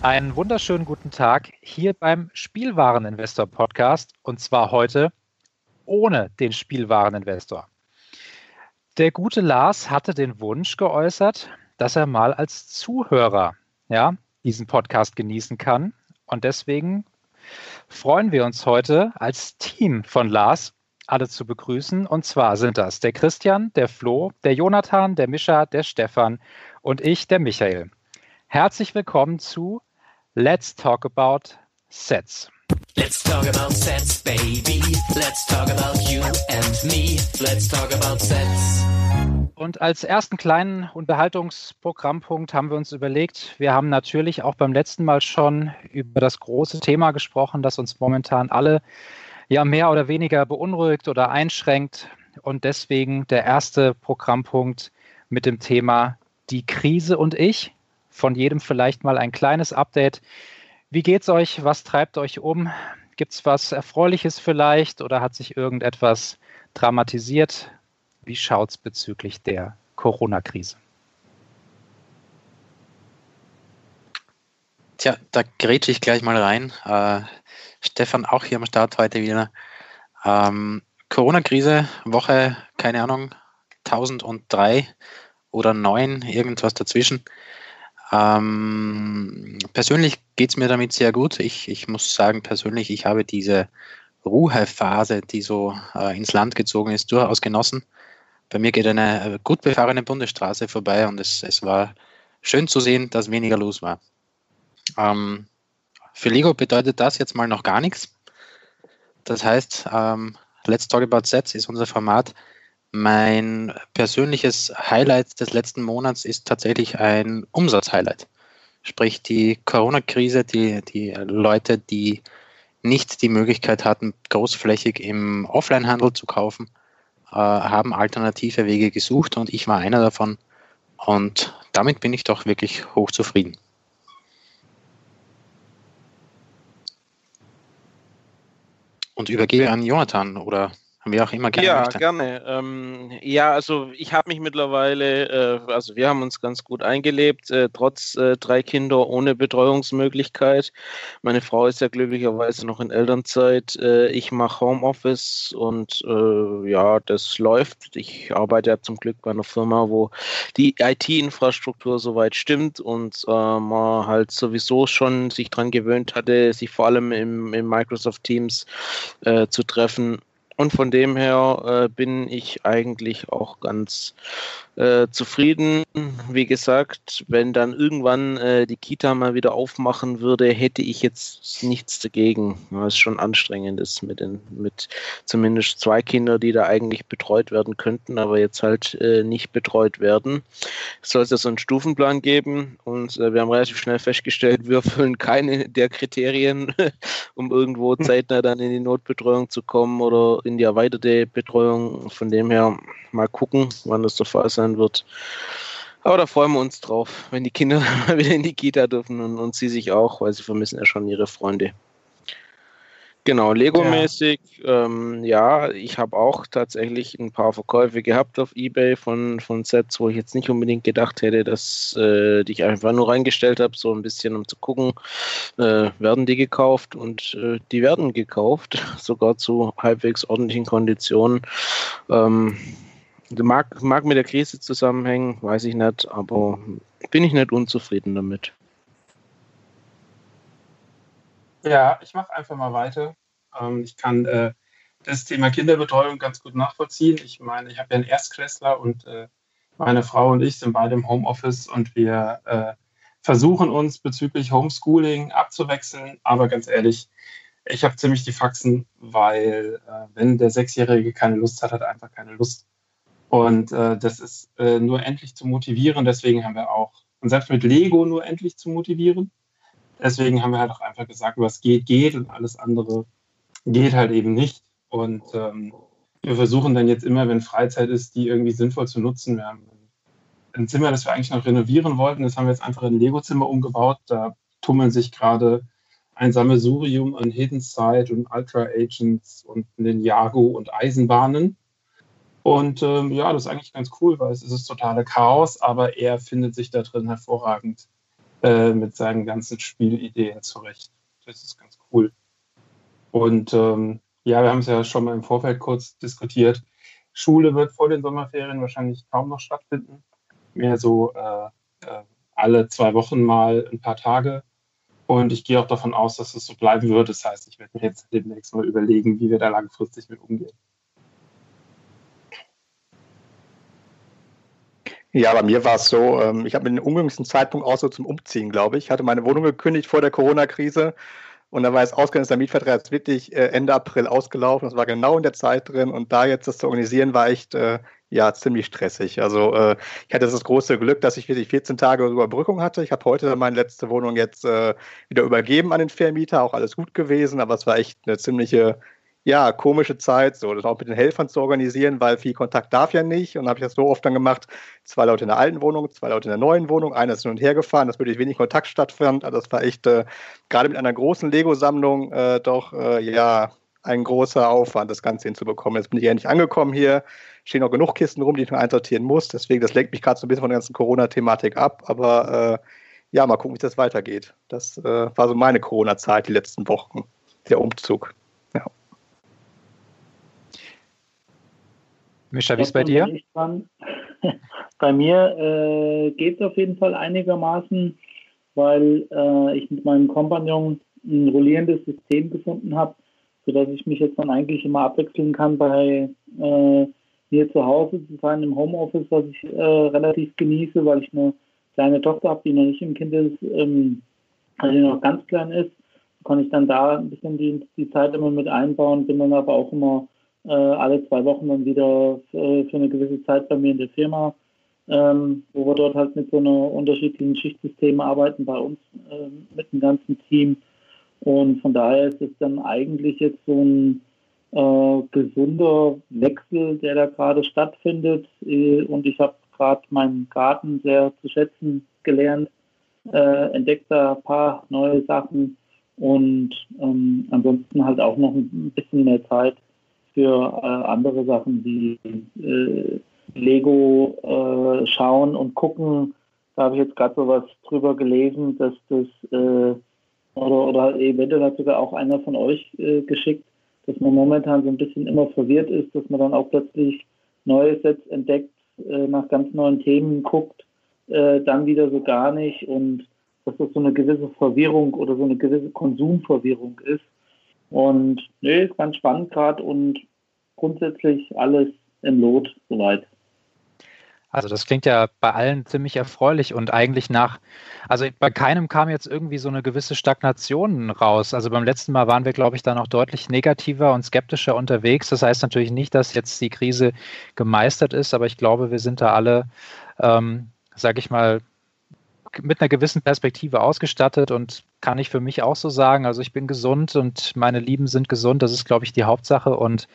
Einen wunderschönen guten Tag hier beim Spielwareninvestor Podcast und zwar heute ohne den Spielwareninvestor. Der gute Lars hatte den Wunsch geäußert, dass er mal als Zuhörer ja, diesen Podcast genießen kann und deswegen freuen wir uns heute als Team von Lars alle zu begrüßen. Und zwar sind das der Christian, der Flo, der Jonathan, der Mischa, der Stefan und ich, der Michael. Herzlich willkommen zu Let's talk about sets. Let's talk about sets, baby. Let's talk about you and me. Let's talk about sets. Und als ersten kleinen Unterhaltungsprogrammpunkt haben wir uns überlegt, wir haben natürlich auch beim letzten Mal schon über das große Thema gesprochen, das uns momentan alle ja mehr oder weniger beunruhigt oder einschränkt. Und deswegen der erste Programmpunkt mit dem Thema die Krise und ich von jedem vielleicht mal ein kleines Update. Wie geht's euch? Was treibt euch um? Gibt es was Erfreuliches vielleicht oder hat sich irgendetwas dramatisiert? Wie schaut es bezüglich der Corona-Krise? Tja, da grätsche ich gleich mal rein. Äh, Stefan auch hier am Start heute wieder. Ähm, Corona-Krise, Woche, keine Ahnung, 1003 oder 9, irgendwas dazwischen. Ähm, persönlich geht es mir damit sehr gut. Ich, ich muss sagen, persönlich, ich habe diese Ruhephase, die so äh, ins Land gezogen ist, durchaus genossen. Bei mir geht eine äh, gut befahrene Bundesstraße vorbei und es, es war schön zu sehen, dass weniger los war. Ähm, für Lego bedeutet das jetzt mal noch gar nichts. Das heißt, ähm, Let's Talk About Sets ist unser Format. Mein persönliches Highlight des letzten Monats ist tatsächlich ein Umsatzhighlight. Sprich, die Corona-Krise, die, die Leute, die nicht die Möglichkeit hatten, großflächig im Offline-Handel zu kaufen, äh, haben alternative Wege gesucht und ich war einer davon. Und damit bin ich doch wirklich hochzufrieden. Und übergebe an Jonathan oder wie auch immer gerne. Ja, möchte. gerne. Ähm, ja, also ich habe mich mittlerweile, äh, also wir haben uns ganz gut eingelebt, äh, trotz äh, drei Kinder ohne Betreuungsmöglichkeit. Meine Frau ist ja glücklicherweise noch in Elternzeit. Äh, ich mache Homeoffice und äh, ja, das läuft. Ich arbeite ja zum Glück bei einer Firma, wo die IT-Infrastruktur soweit stimmt und äh, man halt sowieso schon sich daran gewöhnt hatte, sich vor allem im, im Microsoft Teams zu treffen und von dem her äh, bin ich eigentlich auch ganz äh, zufrieden. Wie gesagt, wenn dann irgendwann äh, die Kita mal wieder aufmachen würde, hätte ich jetzt nichts dagegen. Was schon anstrengend ist mit den, mit zumindest zwei Kindern, die da eigentlich betreut werden könnten, aber jetzt halt äh, nicht betreut werden. Es soll es so einen Stufenplan geben und äh, wir haben relativ schnell festgestellt, wir erfüllen keine der Kriterien, um irgendwo zeitnah dann in die Notbetreuung zu kommen oder in die erweiterte Betreuung. Von dem her mal gucken, wann das der Fall sein wird. Aber da freuen wir uns drauf, wenn die Kinder wieder in die Kita dürfen und, und sie sich auch, weil sie vermissen ja schon ihre Freunde. Genau, Lego-mäßig, ja. Ähm, ja, ich habe auch tatsächlich ein paar Verkäufe gehabt auf Ebay von, von Sets, wo ich jetzt nicht unbedingt gedacht hätte, dass äh, die ich einfach nur reingestellt habe, so ein bisschen um zu gucken, äh, werden die gekauft und äh, die werden gekauft, sogar zu halbwegs ordentlichen Konditionen. Ähm, Mag, mag mit der Krise zusammenhängen, weiß ich nicht, aber bin ich nicht unzufrieden damit. Ja, ich mache einfach mal weiter. Ähm, ich kann äh, das Thema Kinderbetreuung ganz gut nachvollziehen. Ich meine, ich habe ja einen Erstklässler und äh, meine Frau und ich sind beide im Homeoffice und wir äh, versuchen uns bezüglich Homeschooling abzuwechseln. Aber ganz ehrlich, ich habe ziemlich die Faxen, weil äh, wenn der Sechsjährige keine Lust hat, hat er einfach keine Lust. Und äh, das ist äh, nur endlich zu motivieren. Deswegen haben wir auch, und selbst mit Lego nur endlich zu motivieren. Deswegen haben wir halt auch einfach gesagt, was geht, geht und alles andere geht halt eben nicht. Und ähm, wir versuchen dann jetzt immer, wenn Freizeit ist, die irgendwie sinnvoll zu nutzen. Wir haben ein Zimmer, das wir eigentlich noch renovieren wollten, das haben wir jetzt einfach in ein Lego-Zimmer umgebaut. Da tummeln sich gerade ein Sammelsurium an Hidden Side und Ultra Agents und Ninjago und Eisenbahnen. Und ähm, ja, das ist eigentlich ganz cool, weil es ist totale Chaos, aber er findet sich da drin hervorragend äh, mit seinen ganzen Spielideen zurecht. Das ist ganz cool. Und ähm, ja, wir haben es ja schon mal im Vorfeld kurz diskutiert. Schule wird vor den Sommerferien wahrscheinlich kaum noch stattfinden. Mehr so äh, äh, alle zwei Wochen mal ein paar Tage. Und ich gehe auch davon aus, dass es so bleiben wird. Das heißt, ich werde mir jetzt demnächst mal überlegen, wie wir da langfristig mit umgehen. Ja, bei mir war es so, ähm, ich habe den ungünstigen Zeitpunkt auch so zum Umziehen, glaube ich. Ich hatte meine Wohnung gekündigt vor der Corona-Krise und da war es ausgegangen, dass der Mietvertrag jetzt wirklich äh, Ende April ausgelaufen. Das war genau in der Zeit drin und da jetzt das zu organisieren war echt äh, ja ziemlich stressig. Also äh, ich hatte das große Glück, dass ich wirklich 14 Tage Überbrückung hatte. Ich habe heute meine letzte Wohnung jetzt äh, wieder übergeben an den Vermieter, auch alles gut gewesen, aber es war echt eine ziemliche ja, komische Zeit, so das auch mit den Helfern zu organisieren, weil viel Kontakt darf ja nicht. Und habe ich das so oft dann gemacht, zwei Leute in der alten Wohnung, zwei Leute in der neuen Wohnung, einer ist hin und her gefahren, dass wirklich wenig Kontakt stattfand. Also das war echt äh, gerade mit einer großen Lego-Sammlung äh, doch äh, ja ein großer Aufwand, das Ganze hinzubekommen. Jetzt bin ich ja nicht angekommen hier, stehen noch genug Kisten rum, die ich noch einsortieren muss. Deswegen, das lenkt mich gerade so ein bisschen von der ganzen Corona-Thematik ab. Aber äh, ja, mal gucken, wie das weitergeht. Das äh, war so meine Corona-Zeit, die letzten Wochen, der Umzug. Ja. Mischa, wie ist bei dir? Bei mir äh, geht es auf jeden Fall einigermaßen, weil äh, ich mit meinem Kompagnon ein rollierendes System gefunden habe sodass ich mich jetzt dann eigentlich immer abwechseln kann bei äh, mir zu Hause zu sein im Homeoffice, was ich äh, relativ genieße, weil ich eine kleine Tochter habe, die noch nicht im Kind ist, ähm, also die noch ganz klein ist, kann ich dann da ein bisschen die, die Zeit immer mit einbauen, bin dann aber auch immer äh, alle zwei Wochen dann wieder für, für, eine gewisse Zeit bei mir in der Firma, ähm, wo wir dort halt mit so einer unterschiedlichen Schichtsysteme arbeiten bei uns äh, mit dem ganzen Team. Und von daher ist es dann eigentlich jetzt so ein äh, gesunder Wechsel, der da gerade stattfindet. Äh, und ich habe gerade meinen Garten sehr zu schätzen gelernt, äh, entdeckt da ein paar neue Sachen und ähm, ansonsten halt auch noch ein bisschen mehr Zeit für äh, andere Sachen wie äh, Lego äh, schauen und gucken. Da habe ich jetzt gerade so was drüber gelesen, dass das äh, oder, oder eventuell hat sogar auch einer von euch äh, geschickt, dass man momentan so ein bisschen immer verwirrt ist, dass man dann auch plötzlich neue Sets entdeckt, äh, nach ganz neuen Themen guckt, dann wieder so gar nicht und dass das so eine gewisse Verwirrung oder so eine gewisse Konsumverwirrung ist. Und nee, ist ganz spannend gerade und grundsätzlich alles im Lot soweit. Also das klingt ja bei allen ziemlich erfreulich und eigentlich nach, also bei keinem kam jetzt irgendwie so eine gewisse Stagnation raus. Also beim letzten Mal waren wir, glaube ich, da noch deutlich negativer und skeptischer unterwegs. Das heißt natürlich nicht, dass jetzt die Krise gemeistert ist, aber ich glaube, wir sind da alle, ähm, sage ich mal, mit einer gewissen Perspektive ausgestattet und kann ich für mich auch so sagen. Also ich bin gesund und meine Lieben sind gesund. Das ist, glaube ich, die Hauptsache und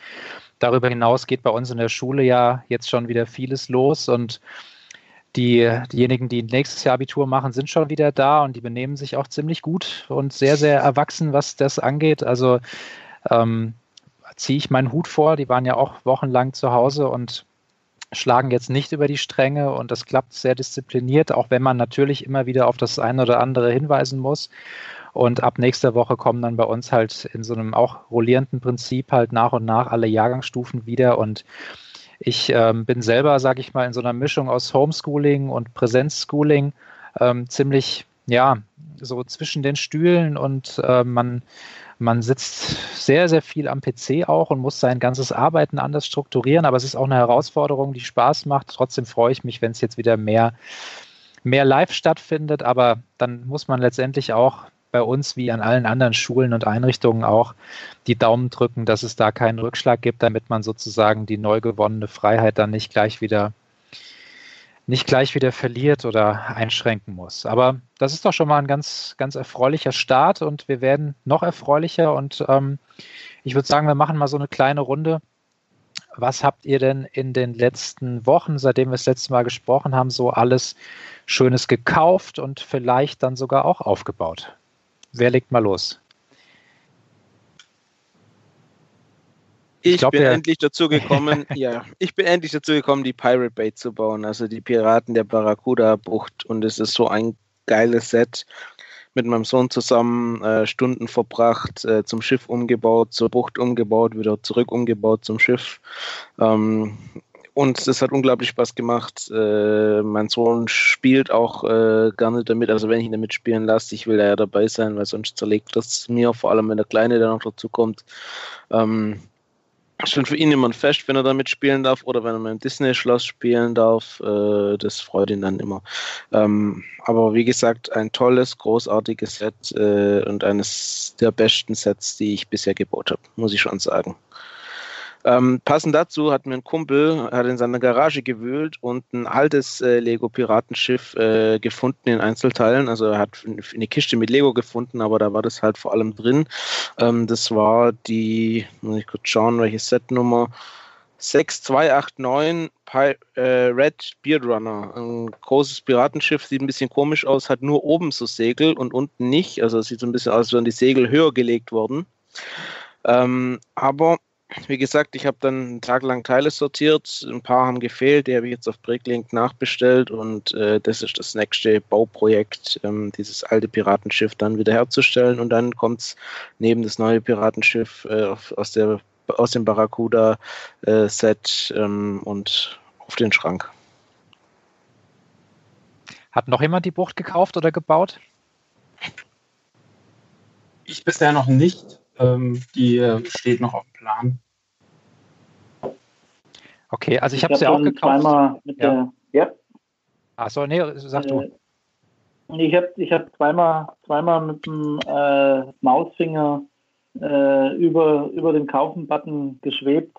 Darüber hinaus geht bei uns in der Schule ja jetzt schon wieder vieles los und die, diejenigen, die nächstes Jahr Abitur machen, sind schon wieder da und die benehmen sich auch ziemlich gut und sehr, sehr erwachsen, was das angeht. Also ähm, ziehe ich meinen Hut vor. Die waren ja auch wochenlang zu Hause und schlagen jetzt nicht über die Stränge und das klappt sehr diszipliniert, auch wenn man natürlich immer wieder auf das eine oder andere hinweisen muss. Und ab nächster Woche kommen dann bei uns halt in so einem auch rollierenden Prinzip halt nach und nach alle Jahrgangsstufen wieder. Und ich ähm, bin selber, sage ich mal, in so einer Mischung aus Homeschooling und Präsenzschooling ähm, ziemlich, ja, so zwischen den Stühlen und äh, man, man sitzt sehr, sehr viel am PC auch und muss sein ganzes Arbeiten anders strukturieren, aber es ist auch eine Herausforderung, die Spaß macht. Trotzdem freue ich mich, wenn es jetzt wieder mehr, mehr live stattfindet, aber dann muss man letztendlich auch bei uns wie an allen anderen Schulen und Einrichtungen auch die Daumen drücken, dass es da keinen Rückschlag gibt, damit man sozusagen die neu gewonnene Freiheit dann nicht gleich wieder nicht gleich wieder verliert oder einschränken muss. Aber das ist doch schon mal ein ganz, ganz erfreulicher Start und wir werden noch erfreulicher und ähm, ich würde sagen, wir machen mal so eine kleine Runde. Was habt ihr denn in den letzten Wochen, seitdem wir das letzte Mal gesprochen haben, so alles Schönes gekauft und vielleicht dann sogar auch aufgebaut? Wer legt mal los? Ich, ich bin endlich dazu gekommen, ja, ich bin endlich dazu gekommen, die Pirate Bay zu bauen, also die Piraten der Barracuda-Bucht. Und es ist so ein geiles Set. Mit meinem Sohn zusammen äh, Stunden verbracht, äh, zum Schiff umgebaut, zur Bucht umgebaut, wieder zurück umgebaut zum Schiff. Ähm, und es hat unglaublich Spaß gemacht. Äh, mein Sohn spielt auch äh, gerne damit. Also wenn ich ihn damit spielen lasse, ich will da ja dabei sein, weil sonst zerlegt das mir, vor allem wenn der Kleine dann noch dazu kommt. Ähm, schon für ihn immer ein Fest, wenn er damit spielen darf oder wenn er mit dem Disney-Schloss spielen darf. Äh, das freut ihn dann immer. Ähm, aber wie gesagt, ein tolles, großartiges Set äh, und eines der besten Sets, die ich bisher gebaut habe, muss ich schon sagen. Ähm, passend dazu hat mir ein Kumpel, hat in seiner Garage gewühlt und ein altes äh, Lego-Piratenschiff äh, gefunden in Einzelteilen. Also er hat eine Kiste mit Lego gefunden, aber da war das halt vor allem drin. Ähm, das war die, muss ich kurz schauen, welche Setnummer. 6289 Pi äh, Red Beard Runner. Ein großes Piratenschiff, sieht ein bisschen komisch aus, hat nur oben so Segel und unten nicht. Also es sieht so ein bisschen aus, als wären die Segel höher gelegt worden. Ähm, aber wie gesagt, ich habe dann einen Tag lang Teile sortiert, ein paar haben gefehlt, die habe ich jetzt auf Bricklink nachbestellt und äh, das ist das nächste Bauprojekt, ähm, dieses alte Piratenschiff dann wieder herzustellen und dann kommt es neben das neue Piratenschiff äh, aus, der, aus dem Barracuda-Set äh, ähm, und auf den Schrank. Hat noch jemand die Bucht gekauft oder gebaut? Ich bisher noch nicht. ähm, die äh, steht noch auf dem Plan. Okay, also ich, Ich habe sie hab auch gekauft. zweimal mit Ja. der, ja, Achso, nee, sag du. Äh, Ich habe ich hab zweimal, zweimal mit dem äh, Mausfinger äh, über, über den Kaufen-Button geschwebt.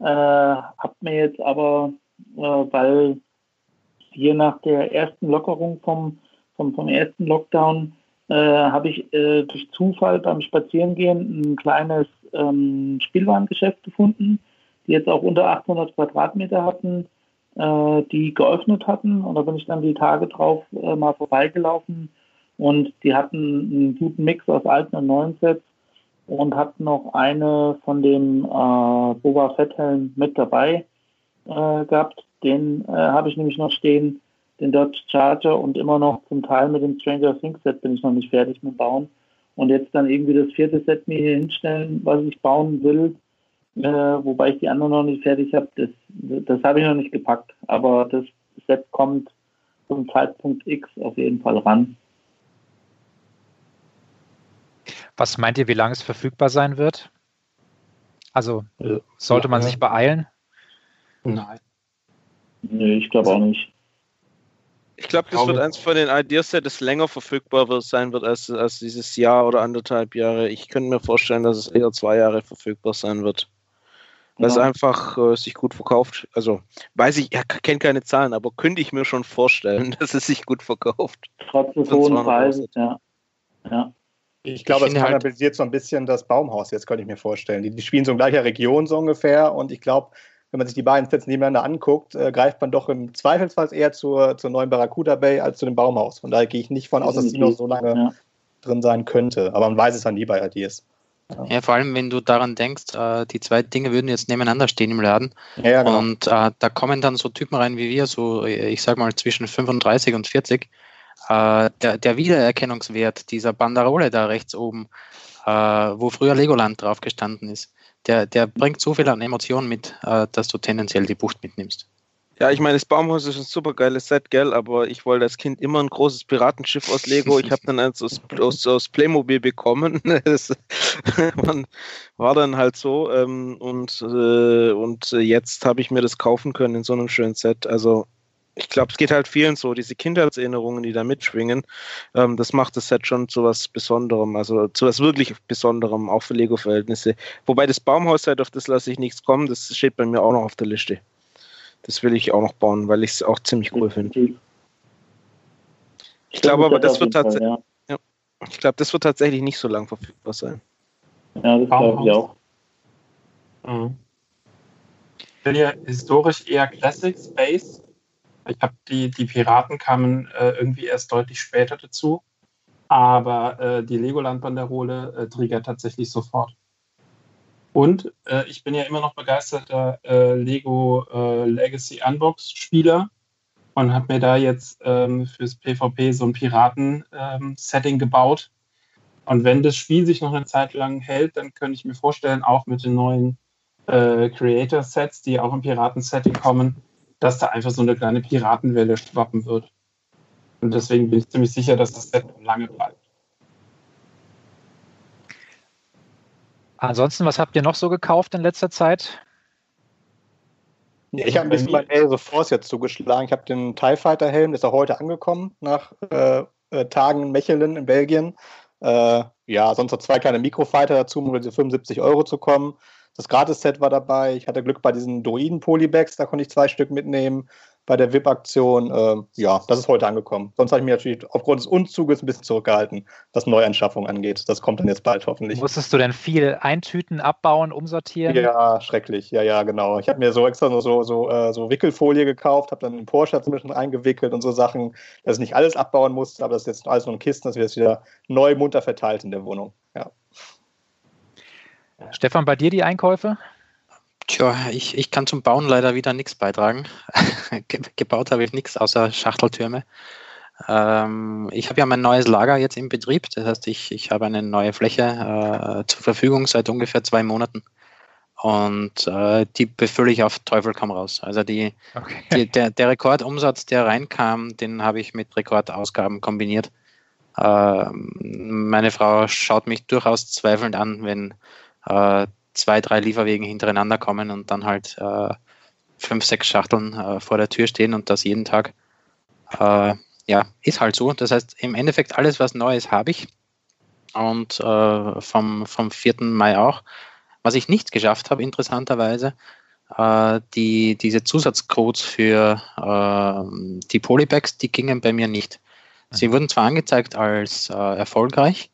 Äh, hab mir jetzt aber, äh, weil hier nach der ersten Lockerung vom, vom, vom ersten Lockdown äh, habe ich äh, durch Zufall beim Spazierengehen ein kleines ähm, Spielwarengeschäft gefunden, die jetzt auch unter 800 Quadratmeter hatten, äh, die geöffnet hatten. Und da bin ich dann die Tage drauf äh, mal vorbeigelaufen. Und die hatten einen guten Mix aus alten und neuen Sets und hatten noch eine von dem äh, Boba Fett mit dabei äh, gehabt. Den äh, habe ich nämlich noch stehen, den Dodge Charger und immer noch zum Teil mit dem Stranger Things Set bin ich noch nicht fertig mit Bauen. Und jetzt dann irgendwie das vierte Set mir hier hinstellen, was ich bauen will, äh, wobei ich die anderen noch nicht fertig habe, das, das habe ich noch nicht gepackt. Aber das Set kommt zum Zeitpunkt X auf jeden Fall ran. Was meint ihr, wie lange es verfügbar sein wird? Also sollte man sich beeilen? Nein. Nö, ich glaube auch nicht. Ich glaube, das wird eins von den Ideas, das länger verfügbar wird, sein wird als, als dieses Jahr oder anderthalb Jahre. Ich könnte mir vorstellen, dass es eher zwei Jahre verfügbar sein wird. Es Ja. einfach äh, sich gut verkauft. Also, weiß ich, ja, kenne keine Zahlen, aber könnte ich mir schon vorstellen, dass es sich gut verkauft. Trotz des hohen 200 Preises, ja. ja. Ich glaube, es finde halt- so ein bisschen das Baumhaus, jetzt könnte ich mir vorstellen. Die, die spielen so in gleicher Region so ungefähr und ich glaube, wenn man sich die beiden Sets nebeneinander anguckt, äh, greift man doch im Zweifelsfall eher zur, zur neuen Barracuda Bay als zu dem Baumhaus. Von daher gehe ich nicht von aus, dass die noch so lange Ja. drin sein könnte. Aber man weiß es dann nie bei Ideas. Ja, vor allem, wenn du daran denkst, äh, die zwei Dinge würden jetzt nebeneinander stehen im Laden. Ja, genau. Und äh, da kommen dann so Typen rein wie wir, so äh, ich sag mal zwischen 35 und 40. Äh, der, der Wiedererkennungswert dieser Banderole da rechts oben, äh, wo früher Legoland drauf gestanden ist, der, der bringt so viel an Emotionen mit, äh, dass du tendenziell die Bucht mitnimmst. Ja, ich meine, das Baumhaus ist ein super geiles Set, gell? Aber ich wollte als Kind immer ein großes Piratenschiff aus Lego. Ich habe dann eins aus, aus, aus Playmobil bekommen. Das war dann halt so. Ähm, und, äh, und jetzt habe ich mir das kaufen können in so einem schönen Set. Also ich glaube, es geht halt vielen so, diese Kindheitserinnerungen, die da mitschwingen, ähm, das macht das Set schon zu was Besonderem, also zu was wirklich Besonderem, auch für Lego-Verhältnisse. Wobei das Baumhaus-Set, auf das lasse ich nichts kommen, das steht bei mir auch noch auf der Liste. Das will ich auch noch bauen, weil ich es auch ziemlich cool finde. Ich glaube aber, das wird tatsächlich, Ja, ich glaube, das wird tatsächlich nicht so lang verfügbar sein. ja das glaube ich auch. Mhm. Ich bin ja historisch eher Classic Space. Ich habe die, die Piraten kamen äh, irgendwie erst deutlich später dazu. Aber äh, die Legoland-Banderole äh, triggert tatsächlich sofort. Und äh, ich bin ja immer noch begeisterter äh, Lego äh, Legacy Unbox-Spieler und habe mir da jetzt ähm, fürs PvP so ein Piraten-Setting gebaut. Und wenn das Spiel sich noch eine Zeit lang hält, dann könnte ich mir vorstellen, auch mit den neuen äh, Creator-Sets, die auch im Piraten-Setting kommen, dass da einfach so eine kleine Piratenwelle schwappen wird. Und deswegen bin ich ziemlich sicher, dass das Set lange bleibt. Ansonsten, was habt ihr noch so gekauft in letzter Zeit? Ja, ich habe ein bisschen bei Air the Force jetzt zugeschlagen. Ich habe den TIE Fighter Helm, der ist auch heute angekommen, nach äh, äh, Tagen in Mechelen in Belgien. Äh, ja, sonst noch zwei kleine Mikrofighter dazu, um über diese 75 Euro zu kommen. Das Gratis-Set war dabei. Ich hatte Glück bei diesen Droiden-Polybags, da konnte ich zwei Stück mitnehmen. Bei der VIP-Aktion, äh, ja, das ist heute angekommen. Sonst habe ich mich natürlich aufgrund des Unzuges ein bisschen zurückgehalten, was Neuanschaffung angeht. Das kommt dann jetzt bald hoffentlich. Musstest du denn viel eintüten, abbauen, umsortieren? Ja, schrecklich. Ja, ja, genau. Ich habe mir so extra so, so, äh, so Wickelfolie gekauft, habe dann den Porsche zwischen eingewickelt und so Sachen, dass ich nicht alles abbauen musste, aber das ist jetzt alles nur in Kisten, das wird jetzt wieder neu munter verteilt in der Wohnung. Ja. Stefan, bei dir die Einkäufe? Tja, ich, ich kann zum Bauen leider wieder nichts beitragen. Ge gebaut habe ich nichts außer Schachteltürme. Ähm, ich habe ja mein neues Lager jetzt im Betrieb. Das heißt, ich, ich habe eine neue Fläche äh, zur Verfügung seit ungefähr zwei Monaten. Und äh, die befülle ich auf Teufel komm raus. Also die, Okay. die, der, der Rekordumsatz, der reinkam, den habe ich mit Rekordausgaben kombiniert. Äh, meine Frau schaut mich durchaus zweifelnd an, wenn äh, zwei, drei Lieferwegen hintereinander kommen und dann halt äh, fünf, sechs Schachteln äh, vor der Tür stehen und das jeden Tag. Äh, ja, ist halt so. Das heißt, im Endeffekt alles, was Neues habe ich. Und äh, vom, vom 4. Mai auch. Was ich nicht geschafft habe, interessanterweise, äh, die, diese Zusatzcodes für äh, die Polybags, die gingen bei mir nicht. Sie wurden zwar angezeigt als äh, erfolgreich,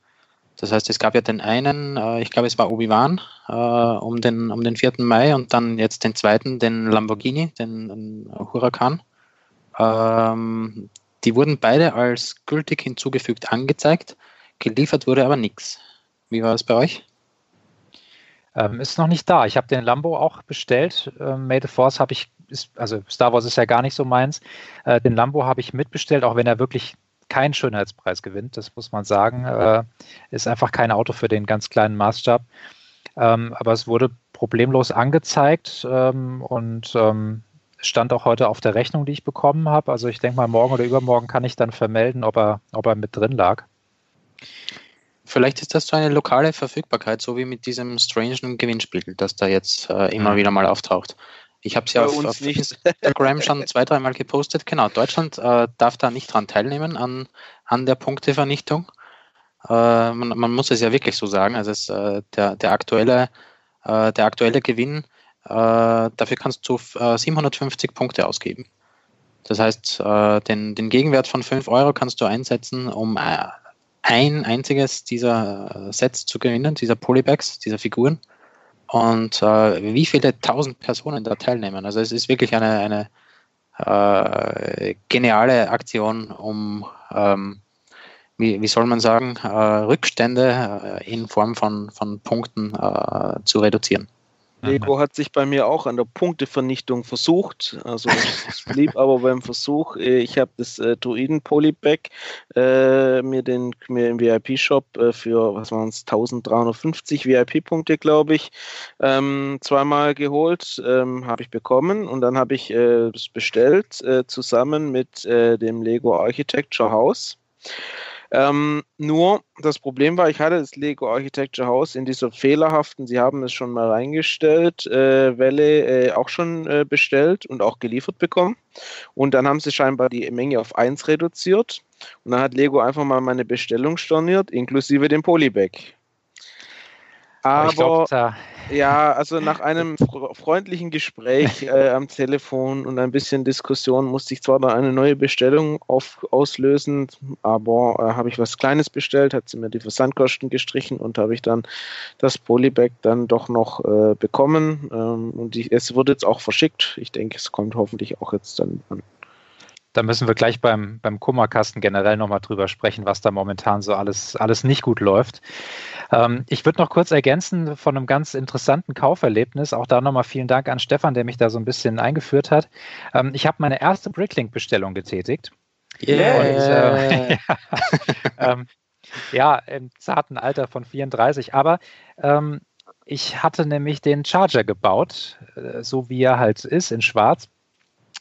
das heißt, es gab ja den einen, äh, ich glaube, es war Obi-Wan äh, um, den, um den 4. Mai und dann jetzt den zweiten, den Lamborghini, den Huracan. Ähm, die wurden beide als gültig hinzugefügt angezeigt, geliefert wurde aber nichts. Wie war es bei euch? Ähm, ist noch nicht da. Ich habe den Lambo auch bestellt. Ähm, Made Force habe ich, ist, also Star Wars ist ja gar nicht so meins. Äh, den Lambo habe ich mitbestellt, auch wenn er wirklich keinen Schönheitspreis gewinnt, das muss man sagen. Äh, ist einfach kein Auto für den ganz kleinen Maßstab. Ähm, aber es wurde problemlos angezeigt ähm, und ähm, stand auch heute auf der Rechnung, die ich bekommen habe. Also ich denke mal, morgen oder übermorgen kann ich dann vermelden, ob er, ob er mit drin lag. Vielleicht ist das so eine lokale Verfügbarkeit, so wie mit diesem strangen Gewinnspiel, das da jetzt äh, immer mhm. wieder mal auftaucht. Ich habe es ja auf, auf Instagram schon zwei, dreimal gepostet. Genau, Deutschland äh, darf da nicht dran teilnehmen an, an der Punktevernichtung. Äh, man, man, muss es ja wirklich so sagen. Also es, äh, der, der, aktuelle, äh, der aktuelle Gewinn, äh, dafür kannst du 750 Punkte ausgeben. Das heißt, den, den Gegenwert von 5 Euro kannst du einsetzen, um ein einziges dieser Sets zu gewinnen, dieser Polybags, dieser Figuren und äh, wie viele tausend Personen da teilnehmen. Also es ist wirklich eine, eine äh, geniale Aktion, um, ähm, wie, wie soll man sagen, äh, Rückstände äh, in Form von, von Punkten äh, zu reduzieren. Lego hat sich bei mir auch an der Punktevernichtung versucht. Also es blieb aber beim Versuch. Äh, ich habe das äh, Druiden Polybag äh, mir, den, mir im VIP-Shop äh, für, was waren es, 1350 VIP-Punkte, glaube ich, ähm, zweimal geholt, ähm, habe ich bekommen und dann habe ich äh, es bestellt, äh, zusammen mit dem Lego Architecture House. Ähm, nur das Problem war, ich hatte das Lego Architecture House in dieser fehlerhaften, Sie haben es schon mal reingestellt, äh, Welle äh, auch schon äh, bestellt und auch geliefert bekommen. Und dann haben sie scheinbar die Menge auf 1 reduziert. Und dann hat Lego einfach mal meine Bestellung storniert, inklusive dem Polybag. Aber, ja, also nach einem freundlichen Gespräch äh, am Telefon und ein bisschen Diskussion musste ich zwar da eine neue Bestellung auf, auslösen, aber äh, habe ich was Kleines bestellt, hat sie mir die Versandkosten gestrichen und habe ich dann das Polybag dann doch noch äh, bekommen. Ähm, und die, es wurde jetzt auch verschickt. Ich denke, es kommt hoffentlich auch jetzt dann an. Da müssen wir gleich beim, beim Kummerkasten generell nochmal drüber sprechen, was da momentan so alles, alles nicht gut läuft. Ähm, ich würde noch kurz ergänzen von einem ganz interessanten Kauferlebnis. Auch da nochmal vielen Dank an Stefan, der mich da so ein bisschen eingeführt hat. Ähm, ich habe meine erste Bricklink-Bestellung getätigt. Yeah. Und, äh, ja, ähm, ja, im zarten Alter von 34. Aber ähm, ich hatte nämlich den Charger gebaut, äh, so wie er halt ist, in Schwarz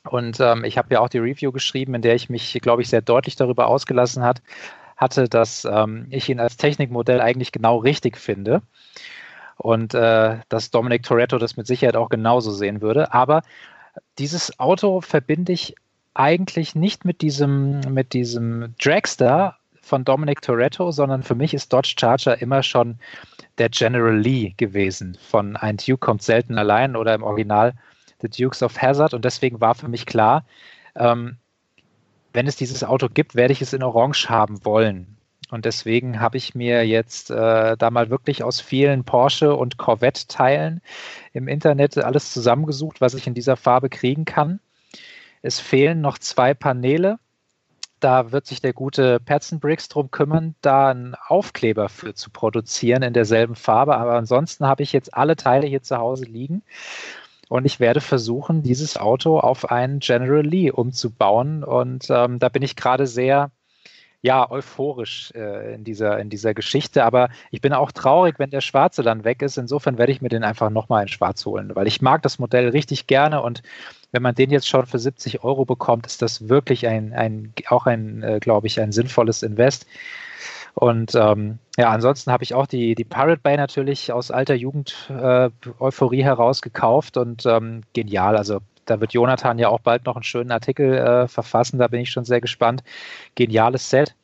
und ähm, ich habe ja auch die Review geschrieben, in der ich mich, glaube ich, sehr deutlich darüber ausgelassen hat, hatte, dass ähm, ich ihn als Technikmodell eigentlich genau richtig finde. Und äh, dass Dominic Toretto das mit Sicherheit auch genauso sehen würde. Aber dieses Auto verbinde ich eigentlich nicht mit diesem, mit diesem Dragster von Dominic Toretto, sondern für mich ist Dodge Charger immer schon der General Lee gewesen. Von ein Duke kommt selten allein oder im Original The Dukes of Hazard. Und deswegen war für mich klar, ähm, wenn es dieses Auto gibt, werde ich es in Orange haben wollen. Und deswegen habe ich mir jetzt äh, da mal wirklich aus vielen Porsche und Corvette-Teilen im Internet alles zusammengesucht, was ich in dieser Farbe kriegen kann. Es fehlen noch zwei Paneele. Da wird sich der gute Perzenbricks drum kümmern, da einen Aufkleber für zu produzieren in derselben Farbe. Aber ansonsten habe ich jetzt alle Teile hier zu Hause liegen und ich werde versuchen, dieses Auto auf einen General Lee umzubauen. Und ähm, da bin ich gerade sehr, ja, euphorisch äh, in, dieser, in dieser Geschichte. Aber ich bin auch traurig, wenn der Schwarze dann weg ist. Insofern werde ich mir den einfach nochmal in Schwarz holen, weil ich mag das Modell richtig gerne und wenn man den jetzt schon für 70 Euro bekommt, ist das wirklich ein, ein auch ein, äh, glaube ich, ein sinnvolles Invest. Und ähm, ja, ansonsten habe ich auch die, die Pirate Bay natürlich aus alter Jugend-Euphorie äh, heraus gekauft und ähm, genial. Also da wird Jonathan ja auch bald noch einen schönen Artikel äh, verfassen, da bin ich schon sehr gespannt. Geniales Set.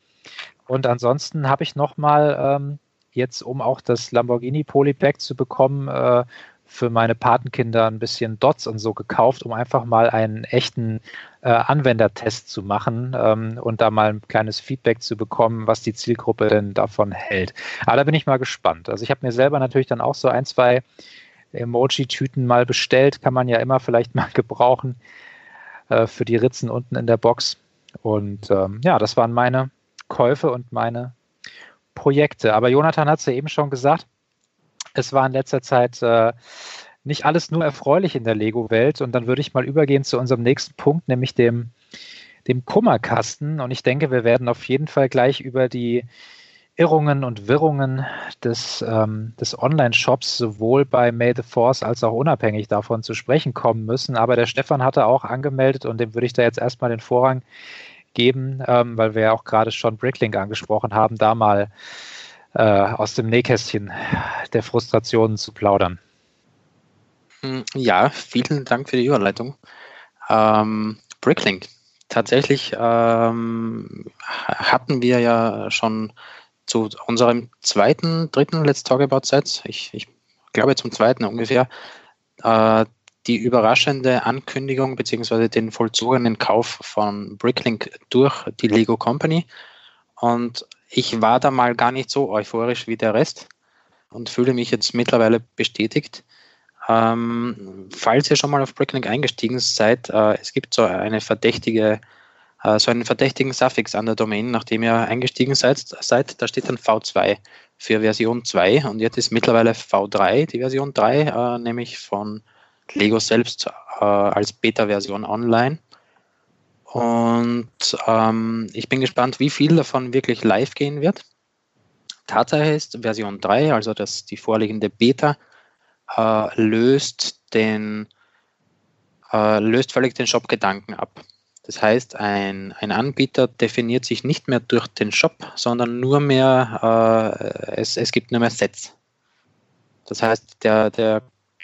Und ansonsten habe ich nochmal ähm, jetzt, um auch das Lamborghini Polypack zu bekommen, äh, für meine Patenkinder ein bisschen Dots und so gekauft, um einfach mal einen echten äh, Anwendertest zu machen ähm, und da mal ein kleines Feedback zu bekommen, was die Zielgruppe denn davon hält. Aber da bin ich mal gespannt. Also ich habe mir selber natürlich dann auch so ein, zwei Emoji-Tüten mal bestellt, kann man ja immer vielleicht mal gebrauchen äh, für die Ritzen unten in der Box. Und ähm, ja, das waren meine Käufe und meine Projekte. Aber Jonathan hat es ja eben schon gesagt, es war in letzter Zeit äh, nicht alles nur erfreulich in der Lego-Welt. Und dann würde ich mal übergehen zu unserem nächsten Punkt, nämlich dem, dem Kummerkasten. Und ich denke, wir werden auf jeden Fall gleich über die Irrungen und Wirrungen des, ähm, des Online-Shops sowohl bei May the Force als auch unabhängig davon zu sprechen kommen müssen. Aber der Stefan hatte auch angemeldet und dem würde ich da jetzt erstmal den Vorrang geben, ähm, weil wir ja auch gerade schon Bricklink angesprochen haben, da mal äh, aus dem Nähkästchen der Frustrationen zu plaudern. Hm, ja, vielen Dank für die Überleitung. Ähm, Bricklink. Tatsächlich ähm, hatten wir ja schon zu unserem zweiten, dritten Let's Talk About Sets, ich, ich glaube zum zweiten ungefähr, äh, die überraschende Ankündigung bzw. den vollzogenen Kauf von Bricklink durch die Lego Company. Und ich war da mal gar nicht so euphorisch wie der Rest und fühle mich jetzt mittlerweile bestätigt. Ähm, falls ihr schon mal auf Bricklink eingestiegen seid, äh, es gibt so eine verdächtige, äh, so einen verdächtigen Suffix an der Domain, nachdem ihr eingestiegen seid, seid, da steht dann V2 für Version 2 und jetzt ist mittlerweile V3, die Version 3, äh, nämlich von Lego selbst äh, als Beta-Version online. Und ähm, ich bin gespannt, wie viel davon wirklich live gehen wird. Tatsache ist, Version 3, also das, die vorliegende Beta, äh, löst, den, äh, löst völlig den Shop-Gedanken ab. Das heißt, ein, ein Anbieter definiert sich nicht mehr durch den Shop, sondern nur mehr, äh, es, es gibt nur mehr Sets. Das heißt, der, der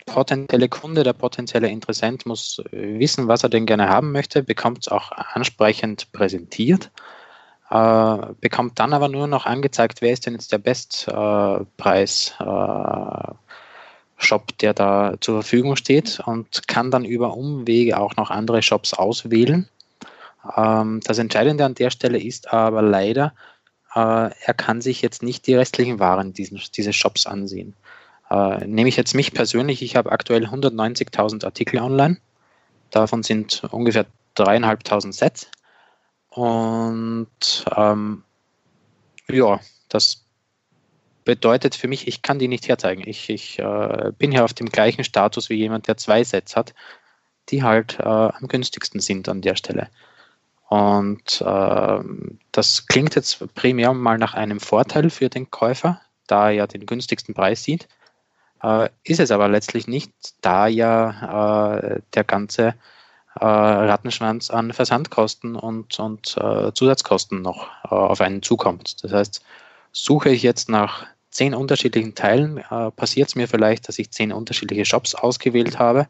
potenzielle Kunde, der potenzielle Interessent muss äh, wissen, was er denn gerne haben möchte, bekommt es auch ansprechend präsentiert, äh, bekommt dann aber nur noch angezeigt, wer ist denn jetzt der Bestpreis. Äh, der da zur Verfügung steht und kann dann über Umwege auch noch andere Shops auswählen. Ähm, das Entscheidende an der Stelle ist aber leider, äh, er kann sich jetzt nicht die restlichen Waren diesen, dieses Shops ansehen. Äh, nehme ich jetzt mich persönlich, ich habe aktuell 190.000 Artikel online. Davon sind ungefähr dreieinhalbtausend Sets. Und ähm, ja, das bedeutet für mich, ich kann die nicht herzeigen. Ich, ich äh, bin hier auf dem gleichen Status wie jemand, der zwei Sets hat, die halt äh, am günstigsten sind an der Stelle. Und äh, das klingt jetzt primär mal nach einem Vorteil für den Käufer, da er ja den günstigsten Preis sieht. Äh, ist es aber letztlich nicht, da ja äh, der ganze äh, Rattenschwanz an Versandkosten und, und äh, Zusatzkosten noch äh, auf einen zukommt. Das heißt, suche ich jetzt nach zehn unterschiedlichen Teilen, äh, passiert es mir vielleicht, dass ich zehn unterschiedliche Shops ausgewählt habe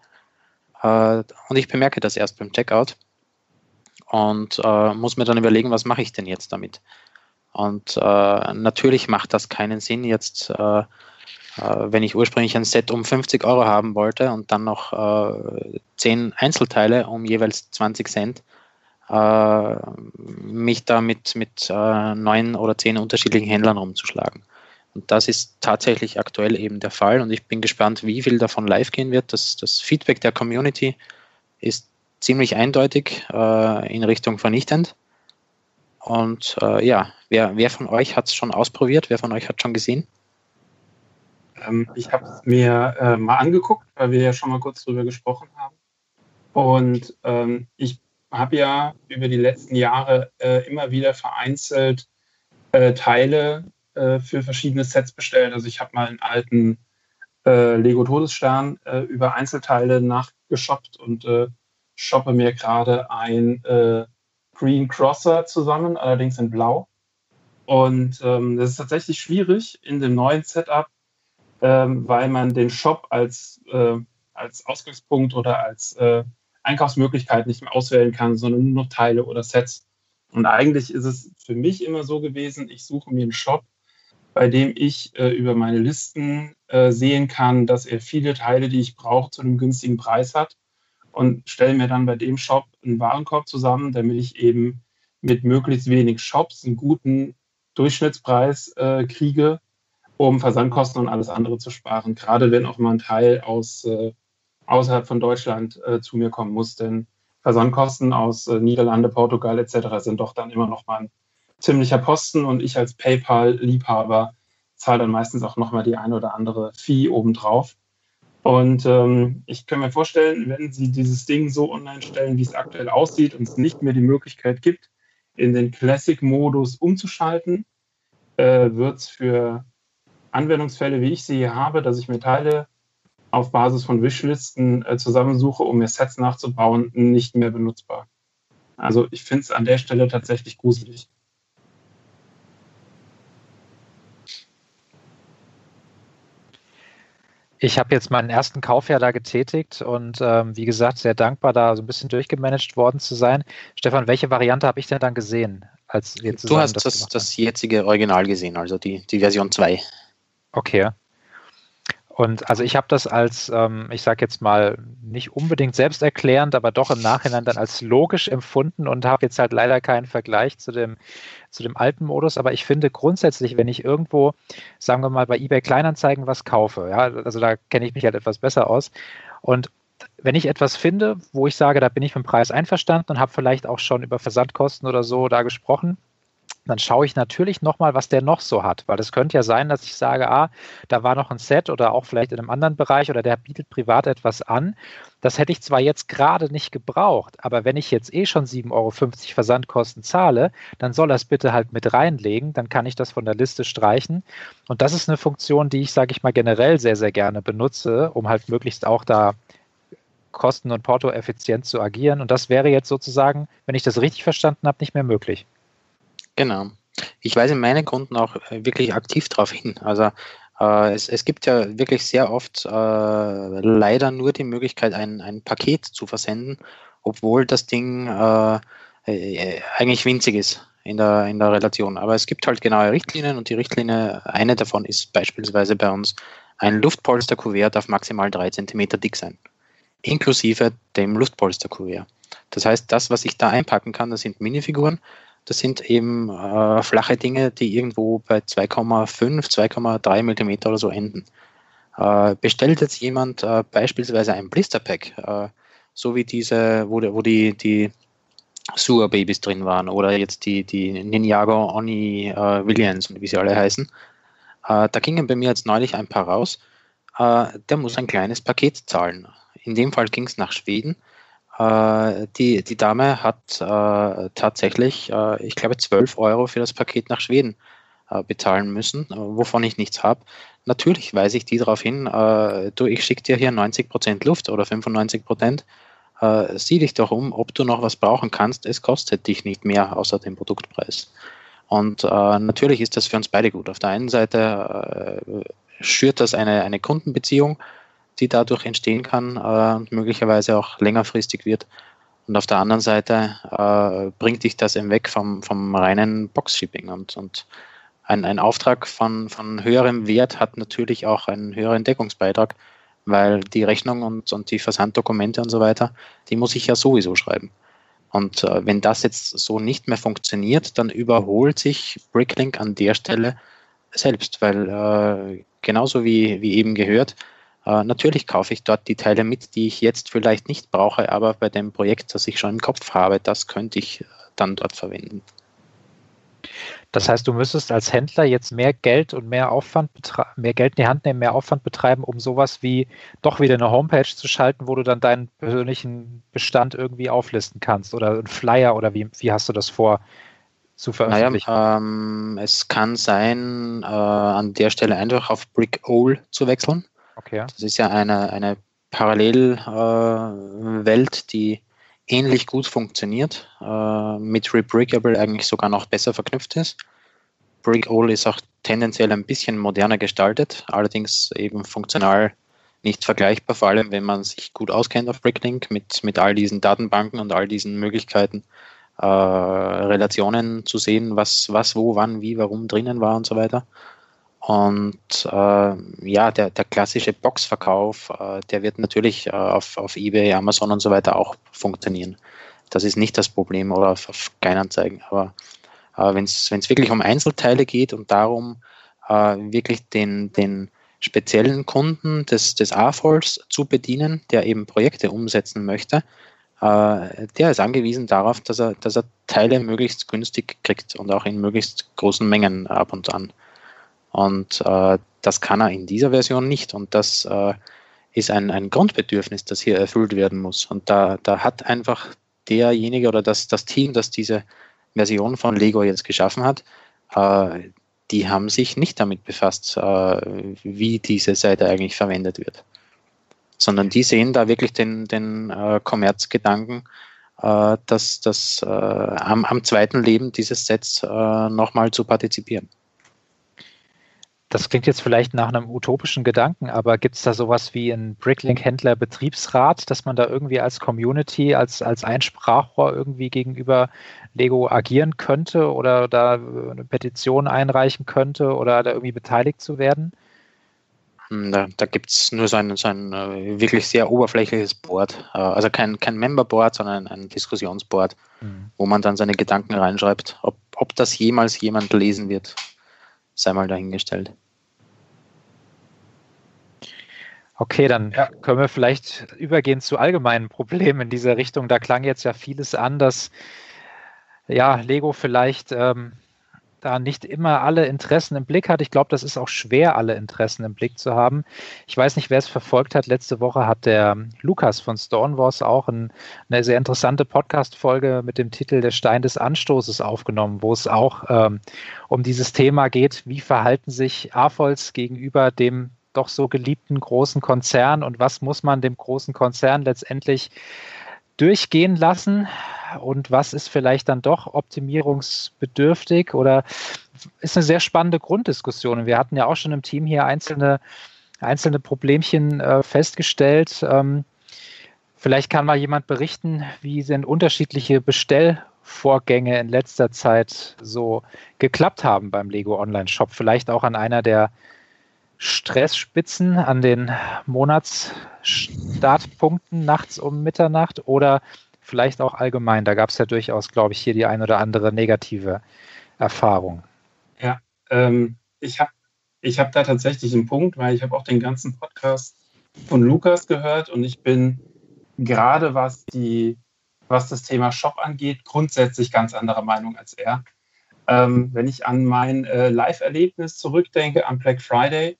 und ich bemerke das erst beim Checkout und muss mir dann überlegen, was mache ich denn jetzt damit. Und natürlich macht das keinen Sinn, jetzt wenn ich ursprünglich ein Set um 50 Euro haben wollte und dann noch äh, 10 Einzelteile um jeweils 20 Cent, äh, mich da mit, mit äh, neun oder zehn unterschiedlichen Händlern rumzuschlagen. Und das ist tatsächlich aktuell eben der Fall und ich bin gespannt, wie viel davon live gehen wird. Das, das Feedback der Community ist ziemlich eindeutig äh, in Richtung vernichtend. Und äh, ja, wer, wer von euch hat es schon ausprobiert? Wer von euch hat schon gesehen? Ähm, ich habe es mir äh, mal angeguckt, weil wir ja schon mal kurz drüber gesprochen haben. Und ähm, ich habe ja über die letzten Jahre äh, immer wieder vereinzelt äh, Teile äh, für verschiedene Sets bestellt. Also ich habe mal einen alten äh, Lego Todesstern äh, über Einzelteile nachgeshoppt und shoppe mir gerade ein Green Crosser zusammen, allerdings in Blau. Und ähm, das ist tatsächlich schwierig in dem neuen Setup, ähm, weil man den Shop als, äh, als Ausgangspunkt oder als äh, Einkaufsmöglichkeit nicht mehr auswählen kann, sondern nur noch Teile oder Sets. Und eigentlich ist es für mich immer so gewesen, ich suche mir einen Shop, bei dem ich äh, über meine Listen äh, sehen kann, dass er viele Teile, die ich brauche, zu einem günstigen Preis hat und stelle mir dann bei dem Shop einen Warenkorb zusammen, damit ich eben mit möglichst wenig Shops einen guten Durchschnittspreis äh, kriege, um Versandkosten und alles andere zu sparen. Gerade wenn auch mal ein Teil aus äh, außerhalb von Deutschland äh, zu mir kommen muss, denn Versandkosten aus äh, Niederlande, Portugal etc. sind doch dann immer noch mal ein ziemlicher Posten und ich als PayPal-Liebhaber zahle dann meistens auch noch mal die eine oder andere Fee obendrauf. Und ähm, ich kann mir vorstellen, wenn Sie dieses Ding so online stellen, wie es aktuell aussieht und es nicht mehr die Möglichkeit gibt, in den Classic-Modus umzuschalten, äh, wird es für Anwendungsfälle, wie ich sie hier habe, dass ich mir Teile auf Basis von Wishlisten äh, zusammensuche, um mir Sets nachzubauen, nicht mehr benutzbar. Also ich finde es an der Stelle tatsächlich gruselig. Ich habe jetzt meinen ersten Kauf ja da getätigt und ähm, wie gesagt, sehr dankbar, da so ein bisschen durchgemanagt worden zu sein. Stefan, welche Variante habe ich denn dann gesehen? Als wir du hast das, das, das jetzige Original gesehen, also die, die Version 2. Okay. Und also ich habe das als, ähm, ich sage jetzt mal, nicht unbedingt selbsterklärend, aber doch im Nachhinein dann als logisch empfunden und habe jetzt halt leider keinen Vergleich zu dem, zu dem alten Modus. Aber ich finde grundsätzlich, wenn ich irgendwo, sagen wir mal, bei eBay Kleinanzeigen was kaufe, ja, also da kenne ich mich halt etwas besser aus. Und wenn ich etwas finde, wo ich sage, da bin ich mit dem Preis einverstanden und habe vielleicht auch schon über Versandkosten oder so da gesprochen, dann schaue ich natürlich nochmal, was der noch so hat. Weil es könnte ja sein, dass ich sage, ah, da war noch ein Set oder auch vielleicht in einem anderen Bereich oder der bietet privat etwas an. Das hätte ich zwar jetzt gerade nicht gebraucht, aber wenn ich jetzt eh schon 7,50 Euro Versandkosten zahle, dann soll er es bitte halt mit reinlegen, dann kann ich das von der Liste streichen. Und das ist eine Funktion, die ich, sage ich mal, generell sehr, sehr gerne benutze, um halt möglichst auch da kosten- und porto-effizient zu agieren. Und das wäre jetzt sozusagen, wenn ich das richtig verstanden habe, nicht mehr möglich. Genau. Ich weise meine Kunden auch äh, wirklich aktiv darauf hin. Also äh, es, es gibt ja wirklich sehr oft äh, leider nur die Möglichkeit, ein, ein Paket zu versenden, obwohl das Ding äh, äh, eigentlich winzig ist in der, in der Relation. Aber es gibt halt genaue Richtlinien und die Richtlinie, eine davon ist beispielsweise bei uns, ein Luftpolsterkuvert darf maximal drei Zentimeter dick sein, inklusive dem Luftpolsterkuvert. Das heißt, das, was ich da einpacken kann, das sind Minifiguren, das sind eben äh, flache Dinge, die irgendwo bei 2,5, 2,3 Millimeter oder so enden. Äh, bestellt jetzt jemand äh, beispielsweise ein Blisterpack, äh, so wie diese, wo, wo die, die Sewer Babys drin waren oder jetzt die, die Ninjago Oni äh, Williams, wie sie alle heißen, äh, da gingen bei mir jetzt neulich ein paar raus. der muss ein kleines Paket zahlen. In dem Fall ging es nach Schweden die, die Dame hat äh, tatsächlich, äh, ich glaube, 12 Euro für das Paket nach Schweden äh, bezahlen müssen, äh, wovon ich nichts habe. Natürlich weise ich die darauf hin, äh, du, ich schicke dir hier 90% Luft oder 95%. Äh, sieh dich doch um, ob du noch was brauchen kannst. Es kostet dich nicht mehr außer dem Produktpreis. Und natürlich ist das für uns beide gut. Auf der einen Seite schürt das eine, eine Kundenbeziehung, die dadurch entstehen kann äh, und möglicherweise auch längerfristig wird. Und auf der anderen Seite äh, bringt dich das eben weg vom, vom reinen Box-Shipping. Und, und ein, ein Auftrag von, von höherem Wert hat natürlich auch einen höheren Deckungsbeitrag, weil die Rechnung und, und die Versanddokumente und so weiter, die muss ich ja sowieso schreiben. Und äh, wenn das jetzt so nicht mehr funktioniert, dann überholt sich Bricklink an der Stelle selbst, weil äh, genauso wie, wie eben gehört, äh, natürlich kaufe ich dort die Teile mit, die ich jetzt vielleicht nicht brauche, aber bei dem Projekt, das ich schon im Kopf habe, das könnte ich dann dort verwenden. Das heißt, du müsstest als Händler jetzt mehr Geld und mehr Aufwand mehr Geld in die Hand nehmen, mehr Aufwand betreiben, um sowas wie doch wieder eine Homepage zu schalten, wo du dann deinen persönlichen Bestand irgendwie auflisten kannst oder einen Flyer oder wie, wie hast du das vor zu veröffentlichen? Naja, ähm, es kann sein, äh, an der Stelle einfach auf Brick Owl zu wechseln. Okay. Das ist ja eine, eine Parallelwelt, äh, die ähnlich gut funktioniert, äh, mit Rebrickable eigentlich sogar noch besser verknüpft ist. Brickall ist auch tendenziell ein bisschen moderner gestaltet, allerdings eben funktional nicht vergleichbar, vor allem wenn man sich gut auskennt auf Bricklink mit, mit all diesen Datenbanken und all diesen Möglichkeiten, äh, Relationen zu sehen, was, was, wo, wann, wie, warum drinnen war und so weiter. Und äh, ja, der, der klassische Boxverkauf, äh, der wird natürlich äh, auf, auf eBay, Amazon und so weiter auch funktionieren. Das ist nicht das Problem oder auf, auf Kleinanzeigen. Aber äh, wenn es wirklich um Einzelteile geht und darum, äh, wirklich den, den speziellen Kunden des, des AFOLs zu bedienen, der eben Projekte umsetzen möchte, äh, der ist angewiesen darauf, dass er, dass er Teile möglichst günstig kriegt und auch in möglichst großen Mengen ab und an. Und äh, das kann er in dieser Version nicht. Und das äh, ist ein, ein Grundbedürfnis, das hier erfüllt werden muss. Und da, da hat einfach derjenige oder das, das Team, das diese Version von Lego jetzt geschaffen hat, äh, die haben sich nicht damit befasst, äh, wie diese Seite eigentlich verwendet wird. Sondern die sehen da wirklich den, den äh, Kommerzgedanken, äh, dass das am, am zweiten Leben dieses Sets nochmal zu partizipieren das klingt jetzt vielleicht nach einem utopischen Gedanken, aber gibt es da sowas wie ein Bricklink-Händler Betriebsrat, dass man da irgendwie als Community, als, als Einsprachrohr irgendwie gegenüber Lego agieren könnte oder da eine Petition einreichen könnte oder da irgendwie beteiligt zu werden? Hm, da, da gibt es nur so ein, so ein uh, wirklich sehr oberflächliches Board. Uh, also kein, kein Memberboard, sondern ein Diskussionsboard, mhm. wo man dann seine Gedanken reinschreibt. Ob, ob das jemals jemand lesen wird, sei mal dahingestellt. Okay, dann ja. können wir vielleicht übergehen zu allgemeinen Problemen in dieser Richtung. Da klang jetzt ja vieles an, dass ja, Lego vielleicht ähm, da nicht immer alle Interessen im Blick hat. Ich glaube, das ist auch schwer, alle Interessen im Blick zu haben. Ich weiß nicht, wer es verfolgt hat. Letzte Woche hat der Lukas von Stornwars auch ein, eine sehr interessante Podcast-Folge mit dem Titel Der Stein des Anstoßes aufgenommen, wo es auch ähm, um dieses Thema geht, wie verhalten sich AFOLs gegenüber dem doch so geliebten großen Konzern und was muss man dem großen Konzern letztendlich durchgehen lassen und was ist vielleicht dann doch optimierungsbedürftig oder ist eine sehr spannende Grunddiskussion. Und wir hatten ja auch schon im Team hier einzelne, einzelne Problemchen äh, festgestellt. Ähm, vielleicht kann mal jemand berichten, wie sind unterschiedliche Bestellvorgänge in letzter Zeit so geklappt haben beim Lego Online Shop. Vielleicht auch an einer der Stressspitzen an den Monatsstartpunkten nachts um Mitternacht oder vielleicht auch allgemein? Da gab es ja durchaus, glaube ich, hier die ein oder andere negative Erfahrung. Ja, ähm, ich habe ich hab da tatsächlich einen Punkt, weil ich habe auch den ganzen Podcast von Lukas gehört und ich bin gerade was die was das Thema Shop angeht, grundsätzlich ganz anderer Meinung als er. Ähm, wenn ich an mein äh, Live-Erlebnis zurückdenke am Black Friday,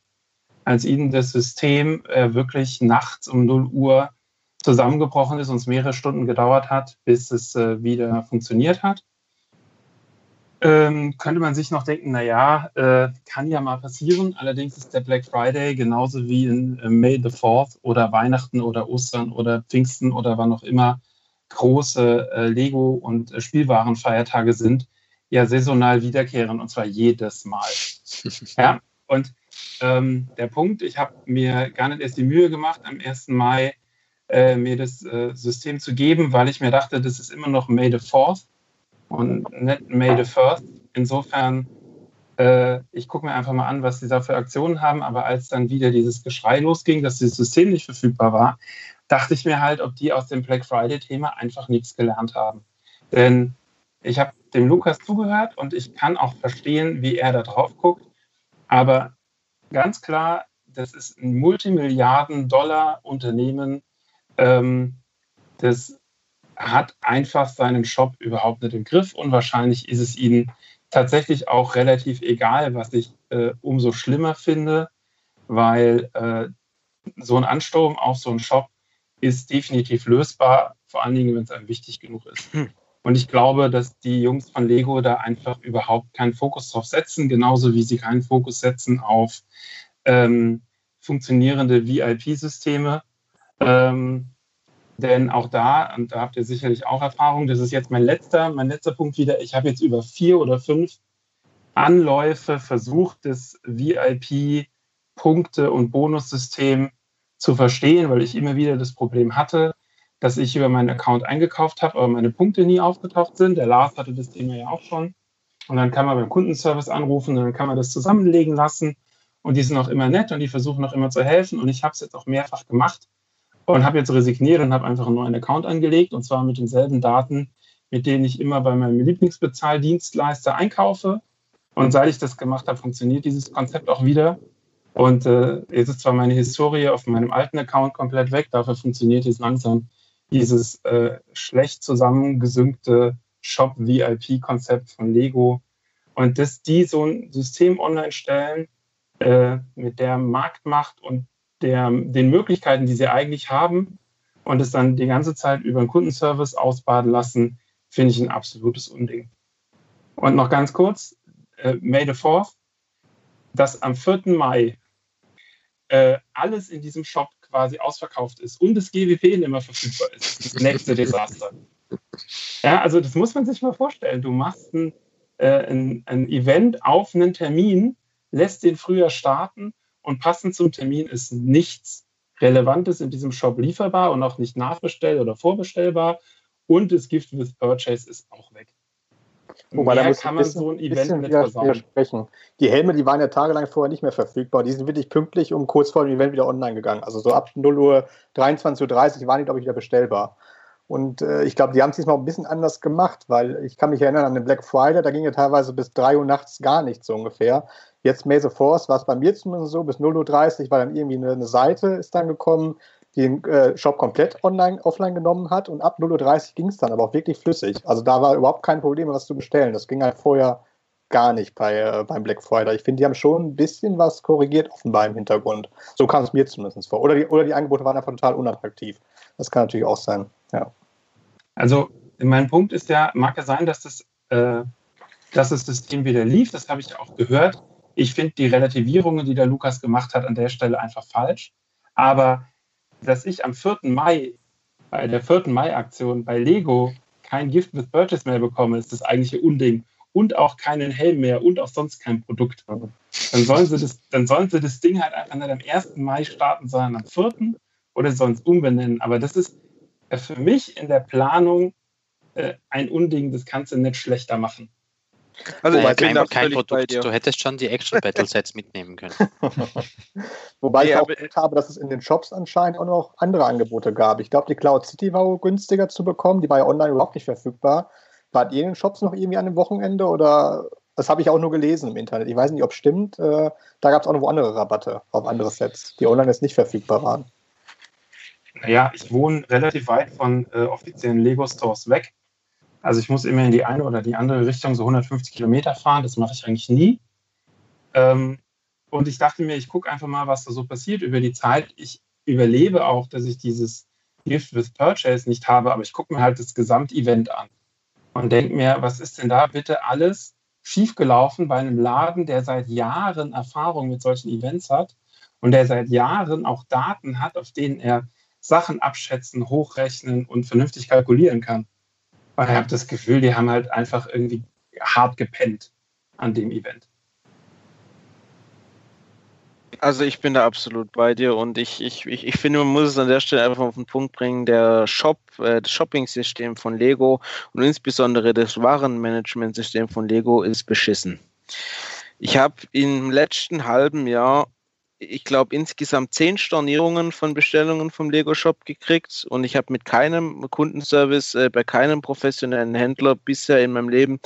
als ihnen das System äh, wirklich nachts um 0 Uhr zusammengebrochen ist und es mehrere Stunden gedauert hat, bis es äh, wieder funktioniert hat. Ähm, könnte man sich noch denken, naja, äh, kann ja mal passieren. Allerdings ist der Black Friday genauso wie in äh, May the 4th oder Weihnachten oder Ostern oder Pfingsten oder wann auch immer große äh, Lego- und äh, Spielwarenfeiertage sind, ja saisonal wiederkehren und zwar jedes Mal. ja, und ähm, der Punkt, ich habe mir gar nicht erst die Mühe gemacht, am 1. Mai äh, mir das äh, System zu geben, weil ich mir dachte, das ist immer noch May the 4th und nicht May the 1st. Insofern, äh, ich gucke mir einfach mal an, was sie da für Aktionen haben. Aber als dann wieder dieses Geschrei losging, dass das System nicht verfügbar war, dachte ich mir halt, ob die aus dem Black Friday-Thema einfach nichts gelernt haben. Denn ich habe dem Lukas zugehört und ich kann auch verstehen, wie er da drauf guckt. Aber ganz klar, das ist ein Multimilliarden-Dollar-Unternehmen. Ähm, das hat einfach seinen Shop überhaupt nicht im Griff und wahrscheinlich ist es ihnen tatsächlich auch relativ egal, was ich äh, umso schlimmer finde, weil äh, so ein Ansturm auf so einen Shop ist definitiv lösbar, vor allen Dingen, wenn es einem wichtig genug ist. Hm. Und ich glaube, dass die Jungs von Lego da einfach überhaupt keinen Fokus drauf setzen, genauso wie sie keinen Fokus setzen auf ähm, funktionierende VIP-Systeme. Ähm, Denn auch da, und da habt ihr sicherlich auch Erfahrung, das ist jetzt mein letzter, mein letzter Punkt wieder. Ich habe jetzt über vier oder fünf Anläufe versucht, das VIP-Punkte- und Bonussystem zu verstehen, weil ich immer wieder das Problem hatte, dass ich über meinen Account eingekauft habe, aber meine Punkte nie aufgetaucht sind. Der Lars hatte das Thema ja auch schon. Und dann kann man beim Kundenservice anrufen und dann kann man das zusammenlegen lassen. Und die sind auch immer nett und die versuchen auch immer zu helfen. Und ich habe es jetzt auch mehrfach gemacht und habe jetzt resigniert und habe einfach einen neuen Account angelegt und zwar mit denselben Daten, mit denen ich immer bei meinem Lieblingsbezahldienstleister einkaufe. Und seit ich das gemacht habe, funktioniert dieses Konzept auch wieder. Und äh, jetzt ist zwar meine Historie auf meinem alten Account komplett weg, dafür funktioniert jetzt langsam dieses äh, schlecht zusammengesüngte Shop-VIP-Konzept von Lego. Und dass die so ein System online stellen äh, mit der Marktmacht und der, den Möglichkeiten, die sie eigentlich haben und es dann die ganze Zeit über einen Kundenservice ausbaden lassen, finde ich ein absolutes Unding. Und noch ganz kurz, äh, May the 4th, dass am 4. Mai äh, alles in diesem Shop quasi ausverkauft ist und das GWP mehr verfügbar ist. Das nächste Desaster. Ja, also das muss man sich mal vorstellen. Du machst ein, äh, ein, ein Event auf einen Termin, lässt den früher starten und passend zum Termin ist nichts Relevantes in diesem Shop lieferbar und auch nicht nachbestellt oder vorbestellbar. Und das Gift with Purchase ist auch weg. Wobei, da muss kann man bisschen, so ein Event nicht widersprechen. Die Helme, die waren ja tagelang vorher nicht mehr verfügbar. Die sind wirklich pünktlich um kurz vor dem Event wieder online gegangen. Also so ab 0 Uhr, 23.30 Uhr waren die, glaube ich, wieder bestellbar. Und äh, ich glaube, die haben es diesmal ein bisschen anders gemacht, weil ich kann mich erinnern an den Black Friday, da ging ja teilweise bis 3 Uhr nachts gar nichts so ungefähr. Jetzt the Force war es bei mir zumindest so, bis 0.30 Uhr war dann irgendwie eine, eine Seite ist dann gekommen, den äh, Shop komplett online, offline genommen hat und ab 0.30 Uhr ging es dann aber auch wirklich flüssig. Also da war überhaupt kein Problem, was zu bestellen. Das ging halt vorher gar nicht bei, äh, beim Black Friday. Ich finde, die haben schon ein bisschen was korrigiert offenbar im Hintergrund. So kam es mir zumindest vor. Oder die, oder die Angebote waren einfach total unattraktiv. Das kann natürlich auch sein, ja. Also mein Punkt ist ja, mag ja sein, dass das, äh, dass das System wieder lief, das habe ich auch gehört. Ich finde die Relativierungen, die der Lukas gemacht hat, an der Stelle einfach falsch. Aber dass ich am 4. Mai bei der 4. Mai-Aktion bei Lego kein Gift with Purchase mehr bekomme, ist das eigentliche Unding. Und auch keinen Helm mehr und auch sonst kein Produkt. Dann sollen sie das, dann sollen sie das Ding halt nicht am 1. Mai starten, sondern am 4. oder es umbenennen. Aber das ist äh, für mich in der Planung äh, ein Unding, das kannst du nicht schlechter machen. Also Wobei kein, kein Produkt, du hättest schon die Action Battle Sets mitnehmen können. Wobei ja, ich auch gehört habe, dass es in den Shops anscheinend auch noch andere Angebote gab. Ich glaube, die Cloud City war günstiger zu bekommen, die war ja online überhaupt nicht verfügbar. Wart ihr in den Shops noch irgendwie an dem Wochenende oder das habe ich auch nur gelesen im Internet. Ich weiß nicht, ob es stimmt. Äh, da gab es auch noch andere Rabatte auf andere Sets, die online jetzt nicht verfügbar waren. Naja, ich wohne relativ weit von äh, offiziellen Lego-Stores weg. Also ich muss immer in die eine oder die andere Richtung so 150 Kilometer fahren. Das mache ich eigentlich nie. Ähm, und ich dachte mir, ich gucke einfach mal, was da so passiert über die Zeit. Ich überlebe auch, dass ich dieses Gift with Purchase nicht habe, aber ich gucke mir halt das Gesamtevent an und denke mir, was ist denn da bitte alles schiefgelaufen bei einem Laden, der seit Jahren Erfahrung mit solchen Events hat und der seit Jahren auch Daten hat, auf denen er Sachen abschätzen, hochrechnen und vernünftig kalkulieren kann. Und ich habe das Gefühl, die haben halt einfach irgendwie hart gepennt an dem Event. Also ich bin da absolut bei dir und ich, ich, ich, ich finde, man muss es an der Stelle einfach auf den Punkt bringen, der Shop, äh, das Shopping-System von Lego und insbesondere das Warenmanagement-System von Lego ist beschissen. Ich habe im letzten halben Jahr ich glaube, insgesamt zehn Stornierungen von Bestellungen vom Lego Shop gekriegt und ich habe mit keinem Kundenservice, äh, bei keinem professionellen Händler bisher in meinem Leben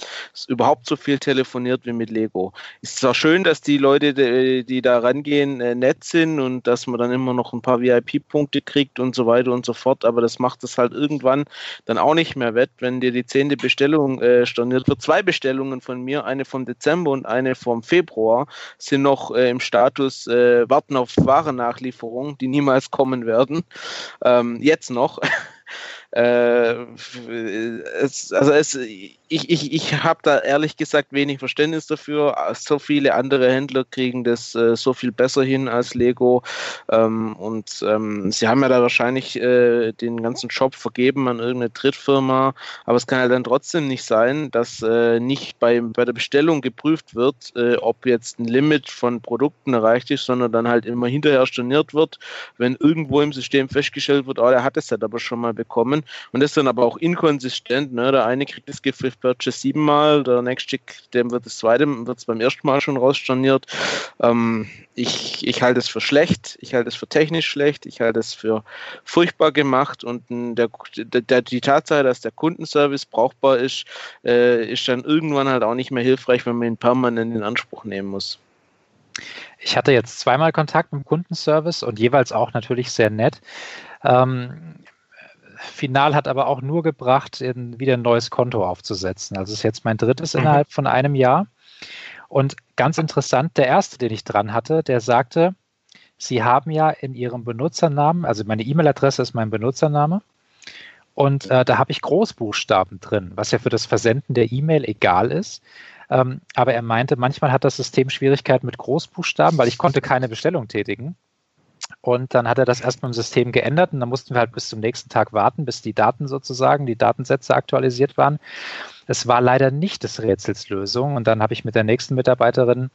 überhaupt so viel telefoniert wie mit Lego. Ist zwar schön, dass die Leute, die, die da rangehen, äh, nett sind und dass man dann immer noch ein paar VIP-Punkte kriegt und so weiter und so fort, aber das macht es halt irgendwann dann auch nicht mehr wett, wenn dir die zehnte Bestellung äh, storniert wird. Zwei Bestellungen von mir, eine vom Dezember und eine vom Februar, sind noch äh, im Status äh, warten auf Warennachlieferungen, die niemals kommen werden. Ähm, jetzt noch. Äh, es, also es, ich, ich, ich habe da ehrlich gesagt wenig Verständnis dafür. So viele andere Händler kriegen das äh, so viel besser hin als Lego. Ähm, und ähm, sie haben ja da wahrscheinlich äh, den ganzen Shop vergeben an irgendeine Drittfirma. Aber es kann ja dann trotzdem nicht sein, dass äh, nicht bei, bei der Bestellung geprüft wird, äh, ob jetzt ein Limit von Produkten erreicht ist, sondern dann halt immer hinterher storniert wird, wenn irgendwo im System festgestellt wird, oh, der hat es ja aber schon mal bekommen. Und das ist dann aber auch inkonsistent. Ne? Der eine kriegt das Gift with Purchase siebenmal, der nächste, dem wird das zweite, wird es beim ersten Mal schon rausstorniert. Ähm, ich, ich halte es für schlecht, ich halte es für technisch schlecht, ich halte es für furchtbar gemacht und der, der, die Tatsache, dass der Kundenservice brauchbar ist, äh, ist dann irgendwann halt auch nicht mehr hilfreich, wenn man ihn permanent in Anspruch nehmen muss. Ich hatte jetzt zweimal Kontakt mit dem Kundenservice und jeweils auch natürlich sehr nett. Ähm, final hat aber auch nur gebracht, in, wieder ein neues Konto aufzusetzen. Also es ist jetzt mein drittes mhm. innerhalb von einem Jahr. Und ganz interessant, der erste, den ich dran hatte, der sagte, Sie haben ja in Ihrem Benutzernamen, also meine E-Mail-Adresse ist mein Benutzername, und äh, da habe ich Großbuchstaben drin, was ja für das Versenden der E-Mail egal ist. Ähm, aber er meinte, manchmal hat das System Schwierigkeiten mit Großbuchstaben, weil ich konnte keine Bestellung tätigen. Und dann hat er das erstmal im System geändert und dann mussten wir halt bis zum nächsten Tag warten, bis die Daten sozusagen, die Datensätze aktualisiert waren. Es war leider nicht des Rätsels Lösung. Und dann habe ich mit der nächsten Mitarbeiterin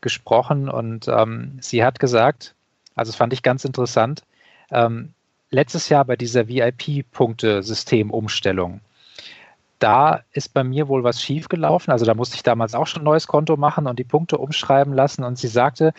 gesprochen und ähm, sie hat gesagt, also das fand ich ganz interessant, ähm, letztes Jahr bei dieser VIP-Punkte-Systemumstellung, da ist bei mir wohl was schiefgelaufen. Also da musste ich damals auch schon ein neues Konto machen und die Punkte umschreiben lassen. Und sie sagte,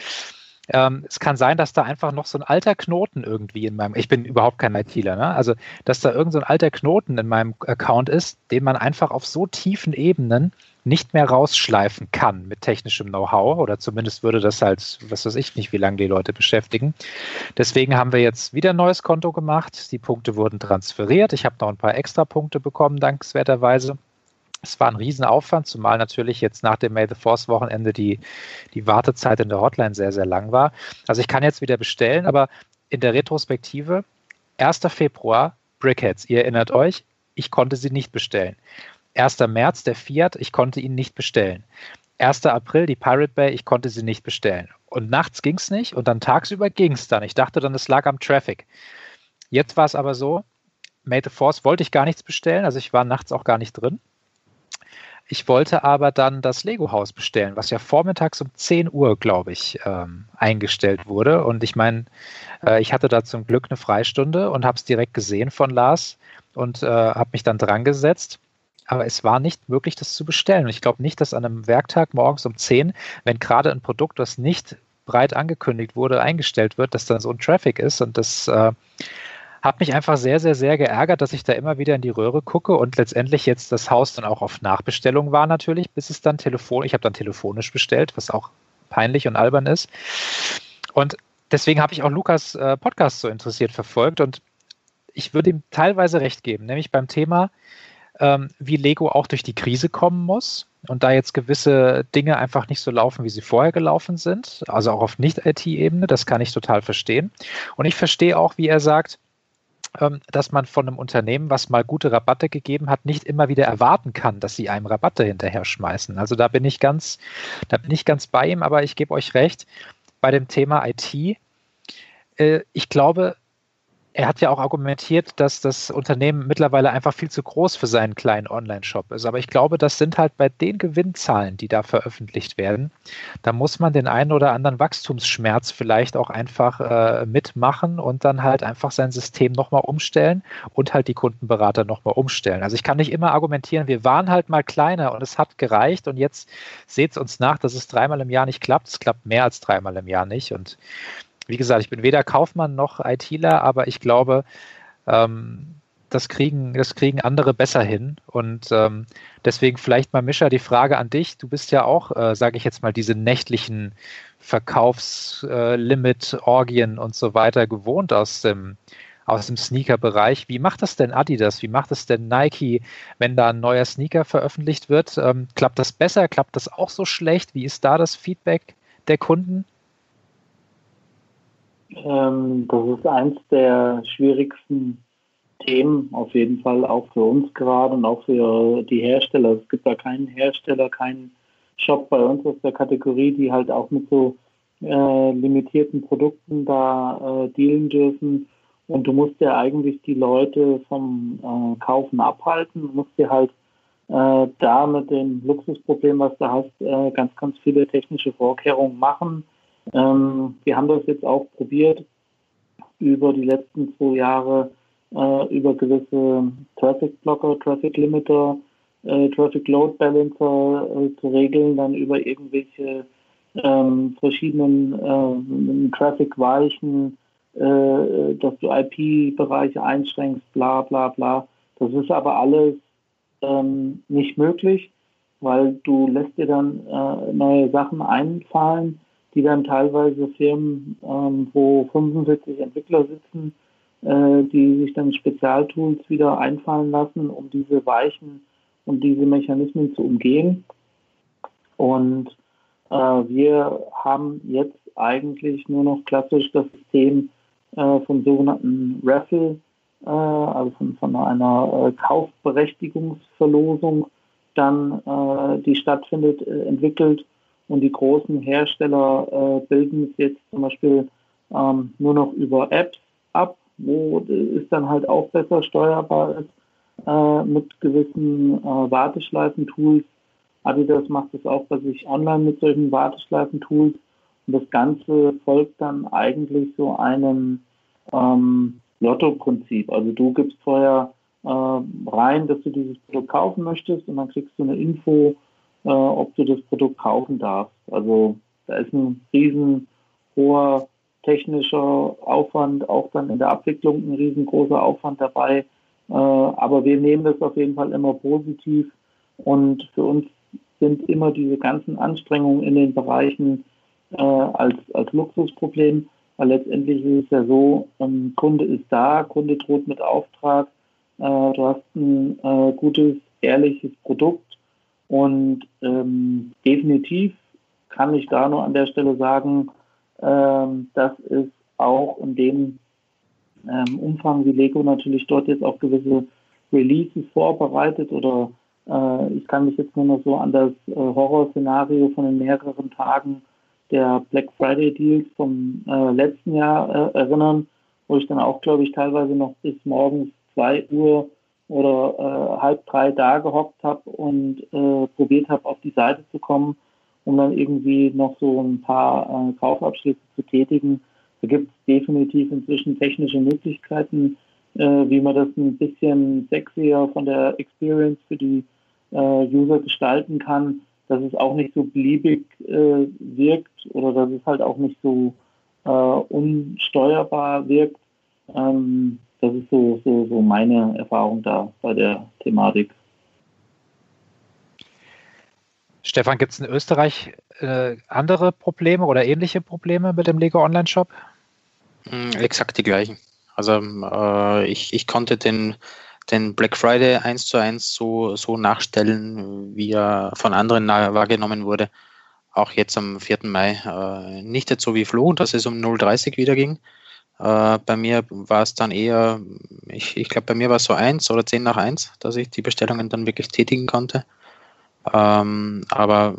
ähm, es kann sein, dass da einfach noch so ein alter Knoten irgendwie in meinem, ich bin überhaupt kein ITler, ne? also dass da irgend so ein alter Knoten in meinem Account ist, den man einfach auf so tiefen Ebenen nicht mehr rausschleifen kann mit technischem Know-how oder zumindest würde das halt, was weiß ich nicht, wie lange die Leute beschäftigen. Deswegen haben wir jetzt wieder ein neues Konto gemacht. Die Punkte wurden transferiert. Ich habe noch ein paar extra Punkte bekommen, dankenswerterweise. Es war ein Riesenaufwand, zumal natürlich jetzt nach dem May the Force Wochenende die, die Wartezeit in der Hotline sehr, sehr lang war. Also ich kann jetzt wieder bestellen, aber in der Retrospektive, 1. Februar, Brickheads, ihr erinnert euch, ich konnte sie nicht bestellen. 1. März, der Fiat, ich konnte ihn nicht bestellen. 1. April, die Pirate Bay, ich konnte sie nicht bestellen. Und nachts ging es nicht und dann tagsüber ging es dann. Ich dachte dann, es lag am Traffic. Jetzt war es aber so, May the Force wollte ich gar nichts bestellen, also ich war nachts auch gar nicht drin. Ich wollte aber dann das Lego-Haus bestellen, was ja vormittags um 10 Uhr, glaube ich, ähm, eingestellt wurde. Und ich meine, äh, ich hatte da zum Glück eine Freistunde und habe es direkt gesehen von Lars und äh, habe mich dann dran gesetzt. Aber es war nicht möglich, das zu bestellen. Und ich glaube nicht, dass an einem Werktag morgens um 10, wenn gerade ein Produkt, das nicht breit angekündigt wurde, eingestellt wird, dass dann so ein Traffic ist. Und das äh, hat mich einfach sehr, sehr, sehr geärgert, dass ich da immer wieder in die Röhre gucke und letztendlich jetzt das Haus dann auch auf Nachbestellung war natürlich, bis es dann telefon, ich habe dann telefonisch bestellt, was auch peinlich und albern ist. Und deswegen habe ich auch Lukas äh, Podcast so interessiert verfolgt und ich würde ihm teilweise recht geben, nämlich beim Thema, ähm, wie Lego auch durch die Krise kommen muss und da jetzt gewisse Dinge einfach nicht so laufen, wie sie vorher gelaufen sind, also auch auf Nicht-IT-Ebene, das kann ich total verstehen. Und ich verstehe auch, wie er sagt, dass man von einem Unternehmen, was mal gute Rabatte gegeben hat, nicht immer wieder erwarten kann, dass sie einem Rabatte hinterher schmeißen. Also da bin ich ganz, da bin ich ganz bei ihm, aber ich gebe euch recht, bei dem Thema IT, äh, ich glaube, er hat ja auch argumentiert, dass das Unternehmen mittlerweile einfach viel zu groß für seinen kleinen Online-Shop ist. Aber ich glaube, das sind halt bei den Gewinnzahlen, die da veröffentlicht werden, da muss man den einen oder anderen Wachstumsschmerz vielleicht auch einfach äh, mitmachen und dann halt einfach sein System nochmal umstellen und halt die Kundenberater nochmal umstellen. Also ich kann nicht immer argumentieren, wir waren halt mal kleiner und es hat gereicht und jetzt seht es uns nach, dass es dreimal im Jahr nicht klappt. Es klappt mehr als dreimal im Jahr nicht und wie gesagt, ich bin weder Kaufmann noch ITler, aber ich glaube, ähm, das kriegen, das kriegen andere besser hin. Und ähm, deswegen vielleicht mal, Mischa, die Frage an dich. Du bist ja auch, äh, sage ich jetzt mal, diese nächtlichen Verkaufslimit-Orgien äh, und so weiter gewohnt aus dem, aus dem Sneaker-Bereich. Wie macht das denn Adidas? Wie macht es denn Nike, wenn da ein neuer Sneaker veröffentlicht wird? Ähm, klappt das besser? Klappt das auch so schlecht? Wie ist da das Feedback der Kunden? Ähm, das ist eins der schwierigsten Themen, auf jeden Fall auch für uns gerade und auch für die Hersteller. Es gibt da keinen Hersteller, keinen Shop bei uns aus der Kategorie, die halt auch mit so äh, limitierten Produkten da äh, dealen dürfen. Und du musst ja eigentlich die Leute vom äh, Kaufen abhalten. Du musst dir halt äh, da mit dem Luxusproblem, was du hast, äh, ganz, ganz viele technische Vorkehrungen machen. Ähm, wir haben das jetzt auch probiert über die letzten zwei Jahre äh, über gewisse Traffic Blocker, Traffic Limiter, äh, Traffic Load Balancer äh, zu regeln, dann über irgendwelche ähm, verschiedenen äh, Traffic-Weichen, äh, dass du IP-Bereiche einschränkst, bla bla bla. Das ist aber alles ähm, nicht möglich, weil du lässt dir dann äh, neue Sachen einfallen, die dann teilweise Firmen, ähm, wo 45 Entwickler sitzen, äh, die sich dann Spezialtools wieder einfallen lassen, um diese Weichen und diese Mechanismen zu umgehen. Und äh, wir haben jetzt eigentlich nur noch klassisch das System äh, vom sogenannten Raffle, äh, also von, von einer äh, Kaufberechtigungsverlosung dann, äh, die stattfindet, äh, entwickelt. Und die großen Hersteller bilden es jetzt zum Beispiel ähm, nur noch über Apps ab, wo es dann halt auch besser steuerbar ist mit gewissen Warteschleifen-Tools Adidas macht es auch bei sich online mit solchen Warteschleifen-Tools. Und das Ganze folgt dann eigentlich so einem ähm, Lotto-Prinzip. Also du gibst vorher äh, rein, dass du dieses Produkt kaufen möchtest und dann kriegst du eine Info, äh, ob du das Produkt kaufen darfst. Also da ist ein riesen hoher technischer Aufwand, auch dann in der Abwicklung ein riesengroßer Aufwand dabei. Äh, aber wir nehmen das auf jeden Fall immer positiv und für uns sind immer diese ganzen Anstrengungen in den Bereichen äh, als, als Luxusproblem, weil letztendlich ist es ja so, ähm, Kunde ist da, Kunde droht mit Auftrag, äh, du hast ein äh, gutes, ehrliches Produkt und ähm, definitiv kann ich da nur an der Stelle sagen, ähm, dass es auch in dem ähm, Umfang, wie Lego natürlich dort jetzt auch gewisse Releases vorbereitet oder äh, ich kann mich jetzt nur noch so an das äh, Horrorszenario von den mehreren Tagen der Black Friday Deals vom äh, letzten Jahr äh, erinnern, wo ich dann auch, glaube ich, teilweise noch bis morgens zwei Uhr oder äh, halb drei da gehockt habe und äh, probiert habe, auf die Seite zu kommen, um dann irgendwie noch so ein paar Kaufabschlüsse zu tätigen. Da gibt es definitiv inzwischen technische Möglichkeiten, wie man das ein bisschen sexier von der Experience für die äh, User gestalten kann, dass es auch nicht so beliebig äh, wirkt oder dass es halt auch nicht so äh, unsteuerbar wirkt. Ähm, das ist so, so, so meine Erfahrung da bei der Thematik. Stefan, gibt es in Österreich äh, andere Probleme oder ähnliche Probleme mit dem Lego Online Shop? Hm, exakt die gleichen. Also äh, ich, ich konnte den den Black Friday eins zu eins so, so nachstellen, wie er von anderen wahrgenommen wurde. Auch jetzt am 4. Mai. Äh, nicht jetzt so wie Flo, dass es um 0,30 wieder ging. Äh, bei mir war es dann eher, ich, ich glaube, bei mir war es so 1 oder 10 nach 1, dass ich die Bestellungen dann wirklich tätigen konnte. Ähm, aber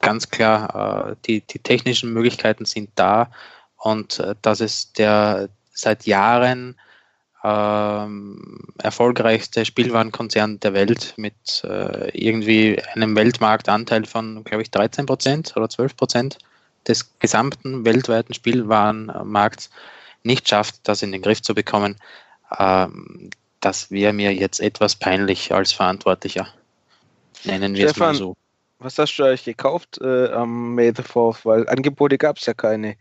ganz klar, äh, die, die technischen Möglichkeiten sind da und äh, dass es der seit Jahren ähm, erfolgreichste Spielwarenkonzern der Welt mit äh, irgendwie einem Weltmarktanteil von, glaube ich, 13 Prozent oder 12 Prozent des gesamten weltweiten Spielwarenmarkts nicht schafft, das in den Griff zu bekommen. Ähm, das wäre mir jetzt etwas peinlich als Verantwortlicher. Nennen wir Stefan, es mal so. Was hast du eigentlich gekauft äh, am May the 4th? Weil Angebote gab es ja keine.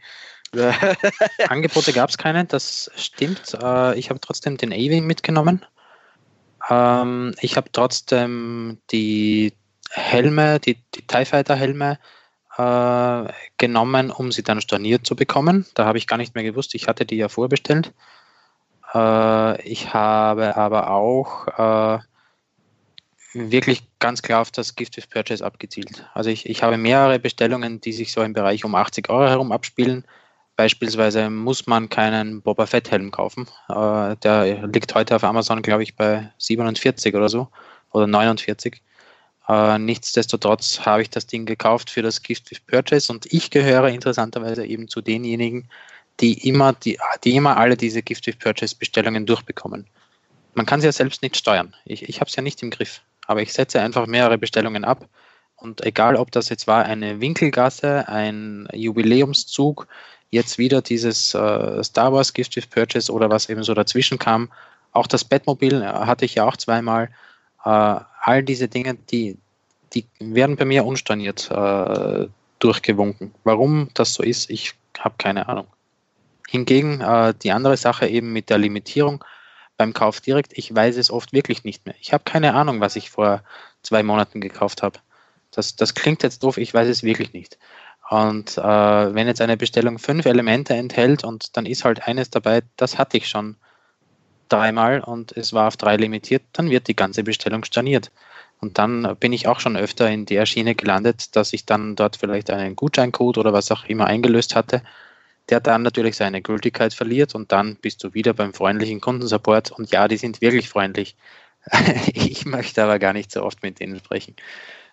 Angebote gab es keine, das stimmt. Äh, ich habe trotzdem den A-Wing mitgenommen. Ähm, ich habe trotzdem die Helme, die, die TIE Fighter Helme äh, genommen, um sie dann storniert zu bekommen. Da habe ich gar nicht mehr gewusst, ich hatte die ja vorbestellt. Äh, ich habe aber auch wirklich ganz klar auf das Gift with Purchase abgezielt. Also ich, ich habe mehrere Bestellungen, die sich so im Bereich um 80 Euro herum abspielen Beispielsweise muss man keinen Boba Fett Helm kaufen. Äh, der liegt heute auf Amazon, glaube ich, bei 47 oder so oder 49. Äh, nichtsdestotrotz habe ich das Ding gekauft für das Gift with Purchase und ich gehöre interessanterweise eben zu denjenigen, die immer, die, die immer alle diese Gift with Purchase Bestellungen durchbekommen. Man kann sie ja selbst nicht steuern. Ich, ich habe es ja nicht im Griff. Aber ich setze einfach mehrere Bestellungen ab. Und egal, ob das jetzt war eine Winkelgasse, ein Jubiläumszug, jetzt wieder dieses äh, Star Wars Gift with Purchase oder was eben so dazwischen kam, auch das Bettmobil äh, hatte ich ja auch zweimal. Äh, all diese Dinge, die, die werden bei mir unstorniert äh, durchgewunken. Warum das so ist, ich habe keine Ahnung. Hingegen äh, die andere Sache eben mit der Limitierung beim Kauf direkt, ich weiß es oft wirklich nicht mehr. Ich habe keine Ahnung, was ich vor zwei Monaten gekauft habe. Das, das klingt jetzt doof, ich weiß es wirklich nicht. Und äh, wenn jetzt eine Bestellung fünf Elemente enthält und dann ist halt eines dabei, das hatte ich schon dreimal und es war auf drei limitiert, dann wird die ganze Bestellung storniert. Und dann bin ich auch schon öfter in der Schiene gelandet, dass ich dann dort vielleicht einen Gutscheincode oder was auch immer eingelöst hatte, der dann natürlich seine Gültigkeit verliert und dann bist du wieder beim freundlichen Kundensupport und ja, die sind wirklich freundlich. ich möchte aber gar nicht so oft mit denen sprechen,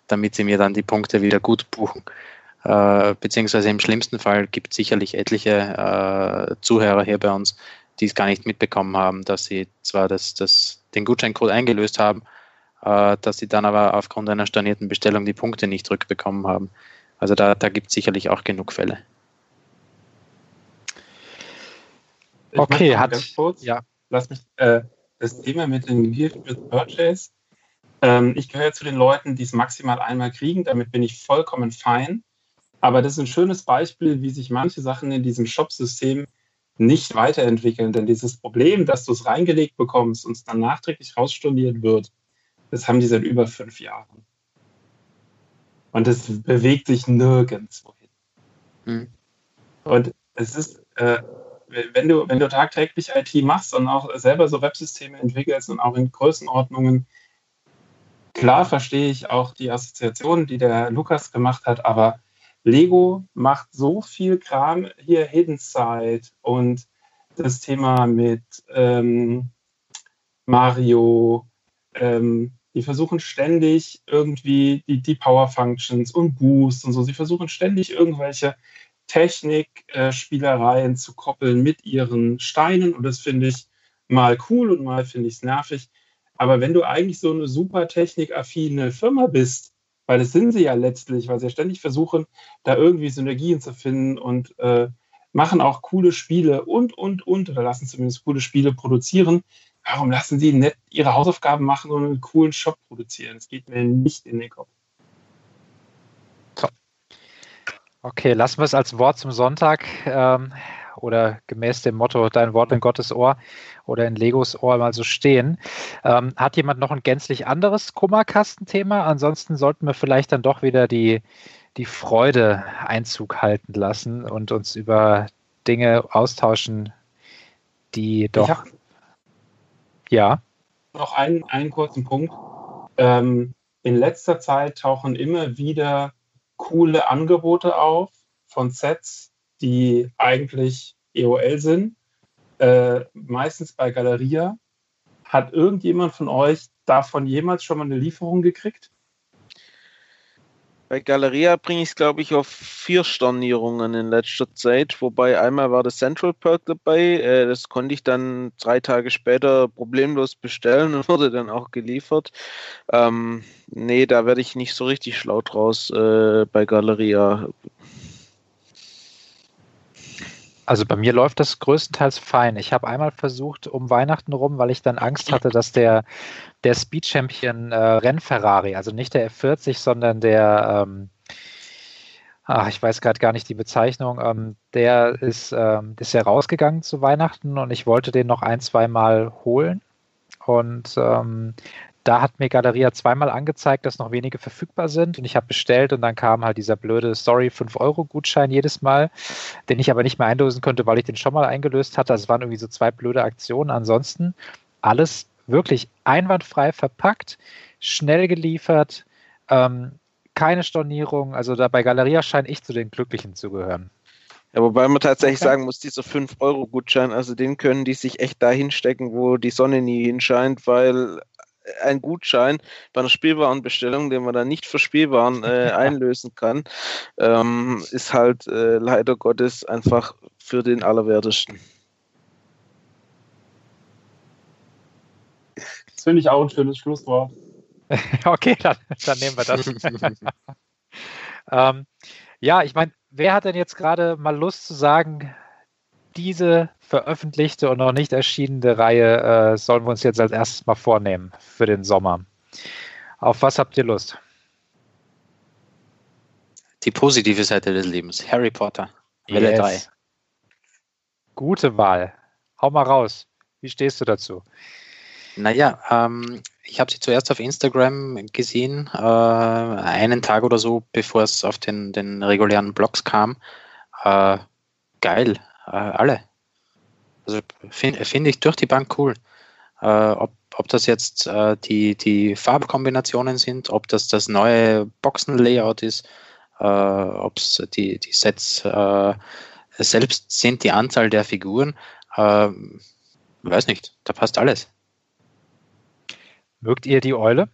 damit sie mir dann die Punkte wieder gut buchen. Äh, beziehungsweise im schlimmsten Fall gibt es sicherlich etliche äh, Zuhörer hier bei uns, die es gar nicht mitbekommen haben, dass sie zwar das, das, den Gutscheincode eingelöst haben, äh, dass sie dann aber aufgrund einer stornierten Bestellung die Punkte nicht zurückbekommen haben. Also da, da gibt es sicherlich auch genug Fälle. Ich okay, hat. Ganz kurz, ja. Lass mich äh, das Thema mit dem Gift with Purchase. Ähm, ich gehöre zu den Leuten, die es maximal einmal kriegen. Damit bin ich vollkommen fein. Aber das ist ein schönes Beispiel, wie sich manche Sachen in diesem Shop-System nicht weiterentwickeln. Denn dieses Problem, dass du es reingelegt bekommst und es dann nachträglich rausstorniert wird, das haben die seit über fünf Jahren. Und es bewegt sich nirgendwo hin. Hm. Und es ist, äh, wenn du, wenn du tagtäglich IT machst und auch selber so Websysteme entwickelst und auch in Größenordnungen, klar verstehe ich auch die Assoziation, die der Lukas gemacht hat, aber Lego macht so viel Kram hier, Hidden Side und das Thema mit ähm, Mario. Ähm, die versuchen ständig irgendwie die, die Power Functions und Boost und so. Sie versuchen ständig irgendwelche Technik-Spielereien zu koppeln mit ihren Steinen und das finde ich mal cool und mal finde ich es nervig. Aber wenn du eigentlich so eine super technikaffine Firma bist, weil das sind sie ja letztlich, weil sie ja ständig versuchen, da irgendwie Synergien zu finden und äh, machen auch coole Spiele und, und, und, oder lassen zumindest coole Spiele produzieren. Warum lassen sie nicht ihre Hausaufgaben machen und einen coolen Shop produzieren? Das geht mir nicht in den Kopf. Okay, lassen wir es als Wort zum Sonntag ähm, oder gemäß dem Motto Dein Wort in Gottes Ohr oder in Legos Ohr mal so stehen. Ähm, hat jemand noch ein gänzlich anderes Kummerkastenthema? Ansonsten sollten wir vielleicht dann doch wieder die, die Freude Einzug halten lassen und uns über Dinge austauschen, die doch. ja. Noch einen, einen kurzen Punkt. Ähm, in letzter Zeit tauchen immer wieder coole Angebote auf von Sets, die eigentlich EOL sind, äh, meistens bei Galeria. Hat irgendjemand von euch davon jemals schon mal eine Lieferung gekriegt? Bei Galeria bringe ich es, glaube ich, auf vier Stornierungen in letzter Zeit. Wobei einmal war das Central Perk dabei. Äh, das konnte ich dann drei Tage später problemlos bestellen und wurde dann auch geliefert. Ähm, nee, da werde ich nicht so richtig schlau draus äh, bei Galeria. Also bei mir läuft das größtenteils fein. Ich habe einmal versucht um Weihnachten rum, weil ich dann Angst hatte, dass der, der Speed Champion äh, Rennferrari, also nicht der F40, sondern der, ähm, ach, ich weiß gerade gar nicht die Bezeichnung, ähm, der ist, ähm, ist ja rausgegangen zu Weihnachten und ich wollte den noch ein, zwei Mal holen. Und ähm, da hat mir Galeria zweimal angezeigt, dass noch wenige verfügbar sind und ich habe bestellt und dann kam halt dieser blöde Sorry 5-Euro-Gutschein jedes Mal, den ich aber nicht mehr einlösen konnte, weil ich den schon mal eingelöst hatte. Also es waren irgendwie so zwei blöde Aktionen. Ansonsten alles wirklich einwandfrei verpackt, schnell geliefert, ähm, keine Stornierung. Also da bei Galeria scheine ich zu den Glücklichen zu gehören. Ja, wobei man tatsächlich okay. sagen muss, dieser 5-Euro-Gutschein, also den können die sich echt dahin stecken, wo die Sonne nie hinscheint, weil ein Gutschein bei einer Spielwarenbestellung, den man dann nicht für Spielwaren äh, einlösen kann, ähm, ist halt äh, leider Gottes einfach für den Allerwertesten. Das finde ich auch ein schönes Schlusswort. okay, dann, dann, nehmen wir das. ähm, ja, ich meine, wer hat denn jetzt gerade mal Lust zu sagen, diese veröffentlichte und noch nicht erschienene Reihe äh, sollen wir uns jetzt als erstes mal vornehmen für den Sommer. Auf was habt ihr Lust? Die positive Seite des Lebens. Harry Potter. Welle yes. 3. Gute Wahl. Hau mal raus. Wie stehst du dazu? Naja, ähm, ich habe sie zuerst auf Instagram gesehen, äh, einen Tag oder so, bevor es auf den, den regulären Blogs kam. Äh, geil, alle. Also finde find ich durch die Bank cool. Äh, ob, ob das jetzt äh, die, die Farbkombinationen sind, ob das das neue Boxenlayout ist, äh, ob es die, die Sets äh, selbst sind, die Anzahl der Figuren. Äh, weiß nicht, da passt alles. Mögt ihr die Eule?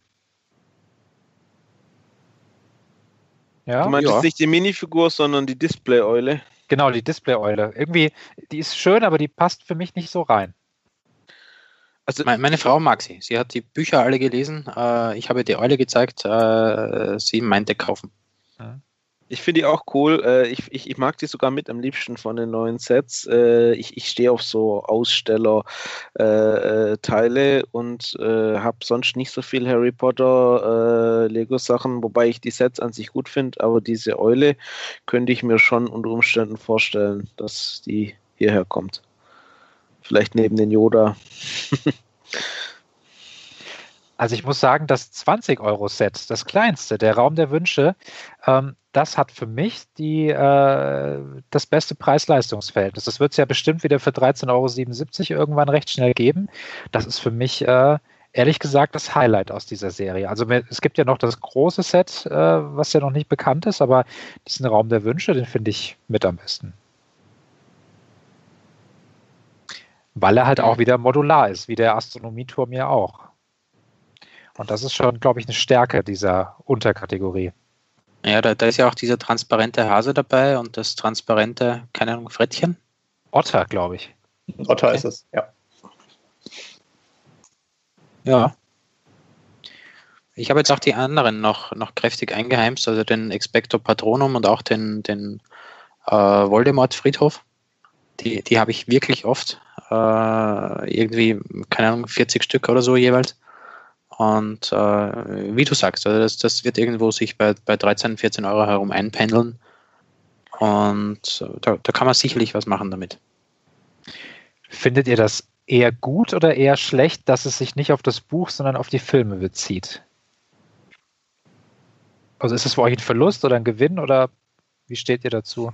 Ja, du meinst ja. nicht die Minifigur, sondern die Display-Eule? Genau, die Display-Eule. Irgendwie, die ist schön, aber die passt für mich nicht so rein. Also meine, Frau mag sie. Sie hat die Bücher alle gelesen. Äh, ich habe die Eule gezeigt. Äh, sie meinte kaufen. Ja. Ich finde die auch cool. Äh, ich, ich, ich, mag die sogar mit am liebsten von den neuen Sets. Äh, ich, ich stehe auf so Aussteller-Teile äh, und habe sonst nicht so viel Harry Potter Lego-Sachen, wobei ich die Sets an sich gut finde, aber diese Eule könnte ich mir schon unter Umständen vorstellen, dass die hierher kommt. Vielleicht neben den Yoda. Also ich muss sagen, das 20-Euro-Set, das kleinste, der Raum der Wünsche, ähm, das hat für mich die, äh, das beste Preis-Leistungs-Verhältnis. Das wird es ja bestimmt wieder für 13,77 Euro irgendwann recht schnell geben. Das ist für mich äh, ehrlich gesagt das Highlight aus dieser Serie. Also es gibt ja noch das große Set, äh, was ja noch nicht bekannt ist, aber diesen Raum der Wünsche, den finde ich mit am besten. Weil er halt auch wieder modular ist, wie der Astronomieturm ja auch. Und das ist schon, glaube ich, eine Stärke dieser Unterkategorie. Ja, da, da, ist ja auch dieser transparente Hase dabei und das transparente, keine Ahnung, Frettchen. Otter, glaube ich. Otter okay. ist es, ja. Ja. Ich habe jetzt auch die anderen noch, noch kräftig eingeheimst, also den Expecto Patronum und auch den, den äh, Voldemort-Friedhof. Die, die habe ich wirklich oft. Äh, irgendwie, keine Ahnung, 40 Stück oder so jeweils. Und äh, wie du sagst, also das, das wird irgendwo sich bei, bei 13, 14 Euro herum einpendeln. Und da, da kann man sicherlich was machen damit. Findet ihr das eher gut oder eher schlecht, dass es sich nicht auf das Buch, sondern auf die Filme bezieht? Also ist es für euch ein Verlust oder ein Gewinn oder wie steht ihr dazu?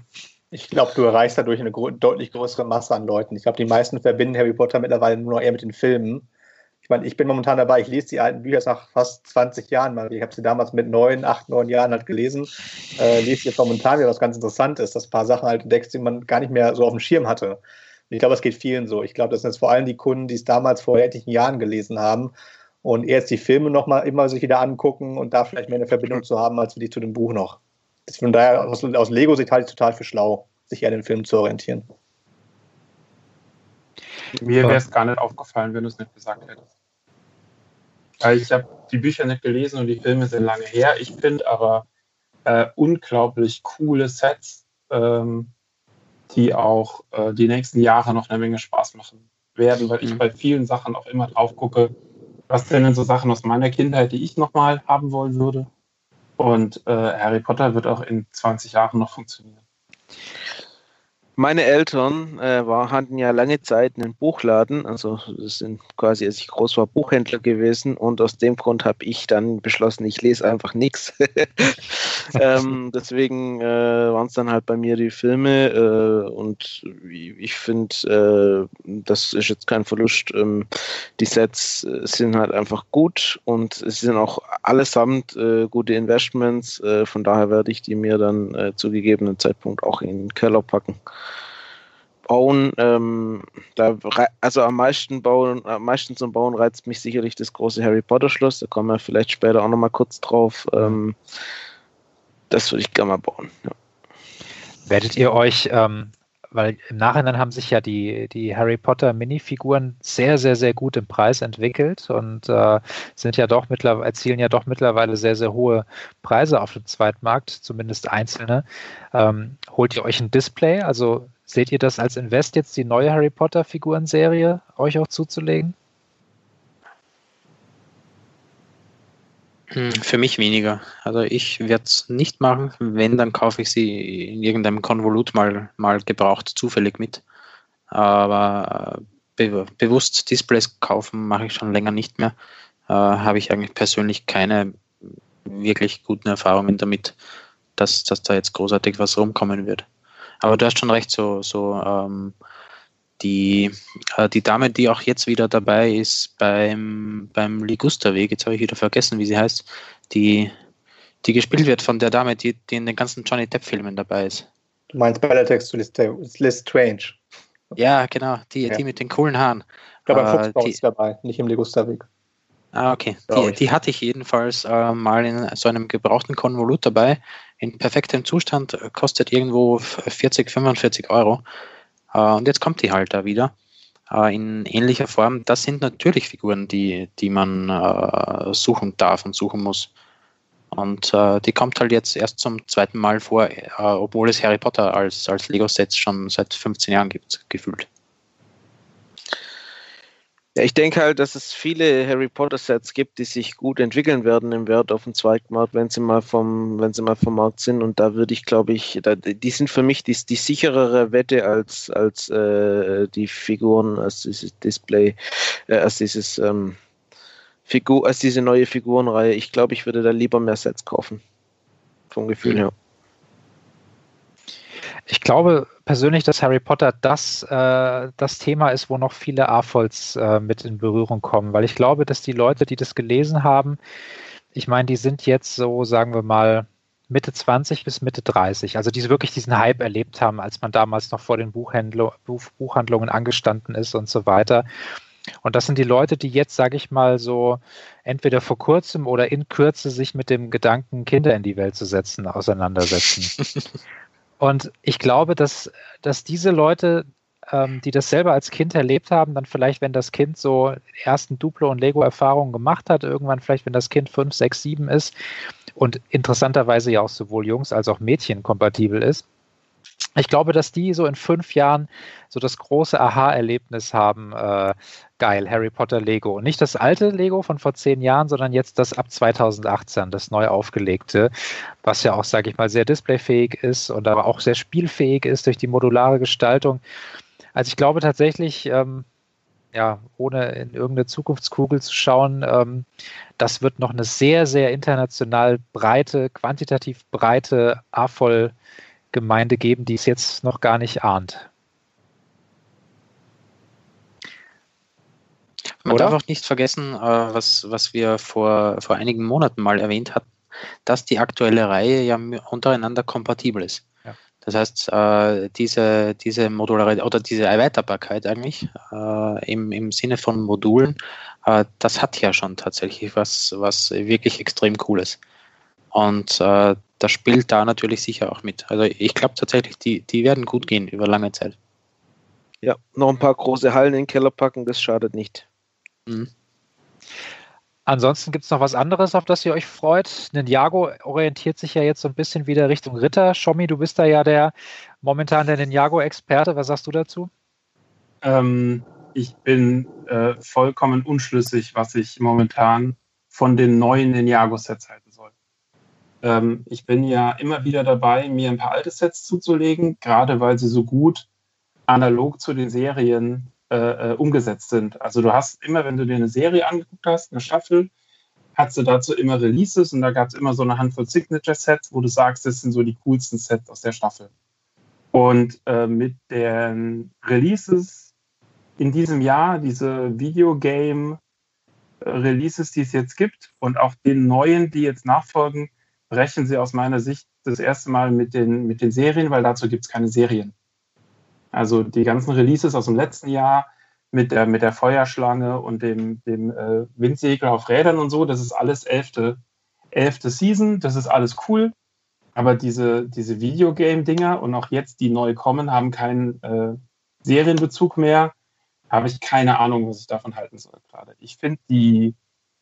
Ich glaube, du erreichst dadurch eine deutlich größere Masse an Leuten. Ich glaube, die meisten verbinden Harry Potter mittlerweile nur noch eher mit den Filmen ich meine, ich bin momentan dabei, ich lese die alten Bücher nach fast 20 Jahren mal. Ich habe sie damals mit neun, acht, neun Jahren halt gelesen. Äh, lese jetzt momentan wieder was ganz interessant ist, dass ein paar Sachen halt entdeckst, die man gar nicht mehr so auf dem Schirm hatte. ich glaube, es geht vielen so. Ich glaube, das sind jetzt vor allem die Kunden, die es damals vor etlichen Jahren gelesen haben und jetzt die Filme nochmal immer sich wieder angucken und da vielleicht mehr eine Verbindung zu haben, als die zu dem Buch noch. Das von daher aus, aus Lego-Sicht halte ich total für schlau, sich eher an den Film zu orientieren. Mir wäre es gar nicht aufgefallen, wenn du es nicht gesagt hättest. Also ich habe die Bücher nicht gelesen und die Filme sind lange her. Ich finde aber äh, unglaublich coole Sets, ähm, die auch äh, die nächsten Jahre noch eine Menge Spaß machen werden, weil ich mhm. bei vielen Sachen auch immer drauf gucke, was sind denn so Sachen aus meiner Kindheit, die ich nochmal haben wollen würde. Und äh, Harry Potter wird auch in 20 Jahren noch funktionieren. Meine Eltern äh, war, hatten ja lange Zeit einen Buchladen, also sind quasi, als ich groß war, Buchhändler gewesen und aus dem Grund habe ich dann beschlossen, ich lese einfach nichts. ähm, deswegen äh, waren es dann halt bei mir die Filme äh, und ich finde, äh, das ist jetzt kein Verlust. Ähm, die Sets äh, sind halt einfach gut und es sind auch allesamt äh, gute Investments. von daher werde ich die mir dann zu gegebenen Zeitpunkt auch in den Keller packen bauen, ähm, da, also am meisten bauen, am meisten zum Bauen reizt mich sicherlich das große Harry Potter Schloss. Da kommen wir vielleicht später auch nochmal kurz drauf. Ähm, das würde ich gerne mal bauen. Ja. Werdet ihr euch, ähm, weil im Nachhinein haben sich ja die, die Harry Potter Minifiguren sehr, sehr, sehr gut im Preis entwickelt und äh, sind ja doch mittlerweile, erzielen ja doch mittlerweile sehr, sehr hohe Preise auf dem Zweitmarkt, zumindest einzelne. Ähm, holt ihr euch ein Display? Also Seht ihr das als Invest jetzt die neue Harry Potter Figurenserie euch auch zuzulegen? Hm, für mich weniger. Also ich werde es nicht machen. Wenn, dann kaufe ich sie in irgendeinem Konvolut mal, mal gebraucht, zufällig mit. Aber be bewusst Displays kaufen mache ich schon länger nicht mehr. Äh, Habe ich eigentlich persönlich keine wirklich guten Erfahrungen damit, dass, dass da jetzt großartig was rumkommen wird. Aber du hast schon recht, so, so ähm, die, äh, die Dame, die auch jetzt wieder dabei ist beim, beim Ligusterweg, jetzt habe ich wieder vergessen, wie sie heißt, die, die gespielt wird von der Dame, die, die in den ganzen Johnny Depp-Filmen dabei ist. Du meinst Bellatex zu Liz Strange. Ja, genau, die, ja. die mit den coolen Haaren. Ich glaube, beim Fuchsbau äh, ist dabei, nicht im Ligusterweg. Ah, okay. Die, die, hatte ich jedenfalls äh, mal in so einem gebrauchten Konvolut dabei. In perfektem Zustand, äh, kostet irgendwo 40, 45 Euro. Äh, und jetzt kommt die halt da wieder äh, in ähnlicher Form. Das sind natürlich Figuren, die, die man suchen darf und suchen muss. Und die kommt halt jetzt erst zum zweiten Mal vor, obwohl es Harry Potter als, als Lego-Sets schon seit 15 Jahren gibt, gefühlt. Ja, ich denke halt, dass es viele Harry Potter Sets gibt, die sich gut entwickeln werden im Wert auf dem Zweigmarkt, wenn sie mal vom, wenn sie mal vom Markt sind. Und da würde ich, glaube ich, da, die sind für mich die, die sicherere Wette als, als äh, die Figuren, als dieses Display, äh, als dieses ähm, Figur, als diese neue Figurenreihe. Ich glaube, ich würde da lieber mehr Sets kaufen. Vom Gefühl her. Ich glaube persönlich, dass Harry Potter das, äh, das Thema ist, wo noch viele AFOLs äh, mit in Berührung kommen, weil ich glaube, dass die Leute, die das gelesen haben, ich meine, die sind jetzt so, sagen wir mal, Mitte 20 bis Mitte 30, also die wirklich diesen Hype erlebt haben, als man damals noch vor den Buchhändlo Buch Buchhandlungen angestanden ist und so weiter. Und das sind die Leute, die jetzt, sage ich mal, so entweder vor kurzem oder in Kürze sich mit dem Gedanken, Kinder in die Welt zu setzen, auseinandersetzen. Und ich glaube, dass, dass diese Leute, ähm, die das selber als Kind erlebt haben, dann vielleicht, wenn das Kind so ersten Duplo- und Lego-Erfahrungen gemacht hat, irgendwann vielleicht, wenn das Kind fünf, sechs, sieben ist und interessanterweise ja auch sowohl Jungs als auch Mädchen kompatibel ist, ich glaube, dass die so in fünf Jahren so das große Aha-Erlebnis haben, äh, geil, Harry Potter Lego. Und nicht das alte Lego von vor zehn Jahren, sondern jetzt das ab 2018, das neu aufgelegte, was ja auch, sage ich mal, sehr displayfähig ist und aber auch sehr spielfähig ist durch die modulare Gestaltung. Also ich glaube tatsächlich, ähm, ja, ohne in irgendeine Zukunftskugel zu schauen, ähm, das wird noch eine sehr, sehr international breite, quantitativ breite A-Voll- Gemeinde geben, die es jetzt noch gar nicht ahnt. Man Oder? darf auch nicht vergessen, äh, was, was wir vor, vor einigen Monaten mal erwähnt hatten, dass die aktuelle Reihe ja untereinander kompatibel ist. Ja. Das heißt, äh, diese, diese Modularität oder diese Erweiterbarkeit eigentlich äh, im, im Sinne von Modulen, das hat ja schon tatsächlich was, was wirklich extrem cool ist. Und äh, das spielt da natürlich sicher auch mit. Also ich glaube tatsächlich, die, die werden gut gehen über lange Zeit. Ja, noch ein paar große Hallen in den Keller packen, das schadet nicht. Mhm. Ansonsten gibt es noch was anderes, auf das ihr euch freut. Ninjago orientiert sich ja jetzt so ein bisschen wieder Richtung Ritter. Schommi, du bist da ja der momentan der Ninjago-Experte. Was sagst du dazu? Ähm, ich bin äh, vollkommen unschlüssig, was ich momentan von den neuen Ninjago-Sets halte. Ähm, ich bin ja immer wieder dabei, mir ein paar alte Sets zuzulegen, gerade weil sie so gut analog zu den Serien äh, äh, umgesetzt sind. Also du hast immer, wenn du dir eine Serie angeguckt hast, eine Staffel, hast du dazu immer Releases und da gab es immer so eine Handvoll Signature-Sets, wo du sagst, das sind so die coolsten Sets aus der Staffel. Und äh, mit den Releases in diesem Jahr, diese Videogame-Releases, die es jetzt gibt und auch den neuen, die jetzt nachfolgen, brechen sie aus meiner Sicht das erste Mal mit den, mit den Serien, weil dazu gibt es keine Serien. Also die ganzen Releases aus dem letzten Jahr mit der, mit der Feuerschlange und dem, dem äh, Windsegler auf Rädern und so, das ist alles elfte, elfte Season, das ist alles cool. Aber diese, diese Videogame-Dinger und auch jetzt, die neu kommen, haben keinen äh, Serienbezug mehr. Habe ich keine Ahnung, was ich davon halten soll gerade. Ich finde die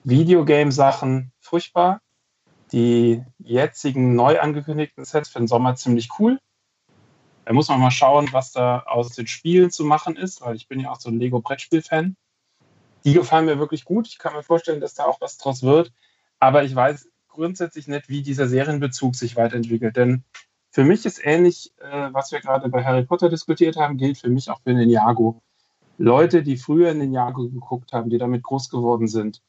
Videogame-Sachen furchtbar die jetzigen neu angekündigten Sets für den Sommer ziemlich cool. Da muss man mal schauen, was da aus den Spielen zu machen ist, weil ich bin ja auch so ein Lego-Brettspiel-Fan. Die gefallen mir wirklich gut. Ich kann mir vorstellen, dass da auch was draus wird. Aber ich weiß grundsätzlich nicht, wie dieser Serienbezug sich weiterentwickelt. Denn für mich ist ähnlich, äh, was wir gerade bei Harry Potter diskutiert haben, gilt für mich auch für Ninjago. Leute, die früher in Ninjago geguckt haben, die damit groß geworden sind,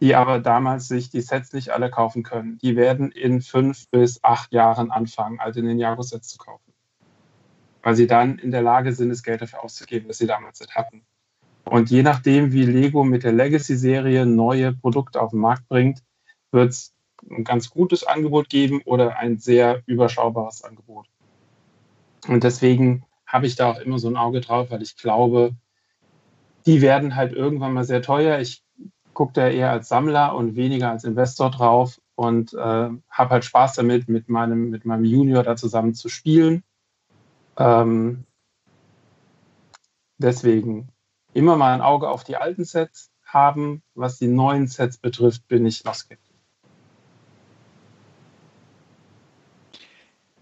die aber damals sich die Sets nicht alle kaufen können. Die werden in fünf bis acht Jahren anfangen, alte Ninjago-Sets zu kaufen. Weil sie dann in der Lage sind, das Geld dafür auszugeben, das sie damals nicht hatten. Und je nachdem, wie Lego mit der Legacy-Serie neue Produkte auf den Markt bringt, wird es ein ganz gutes Angebot geben oder ein sehr überschaubares Angebot. Und deswegen habe ich da auch immer so ein Auge drauf, weil ich glaube, die werden halt irgendwann mal sehr teuer. Ich gucke da eher als Sammler und weniger als Investor drauf und äh, habe halt Spaß damit, mit meinem, mit meinem Junior da zusammen zu spielen. Ähm, deswegen immer mal ein Auge auf die alten Sets haben. Was die neuen Sets betrifft, bin ich noch skeptisch.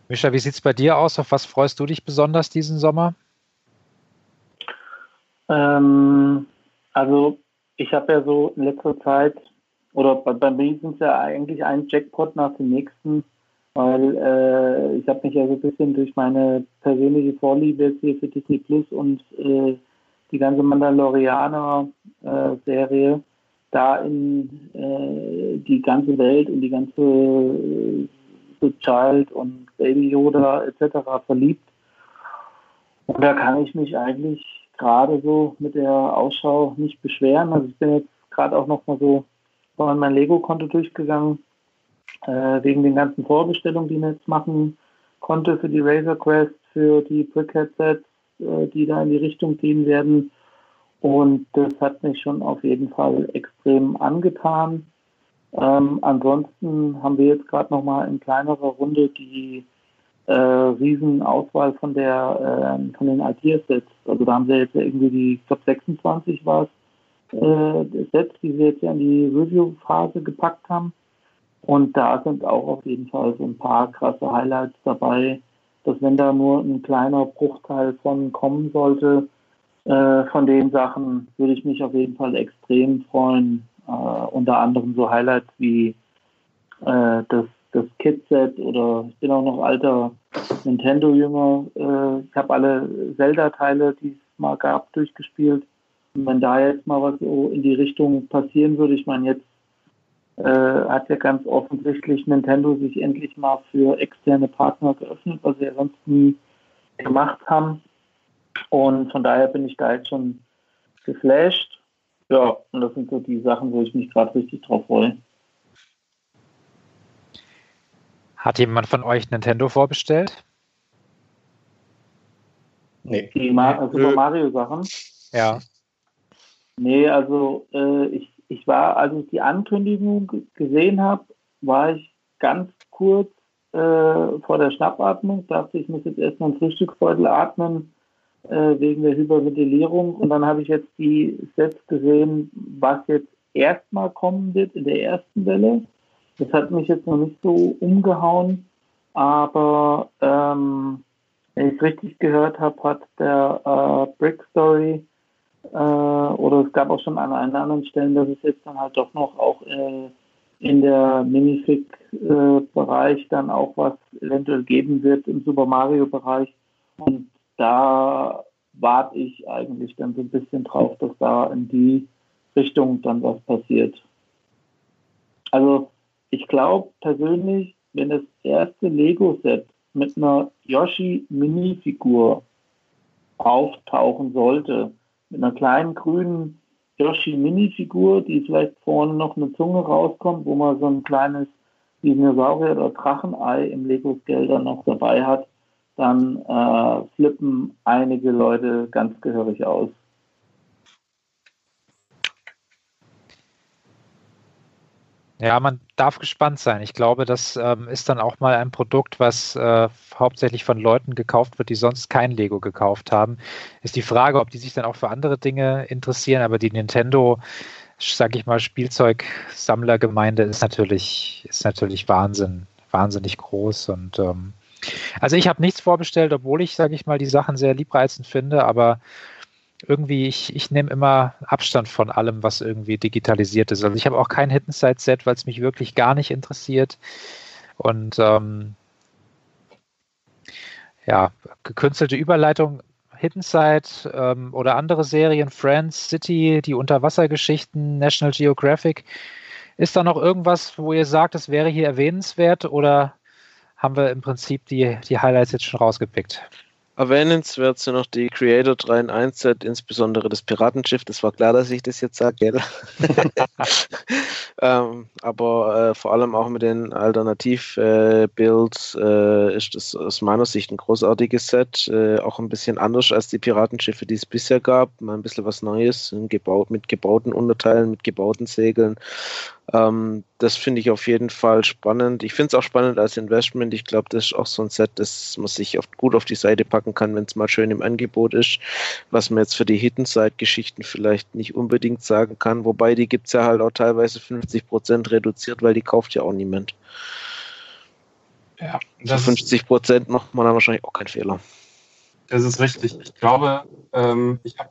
Mischa, wie sieht es bei dir aus? Auf was freust du dich besonders diesen Sommer? Ähm, also ich habe ja so in letzter Zeit, oder bei, mir sind es ja eigentlich ein Jackpot nach dem nächsten, weil äh, ich habe mich ja so ein bisschen durch meine persönliche Vorliebe hier für Disney Plus und äh, die ganze Mandalorianer-Serie äh, da in äh, die ganze Welt und die ganze äh, The Child und Baby Yoda etc. verliebt. Und da kann ich mich eigentlich gerade so mit der Ausschau nicht beschweren. Also ich bin jetzt gerade auch noch mal so mein Lego-Konto durchgegangen, äh, wegen den ganzen Vorbestellungen, die man jetzt machen konnte für die Razor Quest, für die Brickhead-Sets, äh, die da in die Richtung gehen werden. Und das hat mich schon auf jeden Fall extrem angetan. Ähm, ansonsten haben wir jetzt gerade noch mal in kleinerer Runde die äh, Riesenauswahl von der äh, von den Ideasets. Also da haben sie jetzt irgendwie die, ich glaube 26 war es, äh, Sets, die sie jetzt ja in die Review-Phase gepackt haben. Und da sind auch auf jeden Fall so ein paar krasse Highlights dabei, dass wenn da nur ein kleiner Bruchteil von kommen sollte, äh, von den Sachen würde ich mich auf jeden Fall extrem freuen. Äh, unter anderem so Highlights wie äh, das das Kit-Set oder ich bin auch noch alter Nintendo-Jünger. Äh, ich habe alle Zelda-Teile, die es mal gab, durchgespielt. Und wenn da jetzt mal was so in die Richtung passieren würde, ich meine, jetzt äh, hat ja ganz offensichtlich Nintendo sich endlich mal für externe Partner geöffnet, was sie ja sonst nie gemacht haben. Und von daher bin ich da jetzt schon geflasht. Ja, und das sind so die Sachen, wo ich mich gerade richtig drauf freue. Hat jemand von euch Nintendo vorbestellt? Nee. Die Ma Super Mario Sachen? Ja. Nee, also äh, ich, ich war, als ich die Ankündigung gesehen habe, war ich ganz kurz äh, vor der Schnappatmung, dachte ich muss jetzt erstmal ein Frühstücksbeutel atmen äh, wegen der Hyperventilierung und dann habe ich jetzt die Sets gesehen, was jetzt erstmal kommen wird in der ersten Welle das hat mich jetzt noch nicht so umgehauen, aber ähm, wenn ich es richtig gehört habe, hat der äh, Brick Story äh, oder es gab auch schon an anderen Stellen, dass es jetzt dann halt doch noch auch äh, in der Minifig-Bereich äh, dann auch was eventuell geben wird im Super Mario-Bereich. Und da warte ich eigentlich dann so ein bisschen drauf, dass da in die Richtung dann was passiert. Also ich glaube persönlich, wenn das erste Lego-Set mit einer Yoshi-Minifigur auftauchen sollte, mit einer kleinen grünen Yoshi-Minifigur, die vielleicht vorne noch eine Zunge rauskommt, wo man so ein kleines Dinosaurier oder Drachenei im dann noch dabei hat, dann äh, flippen einige Leute ganz gehörig aus. Ja, man darf gespannt sein. Ich glaube, das ähm, ist dann auch mal ein Produkt, was äh, hauptsächlich von Leuten gekauft wird, die sonst kein Lego gekauft haben. Ist die Frage, ob die sich dann auch für andere Dinge interessieren, aber die Nintendo, sag ich mal, Spielzeugsammlergemeinde ist natürlich, ist natürlich Wahnsinn, wahnsinnig groß und ähm, also ich habe nichts vorbestellt, obwohl ich, sage ich mal, die Sachen sehr liebreizend finde, aber irgendwie, ich, ich nehme immer Abstand von allem, was irgendwie digitalisiert ist. Also ich habe auch kein Hidden Side Set, weil es mich wirklich gar nicht interessiert. Und ähm, ja, gekünstelte Überleitung, Hidden Side ähm, oder andere Serien, Friends, City, die Unterwassergeschichten, National Geographic. Ist da noch irgendwas, wo ihr sagt, es wäre hier erwähnenswert oder haben wir im Prinzip die, die Highlights jetzt schon rausgepickt? Erwähnenswert sind noch die Creator 3 in 1 Set, insbesondere das Piratenschiff. Das war klar, dass ich das jetzt sage, gell? ähm, aber äh, vor allem auch mit den Alternativ-Builds äh, äh, ist das aus meiner Sicht ein großartiges Set. Äh, auch ein bisschen anders als die Piratenschiffe, die es bisher gab. Mal ein bisschen was Neues, gebaut, mit gebauten Unterteilen, mit gebauten Segeln. Ähm, das finde ich auf jeden Fall spannend. Ich finde es auch spannend als Investment. Ich glaube, das ist auch so ein Set, das man sich oft gut auf die Seite packen kann, wenn es mal schön im Angebot ist. Was man jetzt für die Hidden Side-Geschichten vielleicht nicht unbedingt sagen kann. Wobei die gibt es ja halt auch teilweise 50% reduziert, weil die kauft ja auch niemand. Ja, das so 50 Prozent macht man dann wahrscheinlich auch keinen Fehler. Das ist richtig. Ich glaube, ähm, ich habe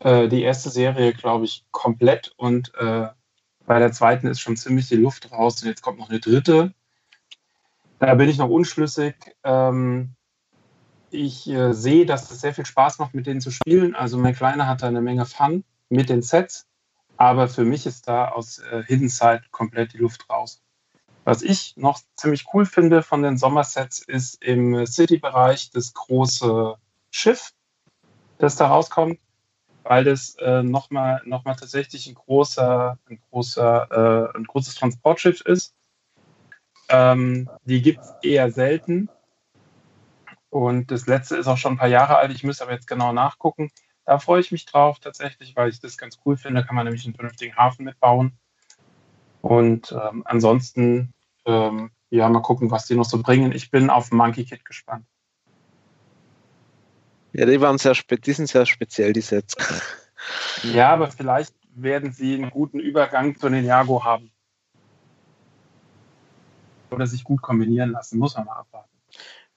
äh, die erste Serie, glaube ich, komplett und äh, bei der zweiten ist schon ziemlich die Luft raus und jetzt kommt noch eine dritte. Da bin ich noch unschlüssig. Ähm, ich äh, sehe, dass es sehr viel Spaß macht, mit denen zu spielen. Also mein Kleiner hat da eine Menge Fun mit den Sets, aber für mich ist da aus äh, Hidden Side komplett die Luft raus. Was ich noch ziemlich cool finde von den Sommersets ist im City-Bereich das große Schiff, das da rauskommt weil das äh, nochmal noch mal tatsächlich ein großer, ein großer, äh, ein großes Transportschiff ist. Ähm, die gibt es eher selten. Und das letzte ist auch schon ein paar Jahre alt. Ich müsste aber jetzt genau nachgucken. Da freue ich mich drauf tatsächlich, weil ich das ganz cool finde. Da kann man nämlich einen vernünftigen Hafen mitbauen. Und ähm, ansonsten, ähm, ja, mal gucken, was die noch so bringen. Ich bin auf Monkey Kid gespannt. Ja, die waren sehr die sind sehr speziell, die Sets. Ja, aber vielleicht werden sie einen guten Übergang zu den Jago haben. Oder sich gut kombinieren lassen, muss man mal abwarten.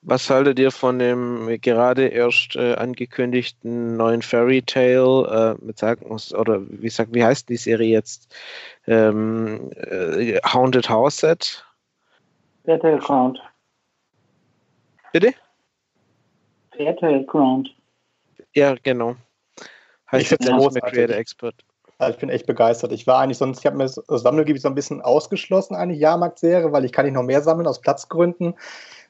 Was haltet ihr von dem gerade erst äh, angekündigten neuen Fairy Tale äh, mit sagen oder wie sagt, wie heißt die Serie jetzt? Ähm, äh, Haunted House Set? Fairtale Ground. Bitte? Fairtale Ground. Ja, genau. Heißt ich finde es Creator Expert. Also ich bin echt begeistert. Ich war eigentlich sonst, ich habe mir das Sammlergebiet so ein bisschen ausgeschlossen, eine Jahrmarkt-Serie, weil ich kann nicht noch mehr sammeln aus Platzgründen.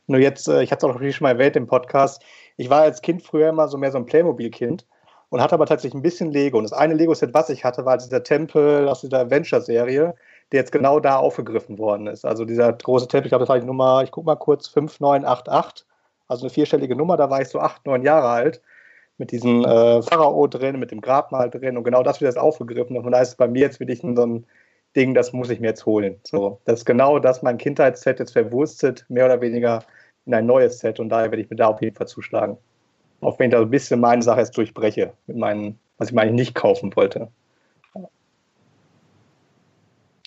Nur jetzt, äh, ich hatte es auch schon mal erwähnt im Podcast, ich war als Kind früher immer so mehr so ein Playmobil-Kind und hatte aber tatsächlich ein bisschen Lego. Und das eine Lego-Set, was ich hatte, war dieser Tempel aus dieser Adventure-Serie, der jetzt genau da aufgegriffen worden ist. Also dieser große Tempel, ich glaube, das war die Nummer, ich gucke mal kurz, 5988 also eine vierstellige Nummer, da war ich so acht, neun Jahre alt, mit diesem äh, Pharao drin, mit dem Grabmal drin und genau das wird jetzt aufgegriffen. Und da ist es bei mir jetzt wirklich so ein Ding, das muss ich mir jetzt holen. So, das ist genau das, mein Kindheitsset jetzt verwurstet, mehr oder weniger in ein neues Set und daher werde ich mir da auf jeden Fall zuschlagen. Auch wenn ich da so ein bisschen meine Sache jetzt durchbreche, mit meinen, was ich eigentlich nicht kaufen wollte.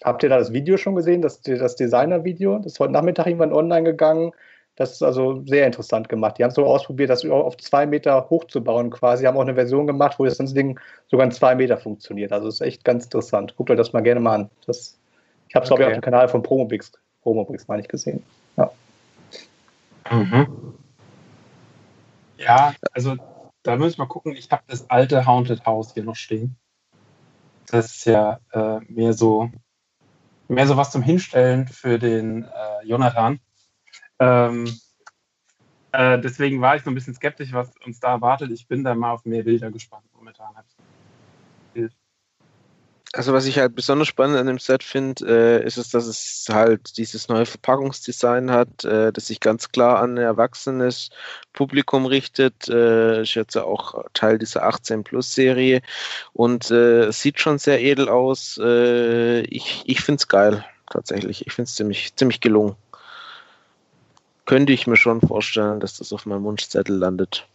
Habt ihr da das Video schon gesehen, das, das Designer-Video? Das ist heute Nachmittag irgendwann online gegangen. Das ist also sehr interessant gemacht. Die haben es so ausprobiert, das auf zwei Meter hochzubauen quasi. Die haben auch eine Version gemacht, wo das ganze Ding sogar in zwei Meter funktioniert. Also ist echt ganz interessant. Guckt euch das mal gerne mal an. Das Ich habe es, glaube ich, Okay. auf dem Kanal von Promobix, Promobix meine ich, gesehen. Ja. Mhm. Ja, also da müssen wir gucken. Ich habe das alte Haunted House hier noch stehen. Das ist ja äh, mehr so mehr so was zum Hinstellen für den äh, Jonathan. Ähm, äh, deswegen war ich so ein bisschen skeptisch, was uns da erwartet. Ich bin da mal auf mehr Bilder gespannt momentan. Also was ich halt besonders spannend an dem Set finde, äh, ist es, dass es halt dieses neue Verpackungsdesign hat, äh, das sich ganz klar an ein erwachsenes Publikum richtet. Äh, ist jetzt auch Teil dieser 18-Plus-Serie und äh, sieht schon sehr edel aus. Äh, ich ich finde es geil, tatsächlich. Ich finde es ziemlich, ziemlich gelungen. Könnte ich mir schon vorstellen, dass das auf meinem Wunschzettel landet.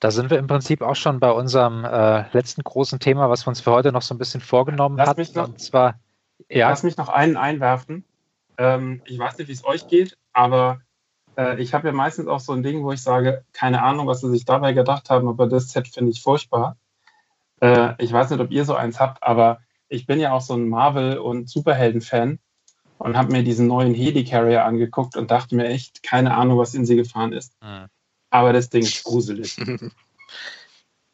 Da sind wir im Prinzip auch schon bei unserem äh, letzten großen Thema, was wir uns für heute noch so ein bisschen vorgenommen Lass hatten. mich noch- und zwar, ja, Lass mich noch einen einwerfen. Ähm, ich weiß nicht, wie es euch geht, aber äh, ich habe ja meistens auch so ein Ding, wo ich sage, keine Ahnung, was sie sich dabei gedacht haben, aber das Set finde ich furchtbar. Äh, ich weiß nicht, ob ihr so eins habt, aber ich bin ja auch so ein Marvel- und Superhelden-Fan und habe mir diesen neuen Helicarrier angeguckt und dachte mir echt, keine Ahnung, was in sie gefahren ist. Hm. Aber das Ding ist gruselig.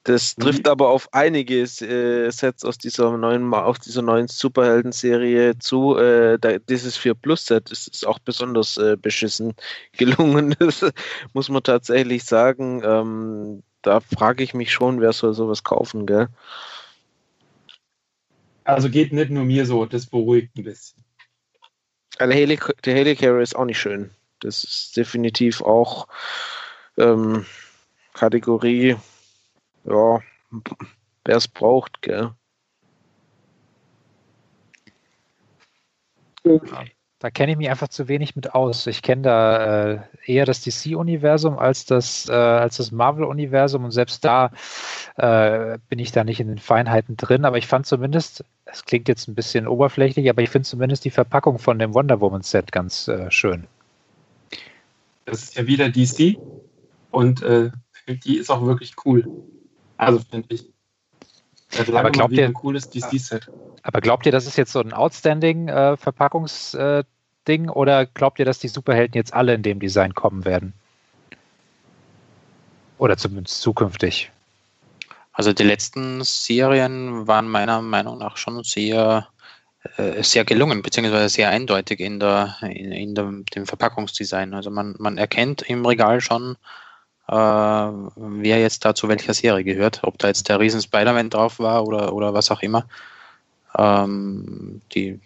Das trifft aber auf einige äh, Sets aus dieser neuen, auf dieser neuen Superhelden-Serie zu. Äh, da, dieses 4 Plus-Set ist, ist auch besonders äh, beschissen gelungen. Das muss man tatsächlich sagen. Ähm, da frage ich mich schon, wer soll sowas kaufen, gell? Also geht nicht nur mir so, das beruhigt ein bisschen. Der, Heli der Helicarrier ist auch nicht schön. Das ist definitiv auch ähm, Kategorie, ja, wer es braucht, gell? Da kenne ich mich einfach zu wenig mit aus. Ich kenne da äh, eher das DC-Universum als das, äh, das Marvel-Universum und selbst da äh, bin ich da nicht in den Feinheiten drin. Aber ich fand zumindest, es klingt jetzt ein bisschen oberflächlich, aber ich finde zumindest die Verpackung von dem Wonder Woman-Set ganz äh, schön. Das ist ja wieder DC und äh, die ist auch wirklich cool. Also finde ich. Aber glaubt ihr- ein cooles DC-Set. Aber glaubt ihr, das ist jetzt so ein outstanding äh, Verpackungsding oder glaubt ihr, dass die Superhelden jetzt alle in dem Design kommen werden? Oder zumindest zukünftig? Also die letzten Serien waren meiner Meinung nach schon sehr, äh, sehr gelungen, beziehungsweise sehr eindeutig in, der, in, in der, dem Verpackungsdesign. Also man, man erkennt im Regal schon, äh, wer jetzt da zu welcher Serie gehört, ob da jetzt der Riesen Spider-Man drauf war oder, oder was auch immer. Ähm, die,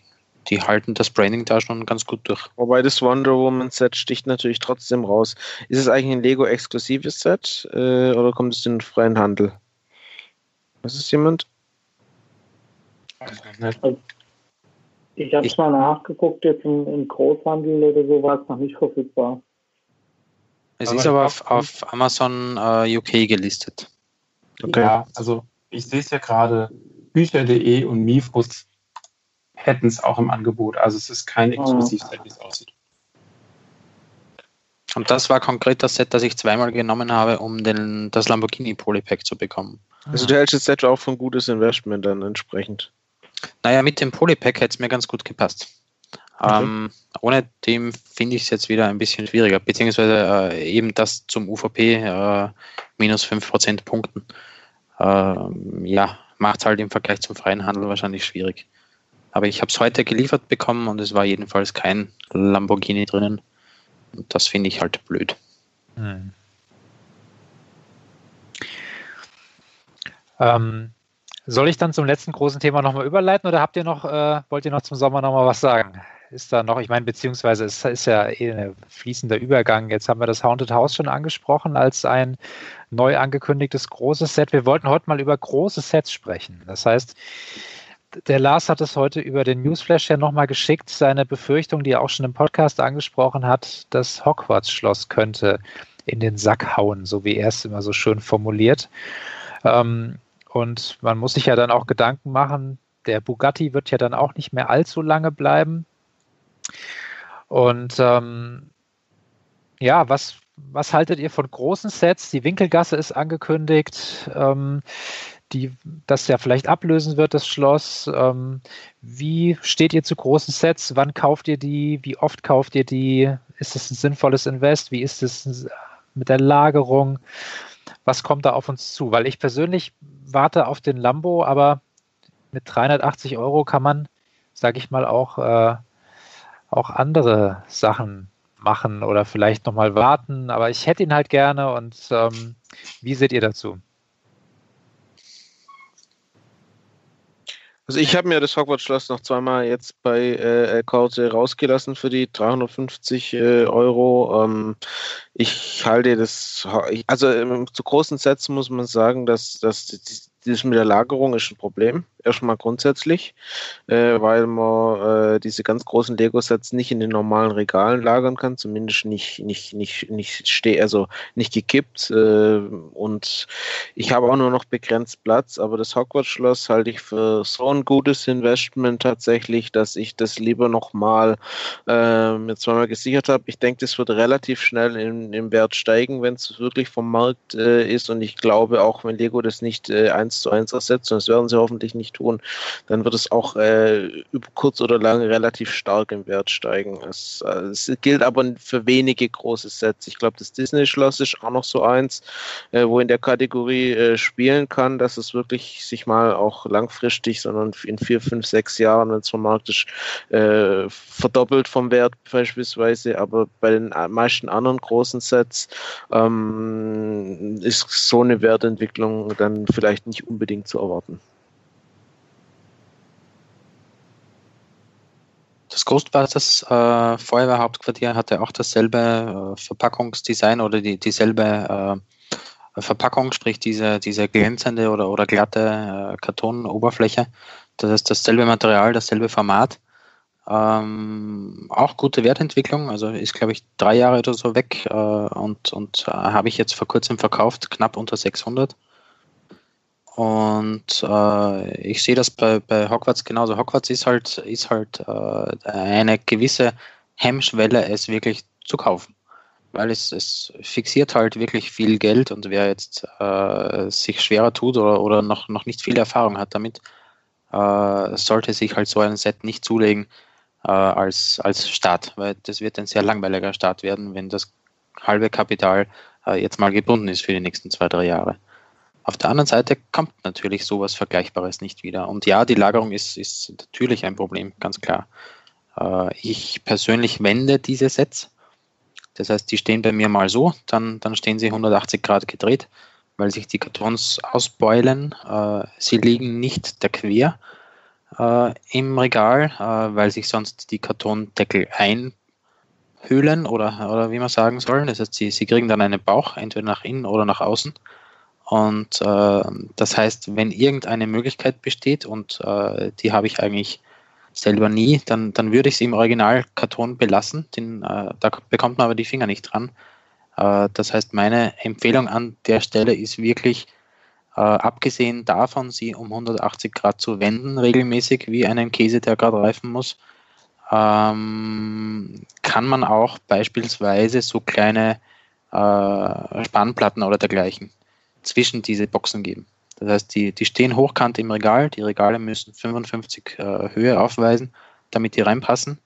die halten das Branding da schon ganz gut durch. Wobei das Wonder Woman Set sticht natürlich trotzdem raus. Ist es eigentlich ein Lego-exklusives Set äh, oder kommt es in den freien Handel? Was ist jemand? Ich habe es mal nachgeguckt, jetzt im, im Großhandel oder so war es noch nicht verfügbar. Es Aber ist aber auf, auf Amazon äh, UK gelistet. Ja, also ich sehe es ja gerade, Bücher.de und Mifus hätten es auch im Angebot. Also es ist kein Exklusivset, wie es aussieht. Und das war konkret das Set, das ich zweimal genommen habe, um den, das Lamborghini Polypack zu bekommen. Also du hältst das Set auch für ein gutes Investment dann entsprechend. Naja, mit dem Polypack hätte es mir ganz gut gepasst. Ähm, ohne dem finde ich es jetzt wieder ein bisschen schwieriger, beziehungsweise äh, eben das zum UVP äh, minus 5% Punkten. Ähm, ja, macht halt im Vergleich zum freien Handel wahrscheinlich schwierig. Aber ich habe es heute geliefert bekommen und es war jedenfalls kein Lamborghini drinnen. Und das finde ich halt blöd. Hm. Ähm, soll ich dann zum letzten großen Thema nochmal überleiten oder habt ihr noch, äh, wollt ihr noch zum Sommer nochmal was sagen? Ist da noch, ich meine, beziehungsweise es ist ja eh ein fließender Übergang. Jetzt haben wir das Haunted House schon angesprochen als ein neu angekündigtes großes Set. Wir wollten heute mal über große Sets sprechen. Das heißt, der Lars hat es heute über den Newsflash ja nochmal geschickt, seine Befürchtung, die er auch schon im Podcast angesprochen hat, das Hogwarts-Schloss könnte in den Sack hauen, so wie er es immer so schön formuliert. Ähm, und man muss sich ja dann auch Gedanken machen, der Bugatti wird ja dann auch nicht mehr allzu lange bleiben. Und ähm, ja, was, was haltet ihr von großen Sets? Die Winkelgasse ist angekündigt, ähm, die das ja vielleicht ablösen wird, das Schloss. Ähm, wie steht ihr zu großen Sets? Wann kauft ihr die? Wie oft kauft ihr die? Ist es ein sinnvolles Invest? Wie ist es mit der Lagerung? Was kommt da auf uns zu? Weil ich persönlich warte auf den Lambo, aber mit 380 Euro kann man, sage ich mal, auch, äh, auch andere Sachen machen oder vielleicht nochmal warten. Aber ich hätte ihn halt gerne und ähm, wie seht ihr dazu? Also ich habe mir das Hogwarts-Schloss noch zweimal jetzt bei äh, Korte rausgelassen für die 350 äh, Euro. Ähm, ich halte das, also ähm, zu großen Sätzen muss man sagen, dass, dass das mit der Lagerung ist ein Problem, erstmal grundsätzlich, äh, weil man äh, diese ganz großen Lego-Sets nicht in den normalen Regalen lagern kann, zumindest nicht, nicht, nicht, nicht steh, also nicht gekippt. Äh, und ich habe auch nur noch begrenzt Platz, aber das Hogwarts-Schloss halte ich für so ein gutes Investment tatsächlich, dass ich das lieber nochmal äh, mir zweimal gesichert habe. Ich denke, das wird relativ schnell im, im Wert steigen, wenn es wirklich vom Markt äh, ist. Und ich glaube auch, wenn Lego das nicht äh, eins zu eins ersetzt, und das werden sie hoffentlich nicht tun, dann wird es auch äh, über kurz oder lang relativ stark im Wert steigen. Es, äh, es gilt aber für wenige große Sets. Ich glaube, das Disney-Schloss ist auch noch so eins, äh, wo in der Kategorie äh, spielen kann, dass es wirklich sich mal auch langfristig, sondern in vier, fünf, sechs Jahren, wenn es vom Markt ist, äh, verdoppelt vom Wert beispielsweise. Aber bei den meisten anderen großen Sets ähm, ist so eine Wertentwicklung dann vielleicht nicht unbedingt zu erwarten. Das Ghostbusters äh, Feuerwehrhauptquartier hatte auch dasselbe äh, Verpackungsdesign oder die, dieselbe äh, Verpackung, sprich diese, diese glänzende oder, oder glatte äh, Kartonoberfläche. Das ist dasselbe Material, dasselbe Format. Ähm, auch gute Wertentwicklung, also ist glaube ich drei Jahre oder so weg äh, und, und äh, habe ich jetzt vor kurzem verkauft, knapp unter 600. Und äh, ich sehe das bei, bei Hogwarts genauso. Hogwarts ist halt, ist halt äh, eine gewisse Hemmschwelle, es wirklich zu kaufen. Weil es, es fixiert halt wirklich viel Geld und wer jetzt äh, sich schwerer tut oder, oder noch, noch nicht viel Erfahrung hat damit, äh, sollte sich halt so ein Set nicht zulegen äh, als, als Start, weil das wird ein sehr langweiliger Start werden, wenn das halbe Kapital äh, jetzt mal gebunden ist für die nächsten zwei, drei Jahre. Auf der anderen Seite kommt natürlich sowas Vergleichbares nicht wieder. Und ja, die Lagerung ist, ist natürlich ein Problem, ganz klar. Äh, ich persönlich wende diese Sets. Das heißt, die stehen bei mir mal so, dann, dann stehen sie 180 Grad gedreht, weil sich die Kartons ausbeulen. Äh, sie liegen nicht der quer äh, im Regal, äh, weil sich sonst die Kartondeckel einhüllen oder, oder wie man sagen soll. Das heißt, sie, sie kriegen dann einen Bauch, entweder nach innen oder nach außen. Und äh, das heißt, wenn irgendeine Möglichkeit besteht, und äh, die habe ich eigentlich selber nie, dann, dann würde ich sie im Originalkarton belassen. Den, äh, da bekommt man aber die Finger nicht dran. Äh, das heißt, meine Empfehlung an der Stelle ist wirklich, äh, abgesehen davon, sie um 180 Grad zu wenden, regelmäßig wie einen Käse, der gerade reifen muss, ähm, kann man auch beispielsweise so kleine äh, Spannplatten oder dergleichen zwischen diese Boxen geben. Das heißt, die, die stehen hochkant im Regal. Die Regale müssen 55 äh, Höhe aufweisen, damit die reinpassen.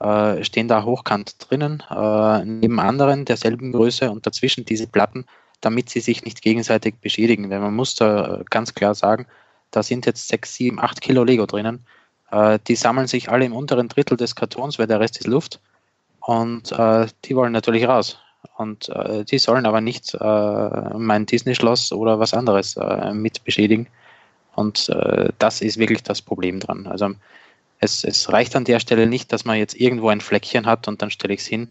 Äh, stehen da hochkant drinnen, äh, neben anderen derselben Größe und dazwischen diese Platten, damit sie sich nicht gegenseitig beschädigen. Denn man muss da äh, ganz klar sagen, da sind jetzt 6, 7, 8 Kilo Lego drinnen. Äh, die sammeln sich alle im unteren Drittel des Kartons, weil der Rest ist Luft. Und äh, die wollen natürlich raus. Und äh, die sollen aber nicht äh, mein Disney-Schloss oder was anderes äh, mit beschädigen. Und äh, das ist wirklich das Problem dran. Also es, es, reicht an der Stelle nicht, dass man jetzt irgendwo ein Fleckchen hat und dann stelle ich es hin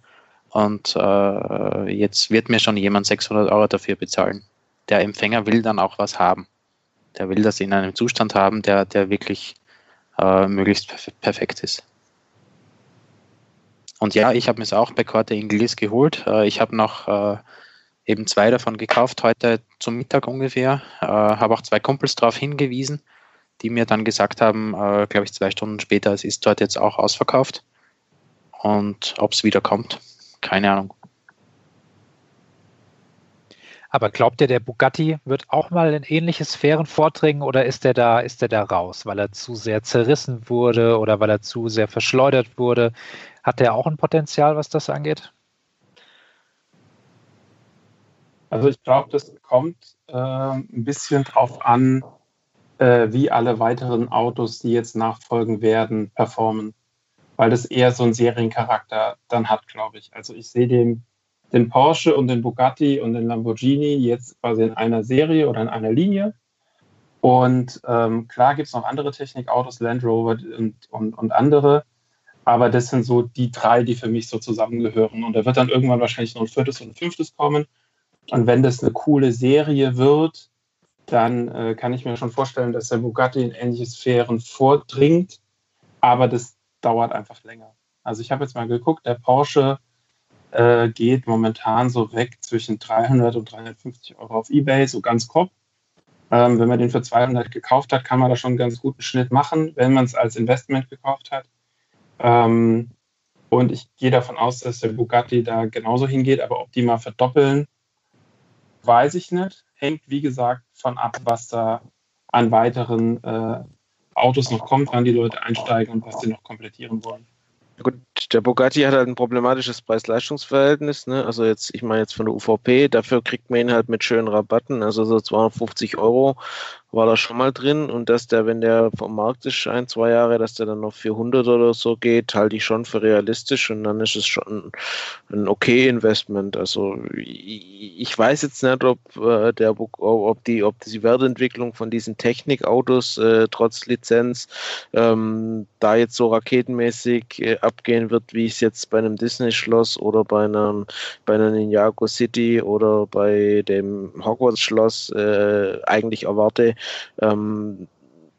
und äh, jetzt wird mir schon jemand 600 Euro dafür bezahlen. Der Empfänger will dann auch was haben. Der will das in einem Zustand haben, der, der wirklich äh, möglichst perfekt ist. Und ja, ich habe mir es auch bei Corte Inglés geholt. Äh, ich habe noch äh, eben zwei davon gekauft, heute zum Mittag ungefähr. Äh, habe auch zwei Kumpels darauf hingewiesen, die mir dann gesagt haben, glaube ich, zwei Stunden später, es ist dort jetzt auch ausverkauft. Und ob es wieder kommt, keine Ahnung. Aber glaubt ihr, der Bugatti wird auch mal in ähnliche Sphären vordringen oder ist der da, ist der da raus, weil er zu sehr zerrissen wurde oder weil er zu sehr verschleudert wurde? Hat der auch ein Potenzial, was das angeht? Also ich glaube, das kommt äh, ein bisschen drauf an, äh, wie alle weiteren Autos, die jetzt nachfolgen werden, performen. Weil das eher so einen Seriencharakter dann hat, glaube ich. Also ich sehe den, den Porsche und den Bugatti und den Lamborghini jetzt quasi in einer Serie oder in einer Linie. Und ähm, klar gibt es noch andere Technikautos, Land Rover und, und, und andere. Aber das sind so die drei, die für mich so zusammengehören. Und da wird dann irgendwann wahrscheinlich noch ein viertes und ein fünftes kommen. Und wenn das eine coole Serie wird, dann äh, kann ich mir schon vorstellen, dass der Bugatti in ähnliche Sphären vordringt. Aber das dauert einfach länger. Also ich habe jetzt mal geguckt, der Porsche äh, geht momentan so weg zwischen 300 und 350 Euro auf Ebay, so ganz grob. Ähm, wenn man den für 200 gekauft hat, kann man da schon einen ganz guten Schnitt machen, wenn man es als Investment gekauft hat. Ähm, und ich gehe davon aus, dass der Bugatti da genauso hingeht, aber ob die mal verdoppeln, weiß ich nicht. Hängt, wie gesagt, von ab, was da an weiteren äh, Autos noch kommt, wann die Leute einsteigen und was sie noch komplettieren wollen. Gut, der Bugatti hat halt ein problematisches Preis-Leistungs-Verhältnis. Ne? Also jetzt, ich meine jetzt von der UVP, dafür kriegt man ihn halt mit schönen Rabatten, also so 250 Euro war da schon mal drin und dass der, wenn der vom Markt ist, ein, zwei Jahre, dass der dann noch 400 oder so geht, halte ich schon für realistisch und dann ist es schon ein okay Investment. Also ich weiß jetzt nicht, ob äh, der, ob die, ob die Wertentwicklung von diesen Technikautos äh, trotz Lizenz ähm, da jetzt so raketenmäßig äh, abgehen wird, wie es jetzt bei einem Disney-Schloss oder bei einem, bei einer Ninjago City oder bei dem Hogwarts-Schloss äh, eigentlich erwarte. Ähm,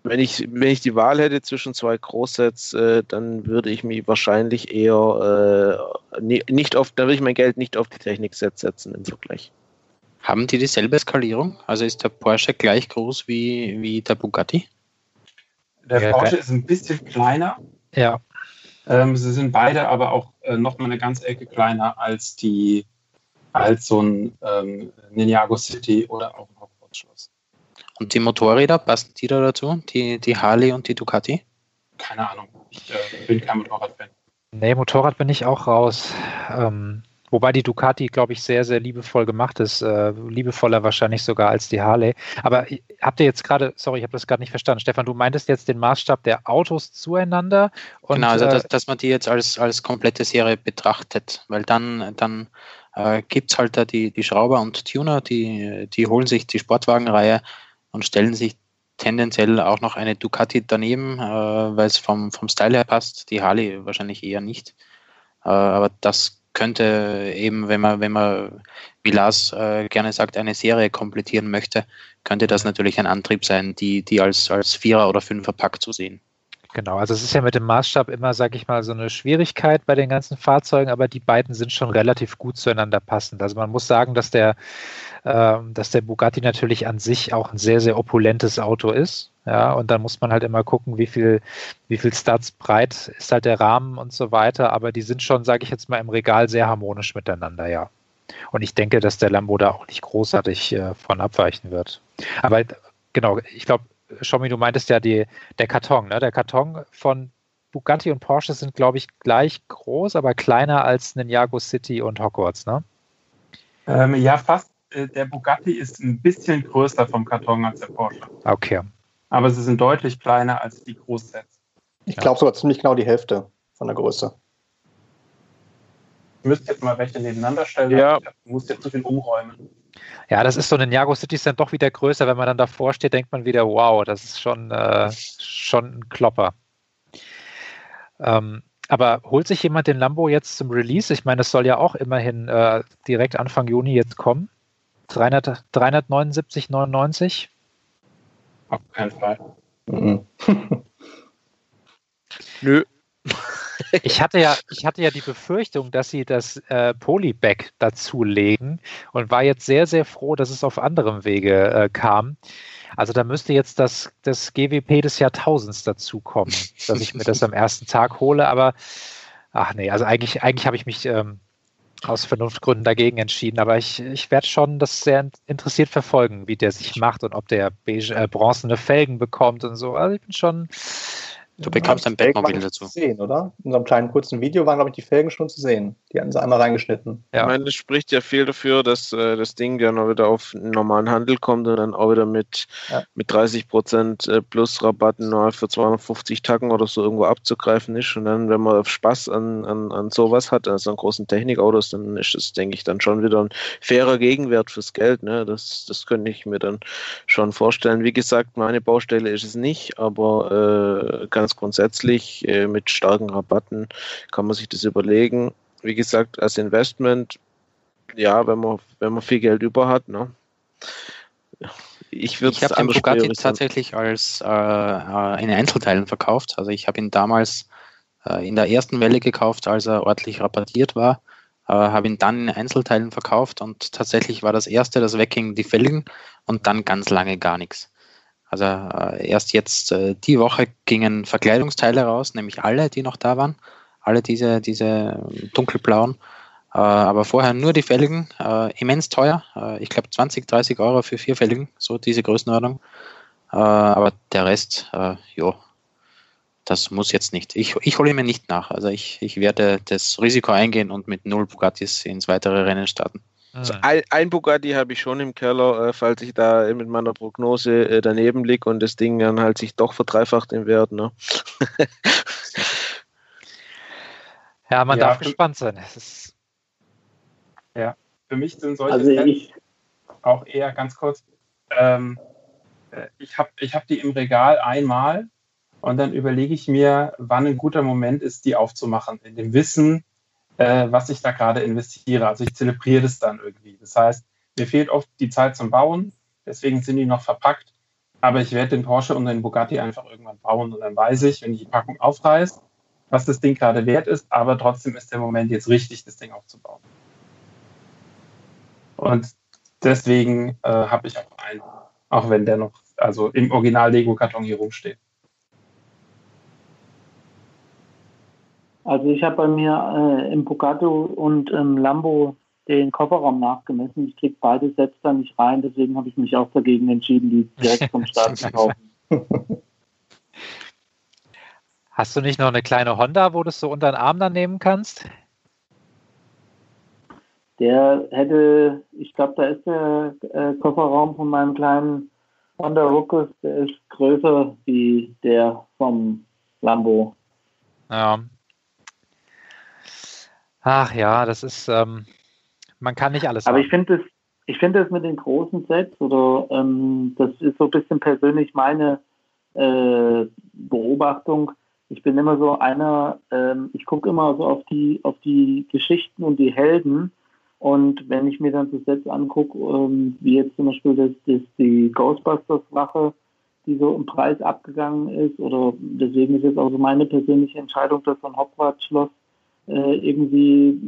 wenn ich, wenn ich die Wahl hätte zwischen zwei Großsets, äh, dann würde ich mich wahrscheinlich eher äh, nicht auf, dann würde ich mein Geld nicht auf die Technik-Sets setzen im Vergleich. Haben die dieselbe Skalierung? Also ist der Porsche gleich groß wie, wie der Bugatti? Der ja, Porsche ist ein bisschen kleiner. Ja. Ähm, sie sind beide aber auch äh, noch mal eine ganze Ecke kleiner als die als so ein ähm, Ninjago City oder auch. Und die Motorräder, passen die da dazu? Die, die Harley und die Ducati? Keine Ahnung. Ich äh, bin kein Motorradfan. Nee, Motorrad bin ich auch raus. Ähm, wobei die Ducati, glaube ich, sehr, sehr liebevoll gemacht ist. Äh, liebevoller wahrscheinlich sogar als die Harley. Aber habt ihr jetzt gerade, sorry, ich habe das gerade nicht verstanden. Stefan, du meintest jetzt den Maßstab der Autos zueinander? Und, genau, also dass, äh, dass man die jetzt als, als komplette Serie betrachtet. Weil dann, dann äh, gibt es halt da die, die Schrauber und Tuner, die, die holen sich die Sportwagenreihe und stellen sich tendenziell auch noch eine Ducati daneben, äh, weil es vom, vom Style her passt. Die Harley wahrscheinlich eher nicht. Äh, aber das könnte eben, wenn man, wenn man, wie Lars äh, gerne sagt, eine Serie komplettieren möchte, könnte das natürlich ein Antrieb sein, die, die als, als Vierer- oder Fünferpack zu sehen. Genau, also es ist ja mit dem Maßstab immer, sag ich mal, so eine Schwierigkeit bei den ganzen Fahrzeugen, aber die beiden sind schon relativ gut zueinander passend. Also man muss sagen, dass der, äh, dass der Bugatti natürlich an sich auch ein sehr, sehr opulentes Auto ist. Ja, und dann muss man halt immer gucken, wie viel, wie viel Stats breit ist halt der Rahmen und so weiter. Aber die sind schon, sage ich jetzt mal, im Regal sehr harmonisch miteinander, ja. Und ich denke, dass der Lambo da auch nicht großartig äh, von abweichen wird. Aber genau, ich glaube, Schommi, du meintest ja die, der Karton, ne? Der Karton von Bugatti und Porsche sind, glaube ich, gleich groß, aber kleiner als Ninjago City und Hogwarts, ne? Ähm, ja, fast. Äh, der Bugatti ist ein bisschen größer vom Karton als der Porsche. Okay. Aber sie sind deutlich kleiner als die Großsets. Ich glaube sogar ziemlich genau die Hälfte von der Größe. Ich müsste jetzt mal welche nebeneinander stellen. Ja. Ich muss jetzt zu viel umräumen. Ja, das ist so ein Jago City ist dann doch wieder größer. Wenn man dann davor steht, denkt man wieder, wow, das ist schon, äh, schon ein Klopper. Ähm, aber holt sich jemand den Lambo jetzt zum Release? Ich meine, es soll ja auch immerhin äh, direkt Anfang Juni jetzt kommen. 300, 379,99? Auf keinen Fall. Mhm. Nö. Ich hatte ja, ich hatte ja die Befürchtung, dass sie das äh, Polybag dazulegen und war jetzt sehr, sehr froh, dass es auf anderem Wege äh, kam. Also da müsste jetzt das, das GWP des Jahrtausends dazukommen, dass ich mir das am ersten Tag hole. Aber ach nee, also eigentlich, eigentlich habe ich mich ähm, aus Vernunftgründen dagegen entschieden. Aber ich, ich werde schon das sehr interessiert verfolgen, wie der sich macht und ob der beige, äh, bronzene Felgen bekommt und so. Also ich bin schon. Du bekommst ein Bettmobil dazu. Sehen, oder? In unserem kleinen kurzen Video waren, glaube ich, die Felgen schon zu sehen. Die hatten sie einmal reingeschnitten. Ja. Ich meine, es spricht ja viel dafür, dass äh, das Ding dann auch wieder auf normalen Handel kommt und dann auch wieder mit, ja. mit 30 Prozent äh, plus Rabatten nur für 250 Tacken oder so irgendwo abzugreifen ist. Und dann, wenn man Spaß an, an, an sowas hat, also an großen Technikautos, dann ist das, denke ich, dann schon wieder ein fairer Gegenwert fürs Geld. Ne? Das, das könnte ich mir dann schon vorstellen. Wie gesagt, meine Baustelle ist es nicht, aber äh, ganz grundsätzlich äh, mit starken Rabatten kann man sich das überlegen. Wie gesagt, als Investment, ja, wenn man, wenn man viel Geld über hat, ne? Ich, ich habe den Bugatti tatsächlich als äh, äh, in Einzelteilen verkauft. Also ich habe ihn damals äh, in der ersten Welle gekauft, als er ordentlich rabattiert war. Äh, habe ihn dann in Einzelteilen verkauft und tatsächlich war das erste, das wegging, die Felgen und dann ganz lange gar nichts. Also äh, erst jetzt äh, die Woche gingen Verkleidungsteile raus, nämlich alle, die noch da waren, alle diese, diese dunkelblauen. Äh, aber vorher nur die Felgen, äh, immens teuer. Äh, ich glaube 20, 30 Euro für vier Felgen, so diese Größenordnung. Äh, aber der Rest, ja, das muss jetzt nicht. Ich, ich hole mir nicht nach. Also ich, ich werde das Risiko eingehen und mit null Bugattis ins weitere Rennen starten. Also ein, ein, Bugatti habe ich schon im Keller, äh, falls ich da mit meiner Prognose äh, daneben liege und das Ding dann halt sich doch verdreifacht im Wert. Ne? ja, man ja, darf gespannt sein. ja, für mich sind solche also ich, auch eher ganz kurz. Ähm, äh, ich habe ich hab die im Regal einmal und dann überlege ich mir, wann ein guter Moment ist, die aufzumachen. In dem Wissen, äh, was ich da gerade investiere. Also ich zelebriere das dann irgendwie. Das heißt, mir fehlt oft die Zeit zum Bauen, deswegen sind die noch verpackt. Aber ich werde den Porsche und den Bugatti einfach irgendwann bauen und dann weiß ich, wenn ich die Packung aufreiße, was das Ding gerade wert ist, aber trotzdem ist der Moment jetzt richtig, das Ding aufzubauen. Und deswegen äh, habe ich auch einen, auch wenn der noch, also im Original-Lego-Karton hier rumsteht. Also ich habe bei mir äh, im Bugatti und im Lambo den Kofferraum nachgemessen. Ich kriege beide Sets da nicht rein, deswegen habe ich mich auch dagegen entschieden, die direkt vom Start zu kaufen. Hast du nicht noch eine kleine Honda, wo du es so unter den Arm dann nehmen kannst? Der hätte, ich glaube, da ist der äh, Kofferraum von meinem kleinen Honda Ruckus, der ist größer wie der vom Lambo. Ja, Ach ja, das ist, ähm, man kann nicht alles Aber haben. ich finde es ich finde das mit den großen Sets oder ähm, das ist so ein bisschen persönlich meine äh, Beobachtung. Ich bin immer so einer, ähm, ich gucke immer so auf die, auf die Geschichten und die Helden. Und wenn ich mir dann so Sets angucke, ähm, wie jetzt zum Beispiel das, das die Ghostbusters-Wache, die so im Preis abgegangen ist, oder deswegen ist jetzt auch so meine persönliche Entscheidung, dass so ein Hogwarts-Schloss äh, irgendwie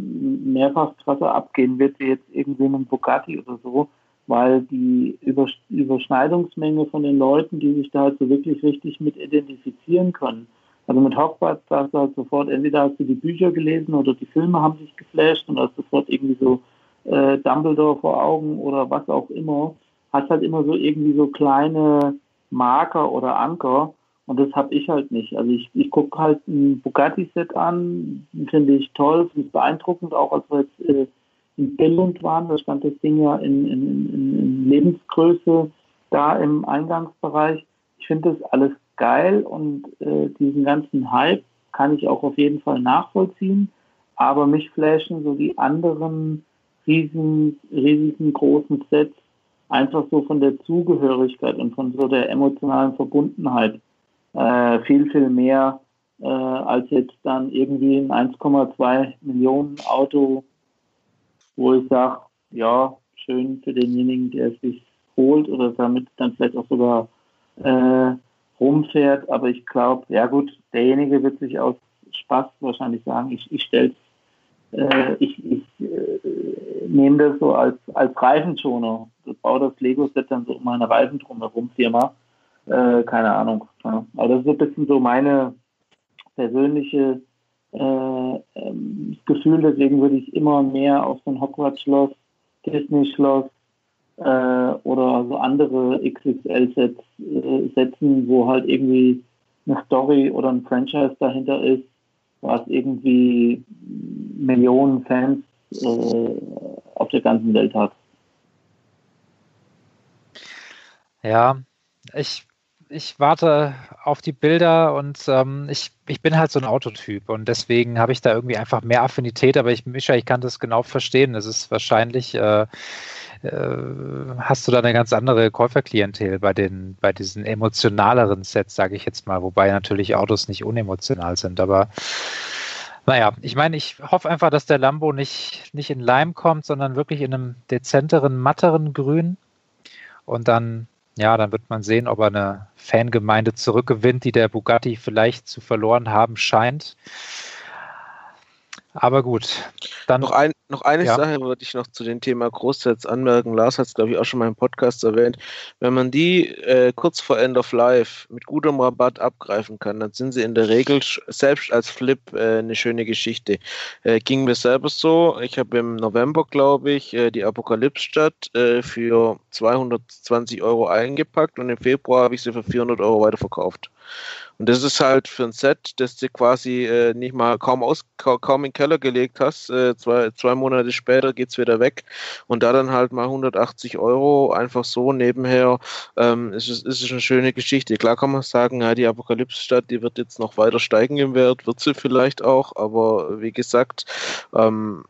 mehrfach krasser abgehen wird, wie jetzt irgendwie einem Bugatti oder so, weil die Überschneidungsmenge von den Leuten, die sich da halt so wirklich richtig mit identifizieren können. Also mit Hogwarts hast du halt sofort, entweder hast du die Bücher gelesen oder die Filme haben sich geflasht und hast sofort irgendwie so äh, Dumbledore vor Augen oder was auch immer. Hast halt immer so irgendwie so kleine Marker oder Anker, und das habe ich halt nicht. Also ich, ich gucke halt ein Bugatti-Set an, finde ich toll, finde ich beeindruckend, auch als wir jetzt äh, in Billund waren, da stand das Ding ja in, in, in, in Lebensgröße da im Eingangsbereich. Ich finde das alles geil und äh, diesen ganzen Hype kann ich auch auf jeden Fall nachvollziehen. Aber mich flashen so die anderen riesen, riesigen großen Sets einfach so von der Zugehörigkeit und von so der emotionalen Verbundenheit äh, viel, viel mehr äh, als jetzt dann irgendwie ein 1,2 Millionen Auto, wo ich sage, ja, schön für denjenigen, der es sich holt oder damit dann vielleicht auch sogar äh, rumfährt. Aber ich glaube, ja gut, derjenige wird sich aus Spaß wahrscheinlich sagen, ich, ich stelle äh, ich, ich äh, nehme das so als, als Reifenschoner. Ich baue das Lego-Set dann so um meine Reifen drumherum, Firma. Äh, keine Ahnung. Ja. Aber das ist so ein bisschen so meine persönliche äh, ähm, Gefühl, deswegen würde ich immer mehr auf so ein Hogwarts-Schloss, Disney-Schloss äh, oder so andere XXL-Sets äh, setzen, wo halt irgendwie eine Story oder ein Franchise dahinter ist, was irgendwie Millionen Fans äh, auf der ganzen Welt hat. Ja, ich, ich warte auf die Bilder und ähm, ich, ich bin halt so ein Autotyp und deswegen habe ich da irgendwie einfach mehr Affinität, aber ich, Mischa, ich kann das genau verstehen. Es ist wahrscheinlich, äh, äh, hast du da eine ganz andere Käuferklientel bei den, bei diesen emotionaleren Sets, sage ich jetzt mal, wobei natürlich Autos nicht unemotional sind, aber naja, ich meine, ich hoffe einfach, dass der Lambo nicht, nicht in Leim kommt, sondern wirklich in einem dezenteren, matteren Grün. Und dann ja, dann wird man sehen, ob er eine Fangemeinde zurückgewinnt, die der Bugatti vielleicht zu verloren haben scheint. Aber gut. Dann noch, ein, noch eine ja. Sache würde ich noch zu dem Thema Großsets anmerken. Lars hat es, glaube ich, auch schon mal im Podcast erwähnt. Wenn man die äh, kurz vor End of Life mit gutem Rabatt abgreifen kann, dann sind sie in der Regel selbst als Flip äh, eine schöne Geschichte. Äh, ging mir selber so. Ich habe im November, glaube ich, äh, die Apokalypse-Stadt äh, für 220 Euro eingepackt und im Februar habe ich sie für 400 Euro weiterverkauft. Und das ist halt für ein Set, das du quasi äh, nicht mal kaum aus, kaum in den Keller gelegt hast. Äh, zwei, zwei Monate später geht es wieder weg. Und da dann halt mal 180 Euro einfach so nebenher, ähm, ist, ist, ist eine schöne Geschichte. Klar kann man sagen, ja, die Apokalypse-Stadt, die wird jetzt noch weiter steigen im Wert, wird sie vielleicht auch, aber wie gesagt, ähm,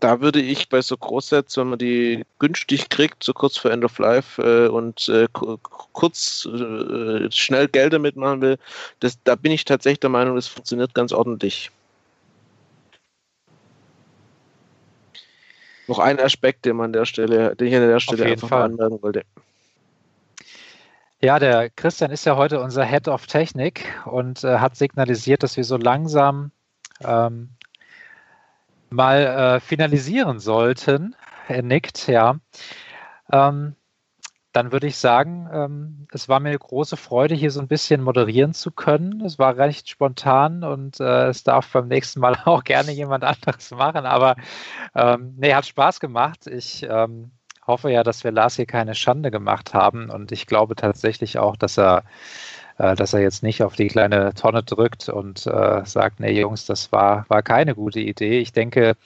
da würde ich bei so Großsets, wenn man die günstig kriegt, so kurz vor End of Life äh, und äh, kurz äh, schnell Geld damit machen will, das, da bin ich tatsächlich der Meinung, das funktioniert ganz ordentlich. Noch ein Aspekt, den man an der Stelle, den ich an der Stelle einfach Fall. anmerken wollte. Ja, der Christian ist ja heute unser Head of Technik und äh, hat signalisiert, dass wir so langsam ähm, mal äh, finalisieren sollten. Er nickt, ja. Ähm, dann würde ich sagen, ähm, es war mir eine große Freude, hier so ein bisschen moderieren zu können. Es war recht spontan und äh, es darf beim nächsten Mal auch gerne jemand anderes machen. Aber ähm, nee, hat Spaß gemacht. Ich ähm, hoffe ja, dass wir Lars hier keine Schande gemacht haben und ich glaube tatsächlich auch, dass er dass er jetzt nicht auf die kleine Tonne drückt und äh, sagt, nee Jungs, das war, war keine gute Idee. Ich denke,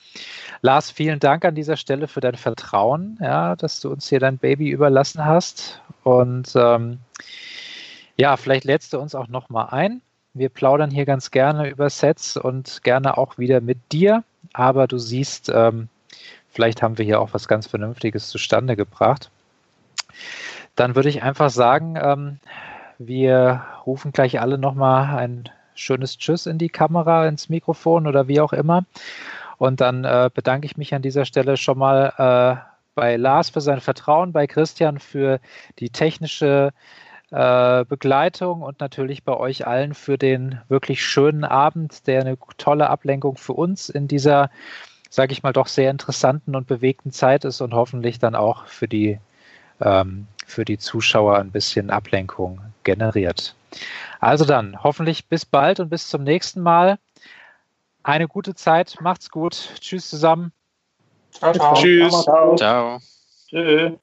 Lars, vielen Dank an dieser Stelle für dein Vertrauen, ja, dass du uns hier dein Baby überlassen hast. Und ähm, ja, vielleicht lädst du uns auch nochmal ein. Wir plaudern hier ganz gerne über Sets und gerne auch wieder mit dir. Aber du siehst, ähm, vielleicht haben wir hier auch was ganz Vernünftiges zustande gebracht. Dann würde ich einfach sagen, ähm, wir rufen gleich alle nochmal ein schönes Tschüss in die Kamera, ins Mikrofon oder wie auch immer. Und dann äh, bedanke ich mich an dieser Stelle schon mal äh, bei Lars für sein Vertrauen, bei Christian für die technische äh, Begleitung und natürlich bei euch allen für den wirklich schönen Abend, der eine tolle Ablenkung für uns in dieser, sage ich mal, doch sehr interessanten und bewegten Zeit ist und hoffentlich dann auch für die ähm, für die Zuschauer ein bisschen Ablenkung generiert. Also dann, hoffentlich bis bald und bis zum nächsten Mal. Eine gute Zeit, macht's gut. Tschüss zusammen. Ciao, ciao. Tschüss. Ciao. ciao. Tschüss.